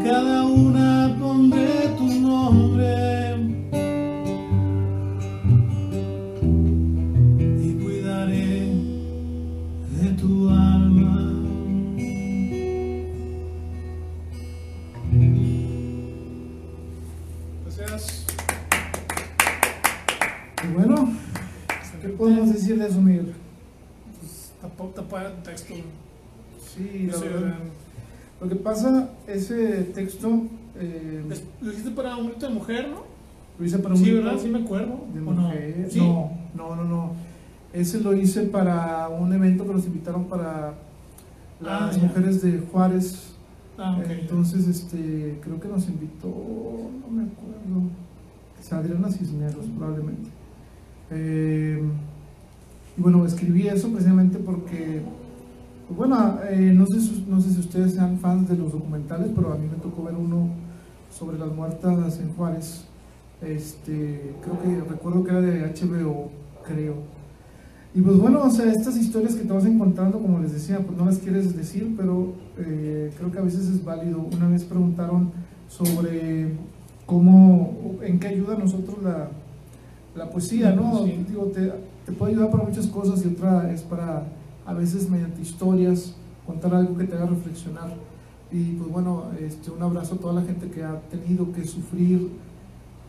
Speaker 1: cada una pondré tu nombre y cuidaré de tu alma. Gracias. Y
Speaker 2: bueno, ¿qué podemos decir de eso, Miguel?
Speaker 1: Pues tapar el texto.
Speaker 2: Sí. Lo que pasa ese texto eh,
Speaker 1: Lo hiciste para un grito de mujer, ¿no?
Speaker 2: lo hice para un
Speaker 1: Sí, ¿verdad? Sí me acuerdo.
Speaker 2: de mujer.
Speaker 1: Sí.
Speaker 2: No, no, no, no. Ese lo hice para un evento que nos invitaron para
Speaker 1: Ah,
Speaker 2: las mujeres de Juárez.
Speaker 1: Ah, ok.
Speaker 2: Entonces, este, creo que nos invitó, no me acuerdo, Adriana Cisneros probablemente. Eh, y bueno, escribí eso precisamente porque, bueno, eh, no, sé, si- no sé si ustedes sean fans de los documentales, pero a mí me tocó ver uno sobre las muertas en Juárez. Este, creo que recuerdo que era de HBO, creo. Y pues bueno, o sea, estas historias que te vas encontrando, como les decía, pues no las quieres decir, pero eh, creo que a veces es válido. Una vez preguntaron sobre cómo, en qué ayuda a nosotros la, la poesía, ¿no? Digo, te, te puede ayudar para muchas cosas y otra es para, a veces mediante historias, contar algo que te haga reflexionar. Y pues bueno, este, un abrazo a toda la gente que ha tenido que sufrir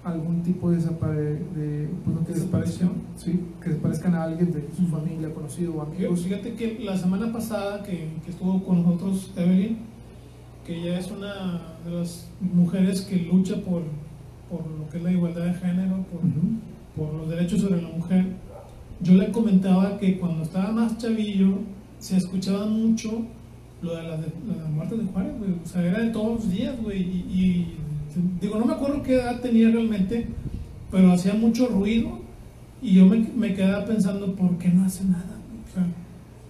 Speaker 2: algún tipo de, desapare- de pues, no, que
Speaker 1: Desaparición.
Speaker 2: sí, que desaparezcan a alguien de su familia, conocido o amigos.
Speaker 1: Fíjate que la semana pasada que, que estuvo con nosotros Evelyn, que ella es una de las mujeres que lucha por, por lo que es la igualdad de género, por los derechos sobre la mujer, yo le comentaba que cuando estaba más chavillo se escuchaba mucho lo de las, de, las muertes de Juárez, güey. O sea, era de todos los días, güey. Y, y, digo, no me acuerdo qué edad tenía realmente, pero hacía mucho ruido y yo me, me quedaba pensando, ¿por qué no hace nada? güey? O sea,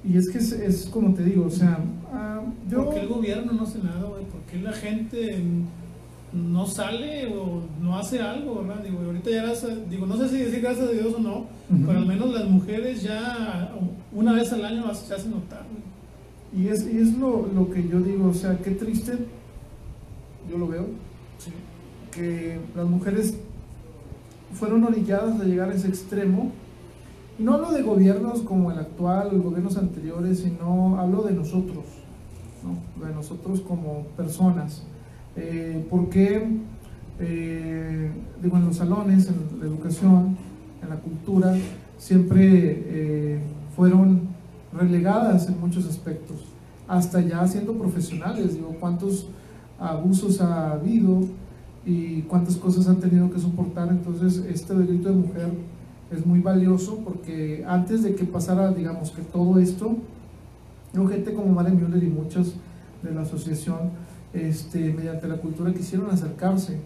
Speaker 2: Y es que es, es como te digo, o sea, ah, yo...
Speaker 1: ¿por qué el gobierno no hace nada, güey? ¿Por qué la gente no sale o no hace algo, verdad? Digo, ahorita ya, digo, no sé si decir gracias a Dios o no, pero al menos las mujeres ya una vez al año se hacen notar.
Speaker 2: Y es, y es lo, lo que yo digo, o sea, qué triste, yo lo veo,
Speaker 1: Sí.
Speaker 2: que las mujeres fueron orilladas a llegar a ese extremo. Y no hablo de gobiernos como el actual o gobiernos anteriores, sino hablo de nosotros, ¿no? de nosotros como personas. Eh, eh, digo, en los salones, en la educación, en la cultura, siempre eh, fueron relegadas en muchos aspectos, hasta ya siendo profesionales, digo, cuántos abusos ha habido y cuántas cosas han tenido que soportar, entonces este delito de mujer es muy valioso porque antes de que pasara, digamos, que todo esto, hubo gente como Mare Müller y muchas de la asociación, este, mediante la cultura quisieron acercarse.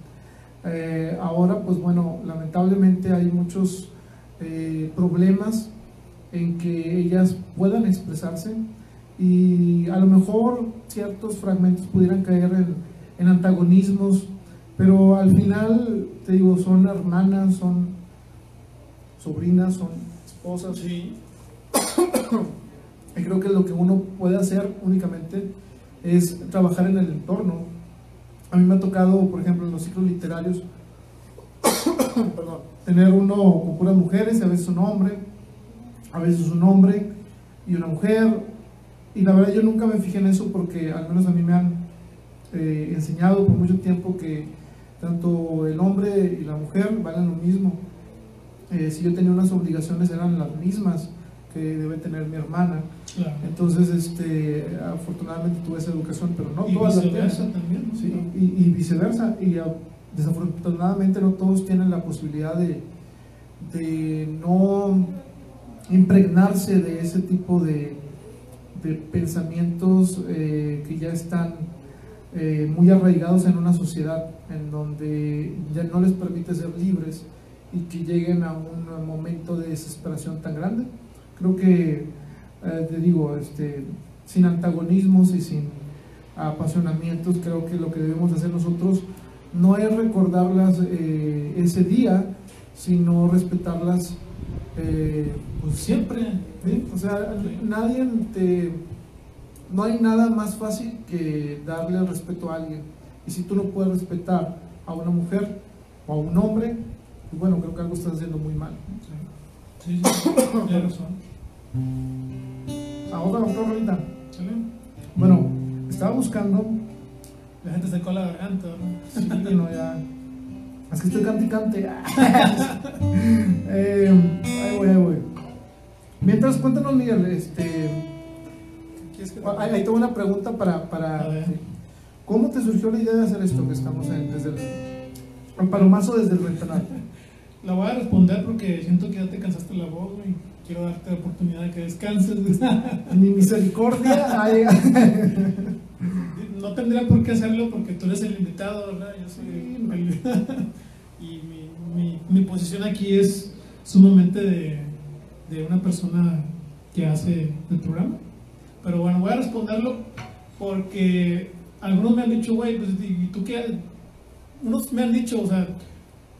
Speaker 2: Eh, ahora, pues bueno, lamentablemente hay muchos eh, problemas en que ellas puedan expresarse y a lo mejor ciertos fragmentos pudieran caer en, en antagonismos, pero al final, te digo, son hermanas, son sobrinas, son esposas.
Speaker 1: Sí.
Speaker 2: Y creo que lo que uno puede hacer únicamente es trabajar en el entorno. A mí me ha tocado, por ejemplo, en los ciclos literarios, tener uno con puras mujeres, a veces un hombre, a veces un hombre y una mujer. Y la verdad yo nunca me fijé en eso porque al menos a mí me han eh, enseñado por mucho tiempo que tanto el hombre y la mujer valen lo mismo. Eh, si yo tenía unas obligaciones eran las mismas que debe tener mi hermana.
Speaker 1: Claro.
Speaker 2: Entonces, este, afortunadamente tuve esa educación, pero no
Speaker 1: y
Speaker 2: todas la
Speaker 1: viceversa
Speaker 2: tienen.
Speaker 1: también. ¿no?
Speaker 2: Sí, y, y viceversa. Y desafortunadamente no todos tienen la posibilidad de, de no impregnarse de ese tipo de, de pensamientos eh, que ya están eh, muy arraigados en una sociedad en donde ya no les permite ser libres y que lleguen a un momento de desesperación tan grande. Creo que, eh, te digo, este, sin antagonismos y sin apasionamientos, creo que lo que debemos hacer nosotros no es recordarlas eh, ese día, sino respetarlas eh, pues siempre. ¿sí? O sea,
Speaker 1: Sí.
Speaker 2: nadie te... No hay nada más fácil que darle el respeto a alguien. Y si tú no puedes respetar a una mujer o a un hombre, pues bueno, creo que algo estás haciendo muy mal.
Speaker 1: Sí, sí, tienes razón.
Speaker 2: A otra, rolita.
Speaker 1: ¿Sale?
Speaker 2: Bueno, estaba buscando
Speaker 1: La gente secó la garganta, ¿no?
Speaker 2: Sí, no, ya. Es que estoy cante y cante. eh, ahí voy, ahí voy. Mientras, cuéntanos, Miguel, este. Ahí, ahí tengo una pregunta para. para. ¿Cómo te surgió la idea de hacer esto que estamos en, desde el, el palomazo desde el ventanal?
Speaker 1: La voy a responder porque siento que ya te cansaste la voz, güey. Quiero darte la oportunidad de que descanses.
Speaker 2: Mi misericordia.
Speaker 1: No tendría por qué hacerlo porque tú eres el invitado, ¿verdad? Yo soy
Speaker 2: Sí,
Speaker 1: el- y mi, mi, mi posición aquí es sumamente de, de una persona que hace el programa. Pero bueno, voy a responderlo porque algunos me han dicho, güey, pues, ¿y tú qué? Unos me han dicho, o sea,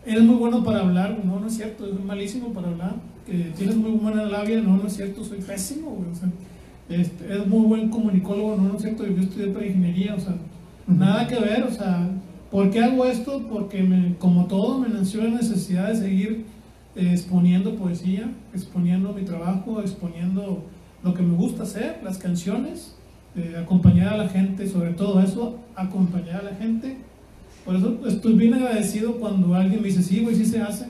Speaker 1: eres muy bueno para hablar, no, no es cierto, es malísimo para hablar, que tienes muy buena labia, no, no es cierto, soy pésimo, güey, o sea, este, eres muy buen comunicólogo, no, no es cierto, yo estudié para ingeniería, o sea, nada que ver, o sea, ¿por qué hago esto? Porque me- como todo me nació la necesidad de seguir eh, exponiendo poesía, exponiendo mi trabajo, exponiendo lo que me gusta hacer, las canciones, eh, acompañar a la gente, sobre todo eso, acompañar a la gente. Por eso estoy bien agradecido cuando alguien me dice, sí, güey, sí se hace,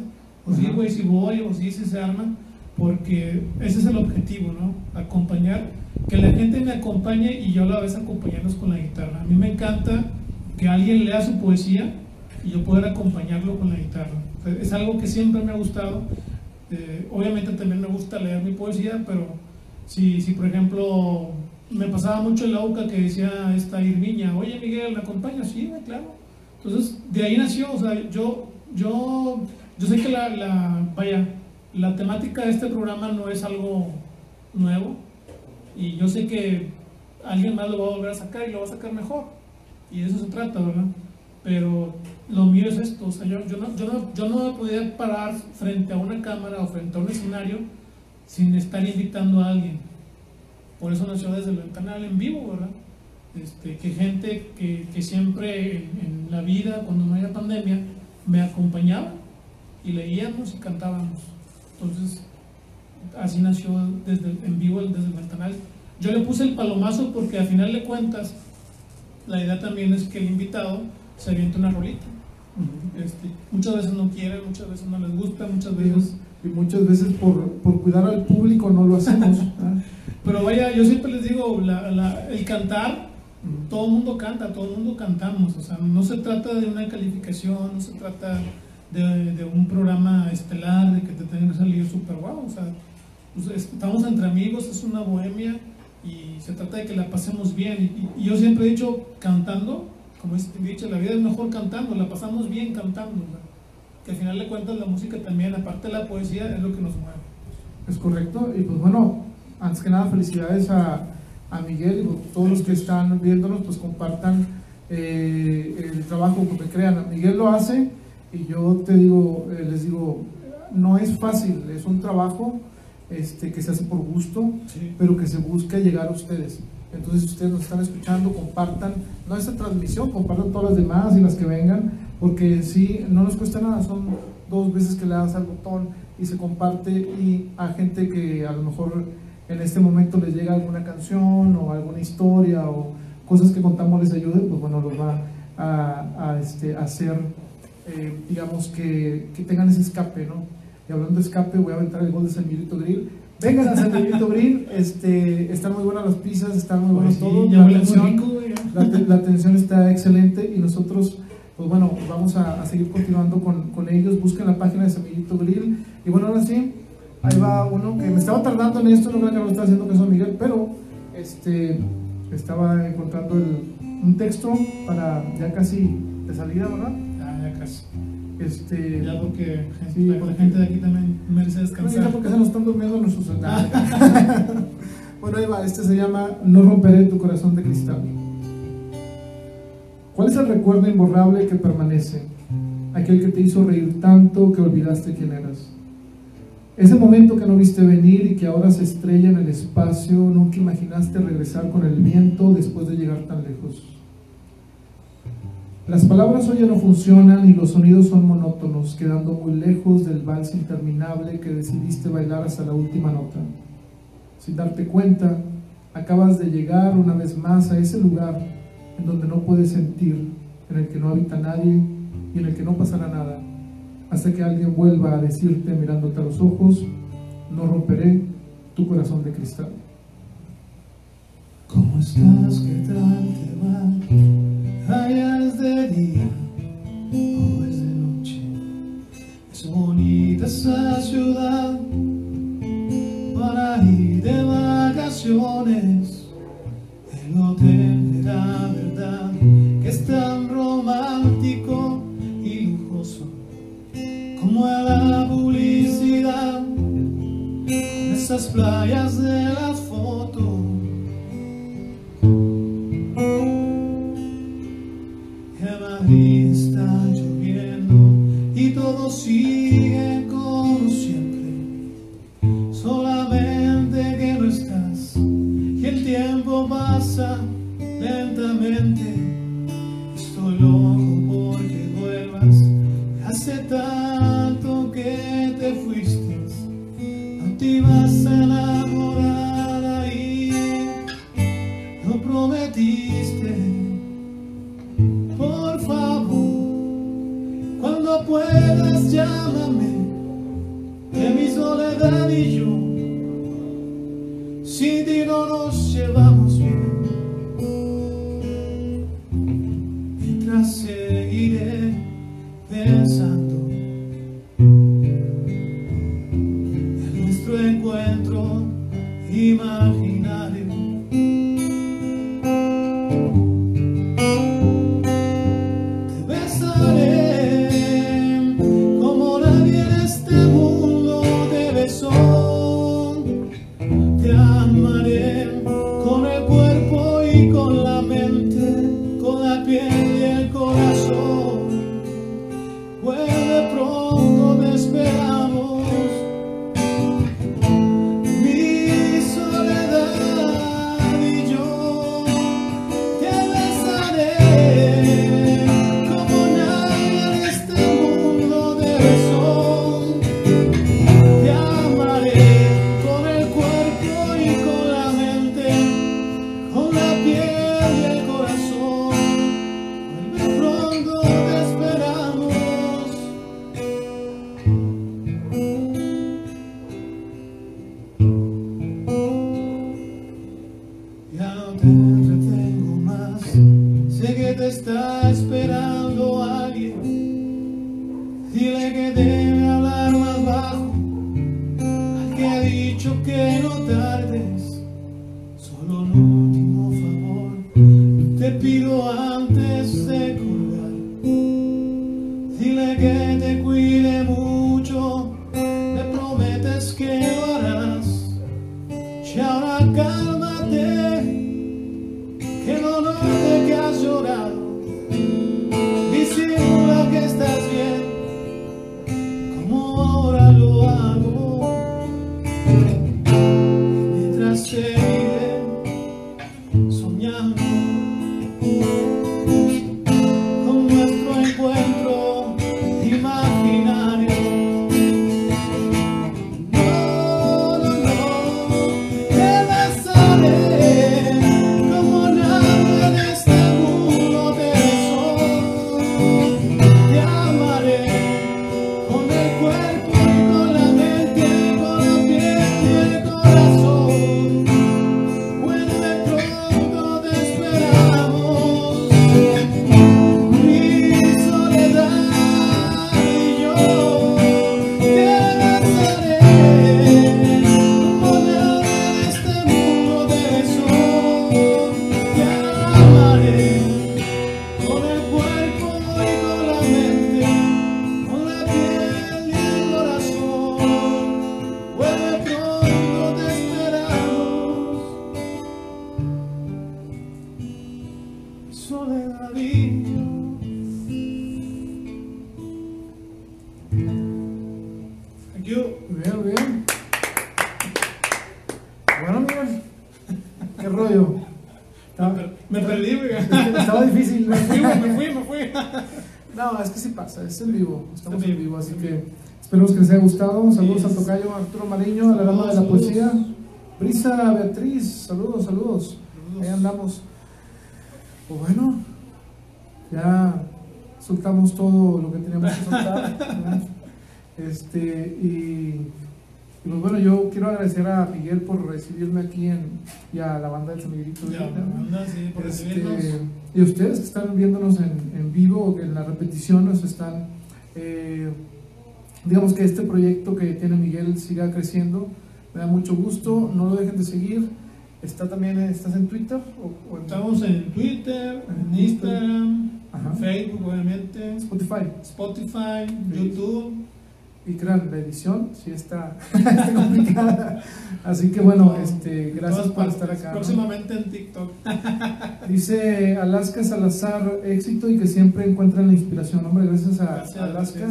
Speaker 1: o sí, güey, sí voy, o sí, sí se arma, porque ese es el objetivo, ¿no? Acompañar, que la gente me acompañe y yo a la vez acompañarlos con la guitarra. A mí me encanta que alguien lea su poesía y yo poder acompañarlo con la guitarra. Es algo que siempre me ha gustado. Eh, obviamente también me gusta leer mi poesía, pero si, si por ejemplo me pasaba mucho en la UCA que decía esta Irmiña, oye Miguel, ¿me acompañas? Sí, claro. Entonces, de ahí nació, o sea, yo, yo, yo sé que la, vaya, la temática de este programa no es algo nuevo y yo sé que alguien más lo va a volver a sacar y lo va a sacar mejor y de eso se trata, ¿verdad? Pero lo mío es esto, o sea, yo, yo, no, yo, no, yo no podía parar frente a una cámara o frente a un escenario sin estar invitando a alguien. Por eso nació desde el canal en vivo, ¿verdad? Este, que gente que, que siempre en, en la vida, cuando no había pandemia, me acompañaba y leíamos y cantábamos. Entonces, así nació desde en vivo desde el ventanal. Yo le puse el palomazo porque al final de cuentas, la idea también es que el invitado se aviente una rolita. Este, muchas veces no quieren, muchas veces no les gusta, muchas veces...
Speaker 2: Y muchas veces por, por cuidar al público no lo hacemos.
Speaker 1: Pero vaya, yo siempre les digo, la- la- el cantar todo el mundo canta, todo el mundo cantamos, o sea, no se trata de una calificación, no se trata de, un programa estelar, de que te tengan que salir súper guau, o sea, pues, es- estamos entre amigos, es una bohemia y se trata de que la pasemos bien. Y, yo siempre he dicho, cantando, como es dicho, la vida es mejor cantando, la pasamos bien cantando, que al final de cuentas la música también, aparte de la poesía, es lo que nos mueve.
Speaker 2: Es correcto. Y pues bueno, antes que nada, felicidades a, a Miguel y todos los que están viéndonos, pues compartan eh, el trabajo que crean. Miguel lo hace y yo te digo, eh, les digo, no es fácil, es un trabajo este, que se hace por gusto,
Speaker 1: Sí.
Speaker 2: pero que se busca llegar a ustedes. Entonces, si ustedes nos están escuchando, compartan, no esta transmisión, compartan todas las demás y las que vengan, porque sí, no nos cuesta nada, son dos veces que le das al botón y se comparte y a gente que a lo mejor en este momento les llega alguna canción o alguna historia o cosas que contamos les ayuden, pues bueno, los va a, a, este, a hacer, eh, digamos, que, que tengan ese escape, ¿no? Y hablando de escape, voy a aventar el gol de San Miguelito Grill. Vengan a San Miguelito Grill, este, están muy buenas las pizzas, están muy buenos
Speaker 1: Pues sí,
Speaker 2: la atención-
Speaker 1: rico, ya.
Speaker 2: la, la atención está excelente y nosotros, pues bueno, vamos a, a seguir continuando con, con ellos. Busquen la página de Samillito Grill. Y bueno, ahora sí, ahí va uno que me estaba tardando en esto, no creo que lo está haciendo caso Miguel, pero este, estaba encontrando el- un texto para ya casi de salida, ¿verdad?
Speaker 1: Ya, ya casi.
Speaker 2: Este,
Speaker 1: Ya porque
Speaker 2: Sí,
Speaker 1: la,
Speaker 2: porque-
Speaker 1: gente de aquí también merece
Speaker 2: no,
Speaker 1: descansar.
Speaker 2: porque se nos están durmiendo nuestros Bueno, ahí va, este se llama No romperé tu corazón de cristal. ¿Cuál es el recuerdo imborrable que permanece? Aquel que te hizo reír tanto que olvidaste quién eras. Ese momento que no viste venir y que ahora se estrella en el espacio, nunca imaginaste regresar con el viento después de llegar tan lejos. Las palabras hoy ya no funcionan y los sonidos son monótonos, quedando muy lejos del vals interminable que decidiste bailar hasta la última nota. Sin darte cuenta, acabas de llegar una vez más a ese lugar en donde no puedes sentir, en el que no habita nadie y en el que no pasará nada hasta que alguien vuelva a decirte mirándote a los ojos, no romperé tu corazón de cristal.
Speaker 1: ¿Cómo estás? ¿Qué tal te va? De día o es de noche. Es bonita esa ciudad para ir de vacaciones. El hotel de la verdad. como a la publicidad, esas playas de la está, está en
Speaker 2: vivo, estamos
Speaker 4: en vivo,
Speaker 2: así que esperemos que les haya gustado. Saludos a Tocayo Arturo Mariño, a la dama de la poesía. Brisa Beatriz, saludos, saludos. Ahí andamos. Pues bueno, ya soltamos todo lo que teníamos que soltar. Este, y, pues bueno, yo quiero agradecer a Miguel por recibirme aquí en, y a la banda del San Miguelito. Ya, de, ¿no? sí, por este, y ustedes que están viéndonos en, en vivo o que en la repetición nos están, eh, digamos que este proyecto que tiene Miguel siga creciendo. Me da mucho gusto, no lo dejen de seguir. Está también, ¿Estás en Twitter?
Speaker 1: O, Estamos en Twitter, en Instagram, Facebook, obviamente.
Speaker 2: Spotify.
Speaker 1: Spotify, YouTube.
Speaker 2: Y crean, la edición sí está, complicada. Así que bueno, este, gracias por estar acá.
Speaker 1: Próximamente en TikTok.
Speaker 2: Dice Alaska Salazar, éxito y que siempre encuentran la inspiración. Hombre, gracias a Alaska.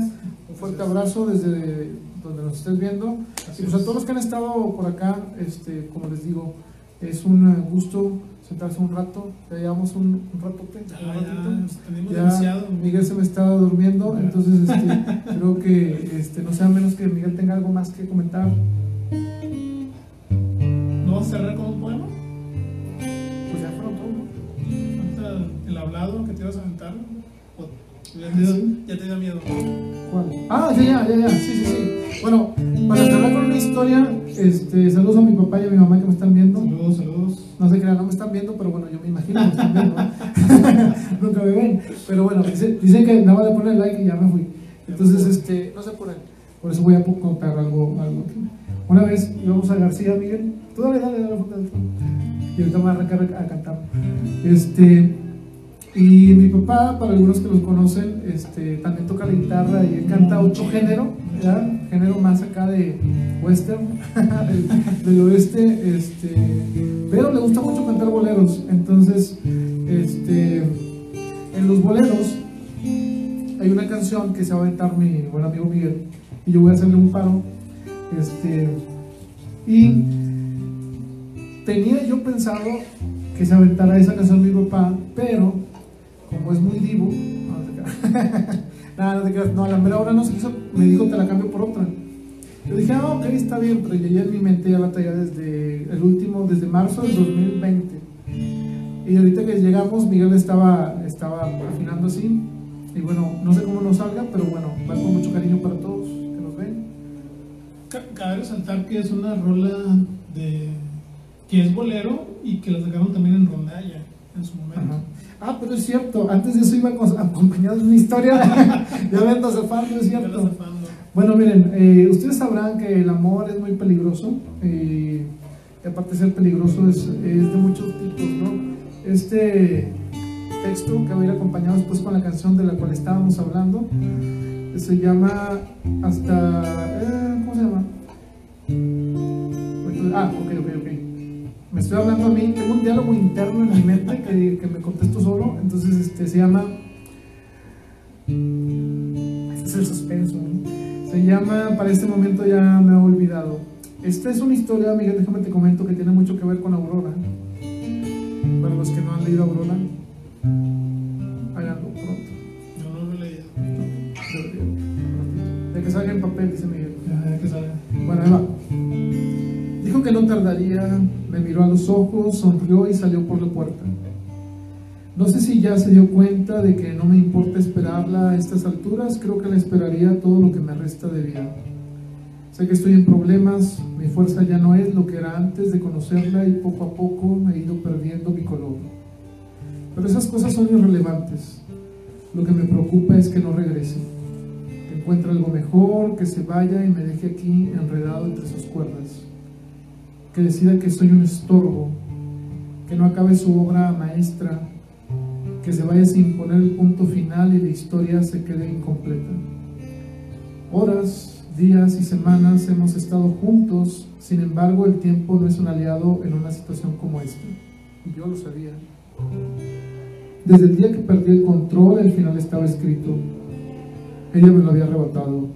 Speaker 2: Un fuerte abrazo desde donde nos estés viendo. y pues a todos los que han estado por acá, este, como les digo, es un gusto sentarse un rato, ya llevamos un, un ratote,
Speaker 1: ya,
Speaker 2: Miguel se me estaba durmiendo, entonces este, creo que este, no sea menos que Miguel tenga algo más que comentar.
Speaker 1: ¿No vas a cerrar con un poema?
Speaker 2: Pues ya fueron
Speaker 1: todos, ¿no? el hablado que te ibas a aventar. Ya te, dio, ya te dio miedo.
Speaker 2: ¿Cuál? Ah, ya, ya, ya, ya, sí, sí, sí. Bueno, para cerrar con una historia, este, saludos a mi papá y a mi mamá que me están viendo.
Speaker 1: Saludos, saludos.
Speaker 2: No sé qué no me están viendo, pero bueno, yo me imagino que me están viendo. Nunca me ven. Pero bueno, dicen, que nada de poner like y ya me fui. Entonces, este, no sé por él. Por eso voy a contar algo, algo. Una vez íbamos a García, Miguel. Tú dale, dale, dale. Y ahorita me voy a arrancar a cantar. Este, y mi papá, para algunos que los conocen, este, también toca la guitarra y él canta otro género, ¿ya? género más acá de western, del, oeste, este, pero le gusta mucho cantar boleros. Entonces, este, en los boleros hay una canción que se va a aventar mi buen amigo Miguel y yo voy a hacerle un paro. Este, y tenía yo pensado que se aventara esa canción mi papá, pero como es muy divo, no, no, te no, a la mera hora no se quiso, me dijo te la cambio por otra. Yo dije, ah, ok, está bien, pero yo ya en mi mente ya la traía desde el último, desde marzo del 2020. Y ahorita que llegamos, Miguel estaba, estaba afinando así. Y bueno, no sé cómo nos salga, pero bueno, va con mucho cariño para todos que nos ven.
Speaker 1: Cabe resaltar que es una rola de que es bolero y que la sacaron también en rondalla en su momento.
Speaker 2: Ah, pero es cierto, antes de eso iba acompañado de una historia. ya ando zafando, es cierto. Bueno, miren, eh, ustedes sabrán que el amor es muy peligroso. Eh, y aparte de ser peligroso, es, es, de muchos tipos, ¿no? Este texto que va a ir acompañado después con la canción de la cual estábamos hablando se llama Hasta. Eh, ¿Cómo se llama? Ah, ok, ok, ok me estoy hablando a mí, tengo un diálogo interno en mi mente que, que me contesto solo, entonces este, se llama, este es el suspenso, se llama, para este momento ya me he olvidado. Esta es una historia, Miguel, déjame te comento, que tiene mucho que ver con Aurora. Para los que no han leído Aurora, háganlo pronto.
Speaker 1: Yo no lo he leído.
Speaker 2: De que salga en papel, dice Miguel.
Speaker 1: Ya, de que salga.
Speaker 2: Bueno, ahí va. Que no tardaría, me miró a los ojos, sonrió y salió por la puerta. No sé si ya se dio cuenta de que no me importa esperarla a estas alturas, creo que la esperaría todo lo que me resta de vida. Sé que estoy en problemas, mi fuerza ya no es lo que era antes de conocerla y poco a poco me he ido perdiendo mi color. Pero esas cosas son irrelevantes. Lo que me preocupa es que no regrese, que encuentre algo mejor, que se vaya y me deje aquí enredado entre sus cuerdas que decida que soy un estorbo, que no acabe su obra maestra, que se vaya sin poner el punto final y la historia se quede incompleta. Horas, días y semanas hemos estado juntos, sin embargo el tiempo no es un aliado en una situación como esta. Y yo lo sabía. Desde el día que perdí el control, el final estaba escrito. Ella me lo había arrebatado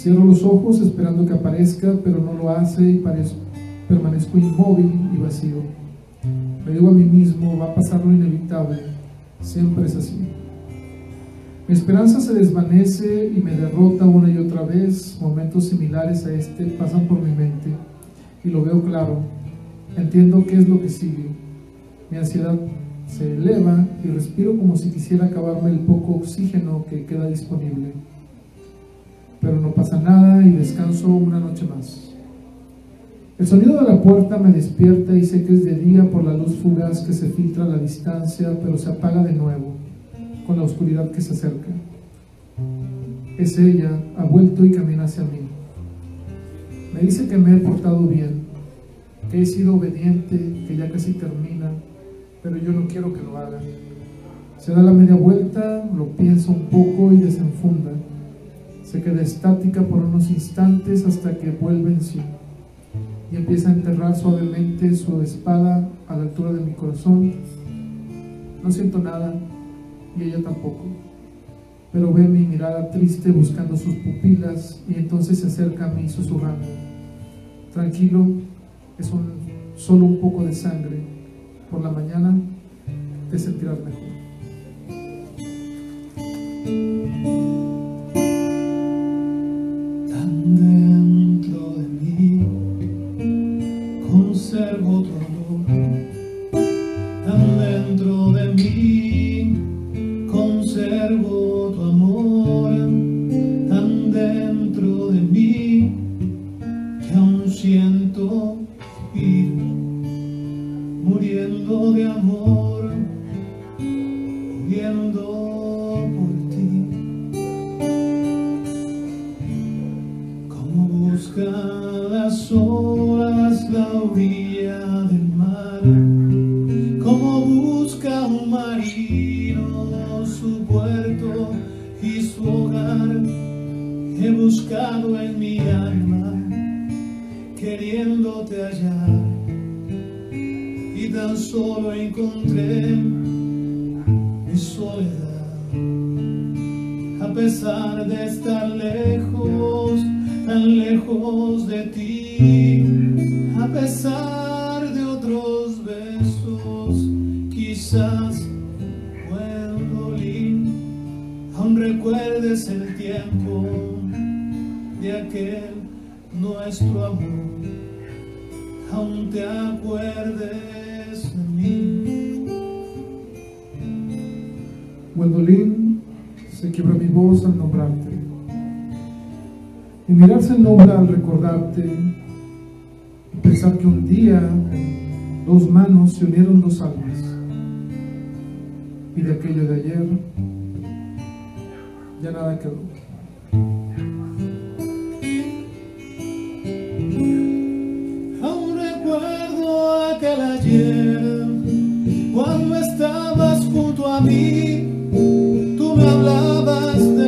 Speaker 2: Cierro los ojos esperando que aparezca, pero no lo hace y permanezco inmóvil y vacío. Me digo a mí mismo, va a pasar lo inevitable. Siempre es así. Mi esperanza se desvanece y me derrota una y otra vez. Momentos similares a este pasan por mi mente y lo veo claro. Entiendo qué es lo que sigue. Mi ansiedad se eleva y respiro como si quisiera acabarme el poco oxígeno que queda disponible. Pero no pasa nada y descanso una noche más. El sonido de la puerta me despierta y sé que es de día por la luz fugaz que se filtra a la distancia, pero se apaga de nuevo con la oscuridad que se acerca. Es ella, ha vuelto y camina hacia mí. Me dice que me he portado bien, que he sido obediente, que ya casi termina, pero yo no quiero que lo haga. Se da la media vuelta, lo piensa un poco y desenfunda. Se queda estática por unos instantes hasta que vuelve en sí y empieza a enterrar suavemente su espada a la altura de mi corazón. No siento nada y ella tampoco, pero ve mi mirada triste buscando sus pupilas y entonces se acerca a mí susurrando, tranquilo, es un, solo un poco de sangre, por la mañana te sentirás mejor dentro de mí, conservo otro dónde está se unieron dos almas. Y de aquello de ayer ya nada quedó.
Speaker 1: Aún recuerdo aquel ayer cuando estabas junto a mí. Tú me hablabas del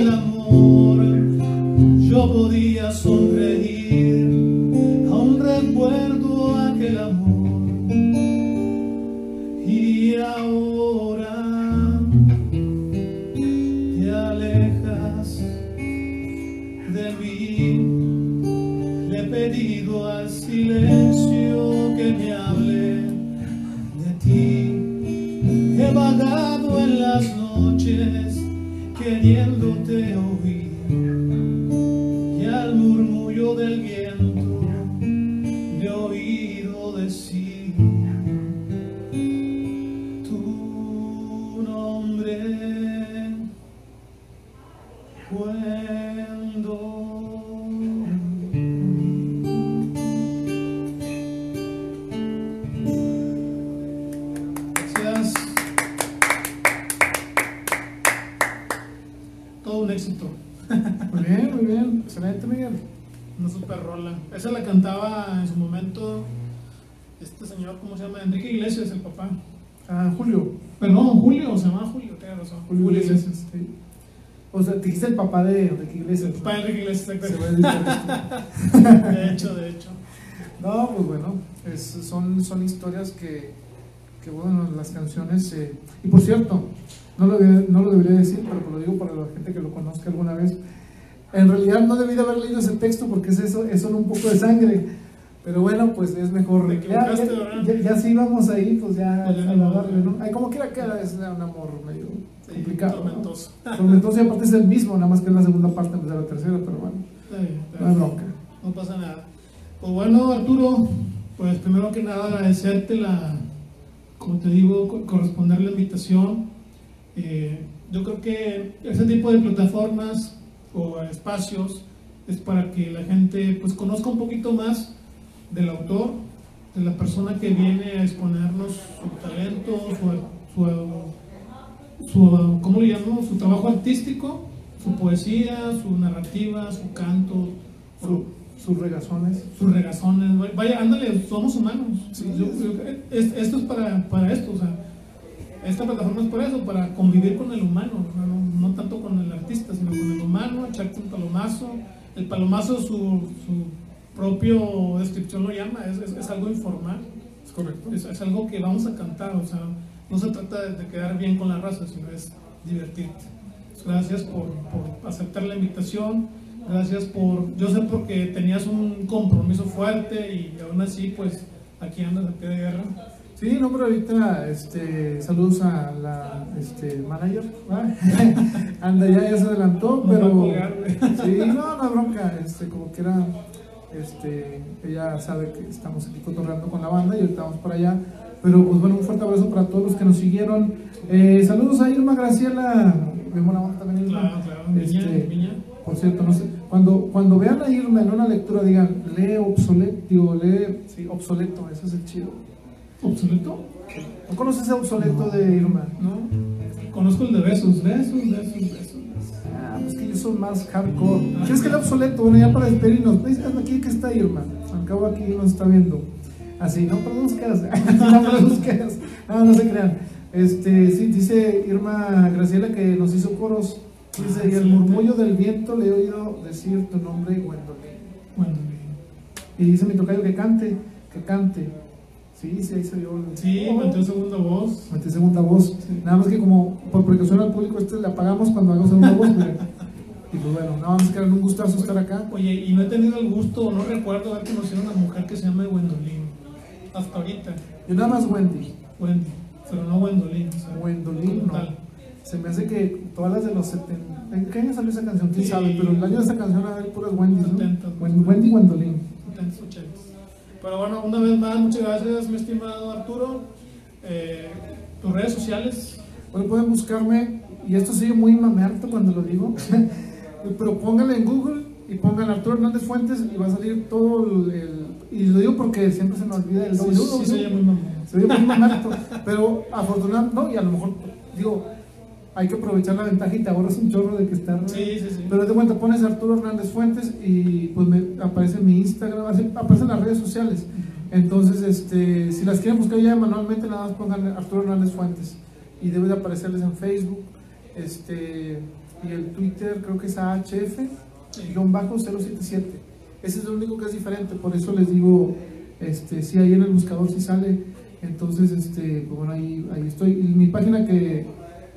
Speaker 5: papá
Speaker 2: de Enrique Iglesias.
Speaker 5: El papá de Enrique Iglesias, exactamente. de hecho, de hecho.
Speaker 2: No, pues bueno, son, son historias que, que, bueno, las canciones... Eh, y por cierto, no lo, no lo debería decir, pero lo digo para la gente que lo conozca alguna vez. En realidad no debí de haber leído ese texto porque es eso, es solo un poco de sangre. Pero bueno, pues es mejor. Ya, ya, ya, si íbamos ahí, pues ya a darle, ¿no? Ay, como quiera queda, es un amor medio complicado.
Speaker 5: Tormentoso.
Speaker 2: Tormentoso y aparte es el mismo, nada más que es la segunda parte de la tercera, pero bueno. no hay bronca.
Speaker 5: No pasa nada. Pues bueno, Arturo, pues primero que nada agradecerte la
Speaker 1: como te digo, corresponder la invitación. Eh, yo creo que ese tipo de plataformas o espacios es para que la gente pues conozca un poquito más del autor, de la persona que viene a exponernos su talento, su, su, ¿cómo le llamo? su trabajo artístico, su poesía, su narrativa, su canto,
Speaker 2: sus regazones.
Speaker 1: Sus regazones. Vaya, ándale, somos humanos. esto es para, para esto, o sea, esta plataforma es para eso, para convivir con el humano, no, no tanto con el artista, sino con el humano, echarte un palomazo. El palomazo, su, su propio descripción lo llama, es, es, algo informal.
Speaker 2: Es correcto.
Speaker 1: Es, es, algo que vamos a cantar, o sea, no se trata de, quedar bien con la raza, sino es divertirte. Gracias por, por aceptar la invitación Gracias por, yo sé porque tenías un compromiso fuerte y aún así pues aquí andas a pie de guerra.
Speaker 2: Sí, no, pero ahorita este, saludos a la este, manager. Anda, ya, ya se adelantó, pero. sí, no, no bronca. Este, como quiera, este, ella sabe que estamos aquí cotorreando con la banda y ahorita vamos para allá. Pero pues bueno, un fuerte abrazo para todos los que nos siguieron. Eh, saludos a Irma Graciela. Vemos también Irma.
Speaker 1: Claro, claro. Este,
Speaker 2: por cierto, no sé, cuando, cuando vean a Irma en una lectura, digan, lee obsoleto, digo, lee, sí, obsoleto, ese es el chido.
Speaker 1: ¿Obsoleto?
Speaker 2: ¿No conoces ese obsoleto de Irma?
Speaker 1: No. Conozco el de besos, besos, besos, besos.
Speaker 2: Ah, pues que yo soy más hardcore. ¿Quieres que el obsoleto? Bueno, ya para despedirnos, ¿veis aquí que está Irma? Al cabo aquí nos está viendo. Así, no produzcas, no produzcas, no, no se crean. Este, sí, dice Irma Graciela que nos hizo coros Dice, y el murmullo del viento le he oído decir tu nombre, Gwendolyn. Y dice mi tocayo que cante, que cante. Sí, sí, ahí se vio.
Speaker 1: Sí, metió segunda voz.
Speaker 2: Metió segunda voz. Nada más que como por precaución al público, este le apagamos cuando hago segunda voz. Y pues bueno, nada más que era un gustazo estar acá.
Speaker 1: Oye, y no he tenido el gusto, no recuerdo haber conocido a una mujer que se llama Gwendolyn. Hasta ahorita.
Speaker 2: Yo nada más Wendy.
Speaker 1: Wendy, pero no Gwendolyn.
Speaker 2: O no. Se me hace que todas las de los 70. ¿En qué año salió esa canción? ¿Quién sabe? Pero el año de esa canción era puras Wendy. ¿no? Wendy Gwendolyn.
Speaker 1: Pero bueno, una vez más, muchas gracias, mi estimado Arturo. Eh, tus redes sociales.
Speaker 2: Bueno, pueden buscarme, y esto sigue muy mamerto cuando lo digo, pero pónganle en Google y pongan Arturo Hernández Fuentes y va a salir todo el. y lo digo porque siempre se me olvida el
Speaker 1: sí, sí, se oye muy mamerto.
Speaker 2: Se oye muy mamerto, pero afortunadamente, no, y a lo mejor, digo, hay que aprovechar la ventaja y te ahorras un chorro de que estar.
Speaker 1: Sí, sí, sí.
Speaker 2: Pero de cuenta pones Arturo Hernández Fuentes y pues me aparece mi Instagram, aparecen las redes sociales. Entonces, este, si las quieren buscar ya manualmente, nada más pongan Arturo Hernández Fuentes y debe de aparecerles en Facebook. Este, y el Twitter creo que es AHF, bajo 077. Ese es lo único que es diferente, por eso les digo, este, si ahí en el buscador si sale, entonces, este, pues bueno, ahí, ahí estoy. Y mi página que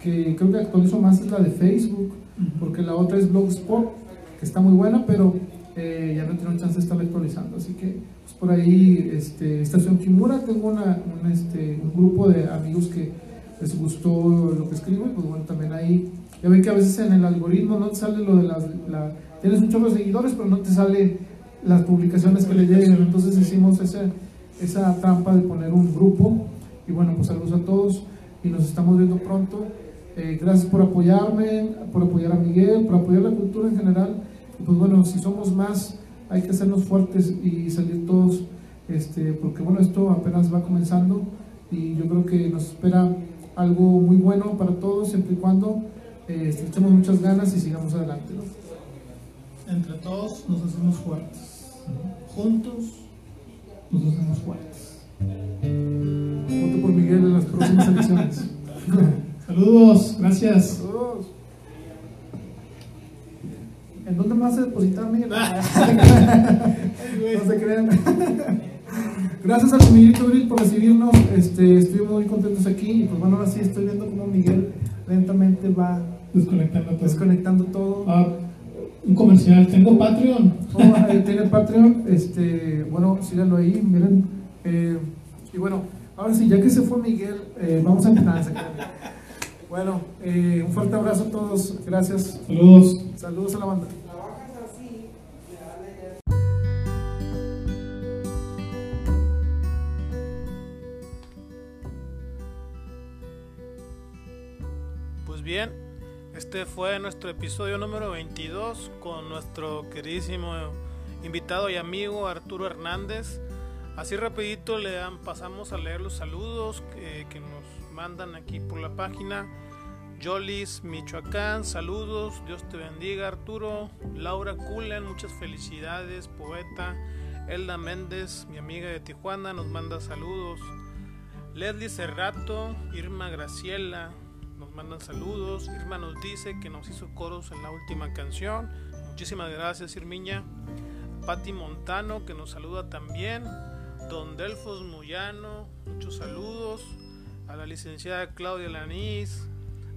Speaker 2: que creo que actualizo más es la de Facebook, porque la otra es Blogspot, que está muy buena, pero eh, ya no tengo chance de estar actualizando. Así que pues, por ahí, este, Estación Kimura, tengo una, un, este, un grupo de amigos que les gustó lo que escribo, y pues bueno, también ahí, ya ven que a veces en el algoritmo no te sale lo de las, la, tienes un chorro de seguidores, pero no te sale las publicaciones que le llegan, entonces hicimos ese, esa trampa de poner un grupo, y bueno, pues saludos a todos, y nos estamos viendo pronto. Eh, gracias por apoyarme, por apoyar a Miguel, por apoyar la cultura en general. pues bueno, si somos más, hay que hacernos fuertes y salir todos, este, porque bueno, esto apenas va comenzando y yo creo que nos espera algo muy bueno para todos, siempre y cuando eh, echemos muchas ganas y sigamos adelante.
Speaker 1: Entre todos nos hacemos fuertes. Juntos nos hacemos fuertes.
Speaker 2: Voto por Miguel en las próximas elecciones.
Speaker 1: Saludos, gracias.
Speaker 2: Saludos. ¿En dónde vas a depositar, Miguel? no se crean. Gracias a Miguelito Bril por recibirnos. Este, estoy muy contentos aquí. Y pues bueno, ahora sí estoy viendo cómo Miguel lentamente va
Speaker 1: desconectando todo.
Speaker 2: Desconectando todo.
Speaker 1: Ah, un comercial. Tengo Patreon.
Speaker 2: Oh, tiene Patreon. Este, bueno, síganlo ahí. Miren. Eh, y bueno, ahora sí, ya que se fue Miguel, eh, vamos a empezar. Bueno, eh, un fuerte abrazo a todos. Gracias.
Speaker 1: Saludos.
Speaker 2: Saludos a la banda.
Speaker 1: Pues bien, este fue nuestro episodio número 22 con nuestro queridísimo invitado y amigo Arturo Hernández. Así rapidito le dan, pasamos a leer los saludos eh, que nos mandan aquí por la página. Jolis, Michoacán, saludos, Dios te bendiga Arturo, Laura Kulen, muchas felicidades, poeta, Elda Méndez, mi amiga de Tijuana, nos manda saludos, Leslie Cerrato, Irma Graciela, nos mandan saludos, Irma nos dice que nos hizo coros en la última canción, muchísimas gracias Irmiña, Patti Montano que nos saluda también, Don Delfos Moyano, muchos saludos, a la licenciada Claudia Lanís,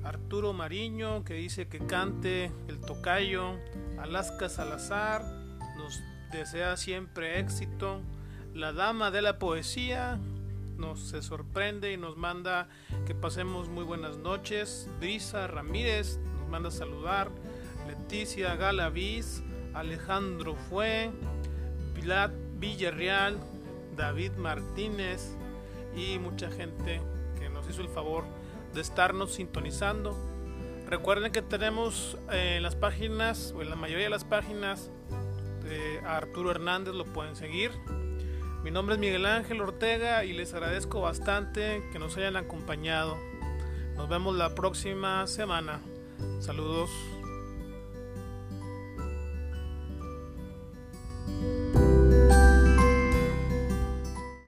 Speaker 1: Arturo Mariño que dice que cante el tocayo, Alaska Salazar nos desea siempre éxito, la dama de la poesía nos se sorprende y nos manda que pasemos muy buenas noches, Brisa Ramírez nos manda saludar, Leticia Galaviz, Alejandro Fue, Pilat Villarreal, David Martínez y mucha gente que nos hizo el favor de estarnos sintonizando. Recuerden que tenemos en las páginas, o en la mayoría de las páginas, de Arturo Hernández lo pueden seguir. Mi nombre es Miguel Ángel Ortega y les agradezco bastante que nos hayan acompañado. Nos vemos la próxima semana. Saludos.